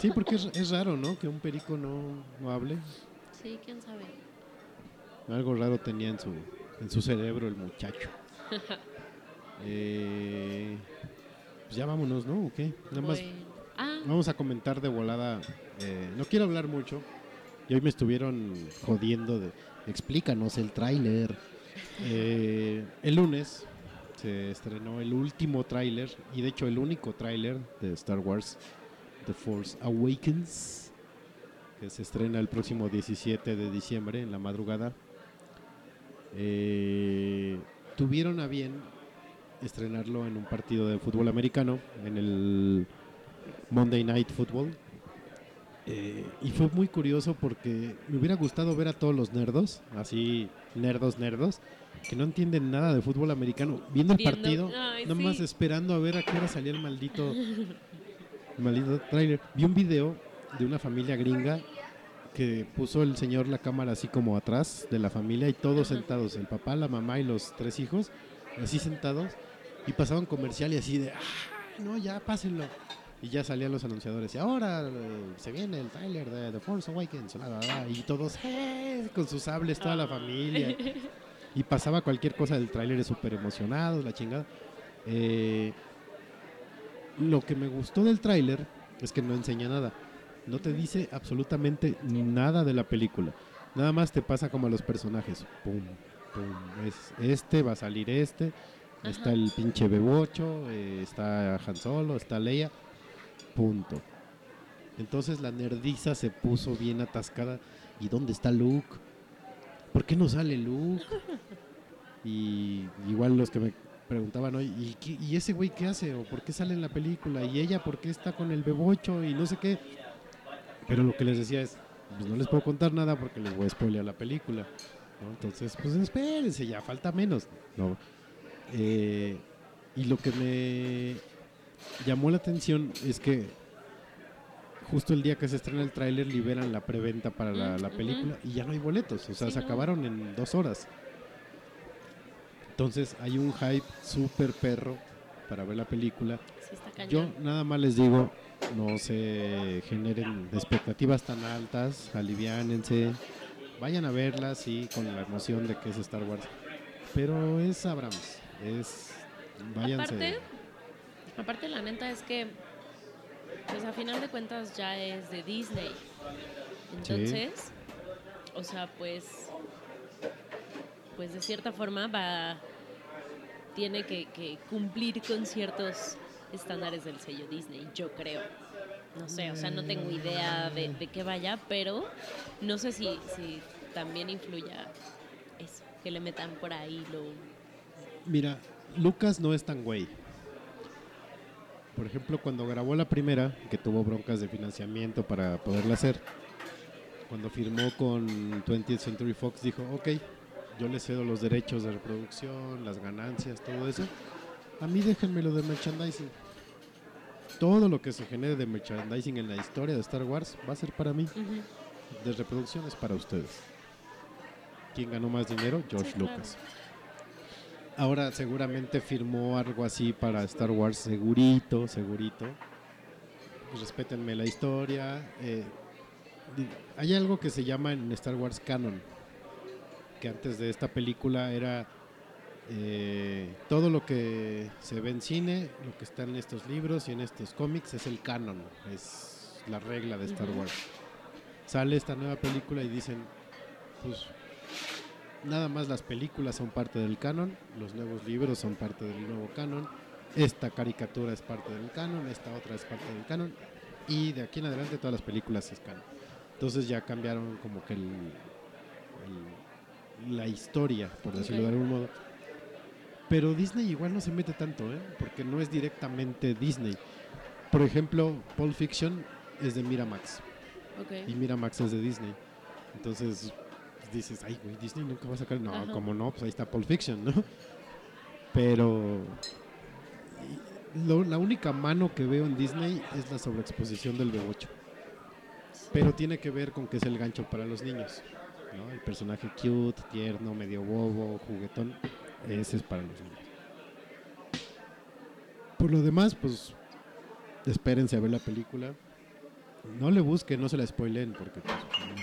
Speaker 2: Sí, porque es, es raro, ¿no? Que un perico no, no hable.
Speaker 3: Sí, quién sabe.
Speaker 2: Algo raro tenía en su, en su cerebro el muchacho. Eh, pues ya vámonos, ¿no? ¿O qué? Nada más
Speaker 3: Bueno. Ah,
Speaker 2: vamos a comentar de volada. eh, no quiero hablar mucho. Y hoy me estuvieron jodiendo de explícanos el tráiler. Eh, el lunes se estrenó el último tráiler y de hecho el único tráiler de Star Wars The Force Awakens que se estrena el próximo 17 de diciembre en la madrugada. Eh, tuvieron a bien estrenarlo en un partido de fútbol americano en el Monday Night Football. Eh, y fue muy curioso porque me hubiera gustado ver a todos los nerdos, así nerdos, nerdos, que no entienden nada de fútbol americano, viendo el partido,
Speaker 3: Ay,
Speaker 2: nomás
Speaker 3: sí.
Speaker 2: esperando a ver a qué hora salía el maldito, maldito trailer. Vi un video de una familia gringa que puso el señor la cámara así como atrás de la familia y todos sentados, el papá, la mamá y los tres hijos, así sentados, y pasaban comercial y así de, ah, no, ya pásenlo. Y ya salían los anunciadores. Y ahora eh, se viene el trailer de The Force Awakens. la, la, la", y todos "Eh", con sus sables, toda la familia. Y pasaba cualquier cosa del tráiler súper emocionados, la chingada. Eh, lo que me gustó del tráiler es que no enseña nada. No te dice absolutamente nada de la película. Nada más te pasa como a los personajes. Pum, pum. Es, este va a salir este. Está el pinche Bebocho. eh, está Han Solo. Está Leia. Punto. Entonces la nerdiza se puso bien atascada. ¿Y dónde está Luke? ¿Por qué no sale Luke? Y igual los que me preguntaban hoy, ¿y, qué- y ese güey qué hace? ¿O por qué sale en la película? ¿Y ella por qué está con el bebocho? Y no sé qué. Pero lo que les decía es, pues no les puedo contar nada porque les voy a spoilear la película. ¿no? Entonces, pues espérense, ya falta menos. ¿no? Eh, y lo que me llamó la atención es que justo el día que se estrena el tráiler liberan la preventa para la, la película y ya no hay boletos, o sea,
Speaker 3: Sí,
Speaker 2: se
Speaker 3: no.
Speaker 2: acabaron en dos horas. Entonces hay un hype súper perro para ver la película.
Speaker 3: sí
Speaker 2: Yo nada más les digo, no se generen expectativas tan altas, aliviánense, vayan a verla, sí, con la emoción de que es Star Wars. Pero es Abrams, es... Váyanse.
Speaker 3: Aparte, aparte la neta es que, pues a final de cuentas ya es de Disney. Entonces, o sea, pues, pues de cierta forma va, tiene que, cumplir con ciertos estándares del sello Disney, yo creo. No sé, o sea, no tengo idea de, qué vaya, pero no sé si, si también influya eso, que le metan por ahí lo...
Speaker 2: Mira, Lucas no es tan güey. Por ejemplo, cuando grabó la primera, que tuvo broncas de financiamiento para poderla hacer, cuando firmó con 20th Century Fox, dijo, ok, yo le cedo los derechos de reproducción, las ganancias, todo eso. A mí déjenmelo de merchandising. Todo lo que se genere de merchandising en la historia de Star Wars va a ser para mí. De reproducción es para ustedes. ¿Quién ganó más dinero? George
Speaker 3: Sí, claro.
Speaker 2: Lucas. Ahora seguramente firmó algo así para Star Wars, segurito, segurito. Pues respétenme la historia. eh, hay algo que se llama en Star Wars canon, que antes de esta película era eh, todo lo que se ve en cine, lo que está en estos libros y en estos cómics es el canon, es la regla de Star. Wars. Sale esta nueva película y dicen, pues nada más las películas son parte del canon, los nuevos libros son parte del nuevo canon, esta caricatura es parte del canon, esta otra es parte del canon y de aquí en adelante todas las películas es canon. Entonces ya cambiaron como que el, el- la historia, por decirlo de algún modo. Pero Disney igual no se mete tanto, ¿eh? Porque no es directamente Disney. Por ejemplo, Pulp Fiction es de Miramax. Y. Miramax es de Disney. Entonces pues, dices, ay, güey, Disney nunca va a sacar. No,
Speaker 3: Ajá.
Speaker 2: como no, pues ahí está Pulp Fiction, ¿no? Pero lo- la única mano que veo en Disney es la sobreexposición del bebocho. Pero tiene que ver con que es el gancho para los niños. ¿No? El personaje cute, tierno, medio bobo, juguetón. Ese es para los niños. Por lo demás, pues espérense a ver la película. No le busquen, no se la spoilen, porque pues,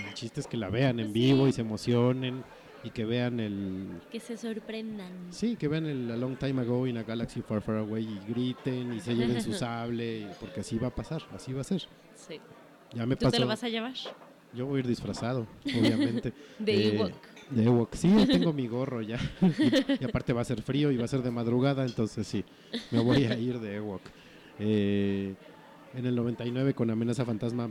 Speaker 2: el chiste es que la vean en vivo y se emocionen y que vean el...
Speaker 3: Que se sorprendan.
Speaker 2: Sí, que vean el A Long Time Ago in a Galaxy Far Far Away y griten y se lleven su sable, porque así va a pasar, así va a ser.
Speaker 3: Sí.
Speaker 2: Ya me
Speaker 3: ¿Tú
Speaker 2: pasó.
Speaker 3: te lo vas a llevar?
Speaker 2: Yo voy a ir disfrazado, obviamente.
Speaker 3: De
Speaker 2: Eh,
Speaker 3: Ewok.
Speaker 2: De Ewok. Sí, tengo mi gorro ya. y, y aparte va a ser frío y va a ser de madrugada, entonces sí, me voy a ir de Ewok. Eh, en el 99 con Amenaza Fantasma,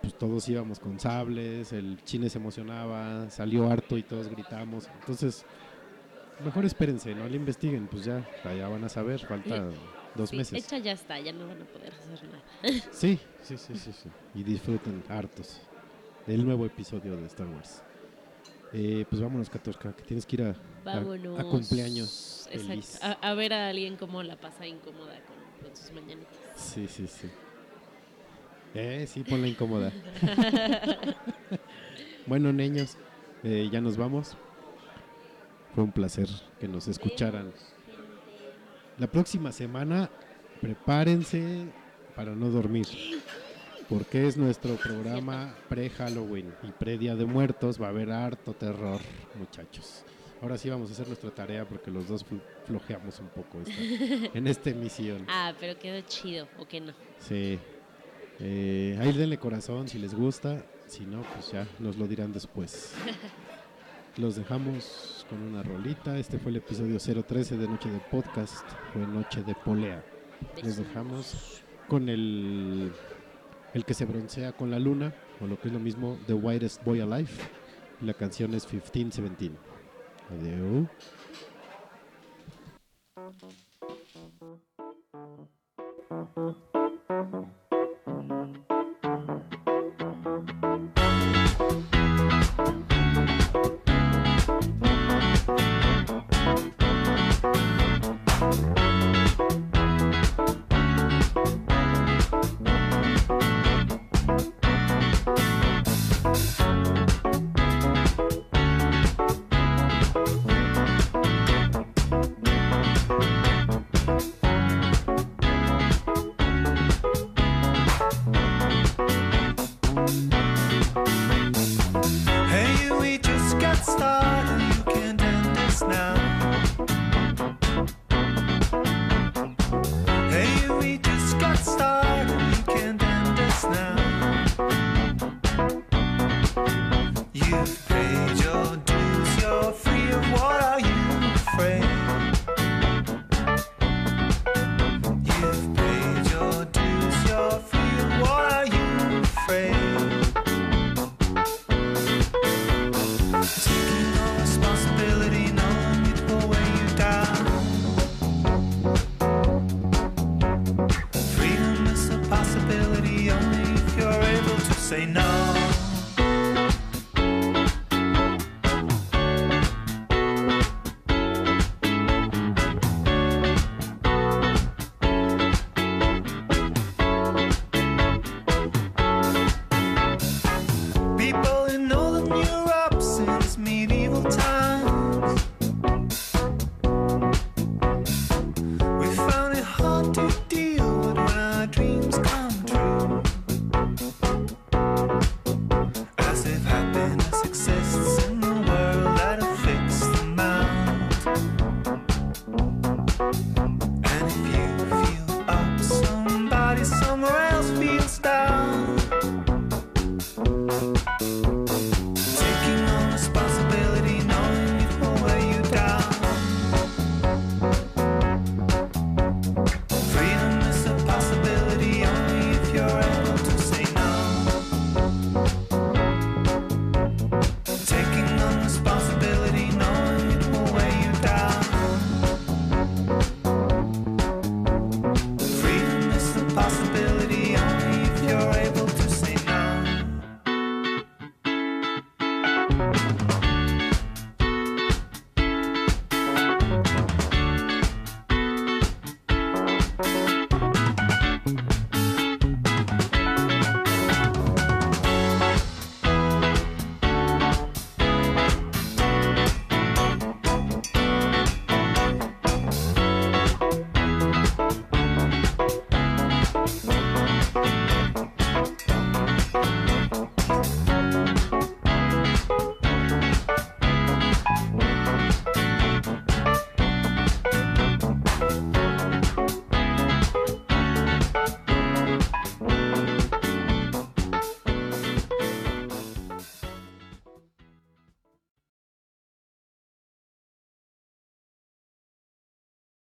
Speaker 2: pues todos íbamos con sables, el chine se emocionaba, salió harto y todos gritamos. Entonces, mejor espérense, no le investiguen, pues ya, ya van a saber, falta dos
Speaker 3: Sí,
Speaker 2: meses.
Speaker 3: Hecha ya está, ya no van a poder hacer nada.
Speaker 2: Sí, sí, sí, sí, sí. Y disfruten hartos del nuevo episodio de Star Wars. Eh, pues vámonos, Katorka, que tienes que ir a, a-
Speaker 3: Vámonos.
Speaker 2: a cumpleaños
Speaker 3: Exacto.
Speaker 2: feliz.
Speaker 3: A, a ver a alguien cómo la pasa incómoda con, con sus mañanitas.
Speaker 2: Sí, sí, sí. Eh, sí, ponla incómoda. bueno, niños, eh, ya nos vamos. Fue un placer que nos escucharan. La próxima semana, prepárense para no dormir. Porque es nuestro programa pre-Halloween y pre-Día de Muertos. Va a haber harto terror, muchachos. Ahora sí vamos a hacer nuestra tarea porque los dos fl- flojeamos un poco esta- en esta emisión.
Speaker 3: Ah, pero quedó chido, ¿o qué no?
Speaker 2: Sí. Eh, ahí denle corazón si les gusta. Si no, pues ya nos lo dirán después. Los dejamos con una rolita. Este fue el episodio 013 de Noche de Podcast. Fue Noche de Polea. Los dejamos con el, el que se broncea con la luna, o lo que es lo mismo, The Whitest Boy Alive. La canción es 1517. Adiós.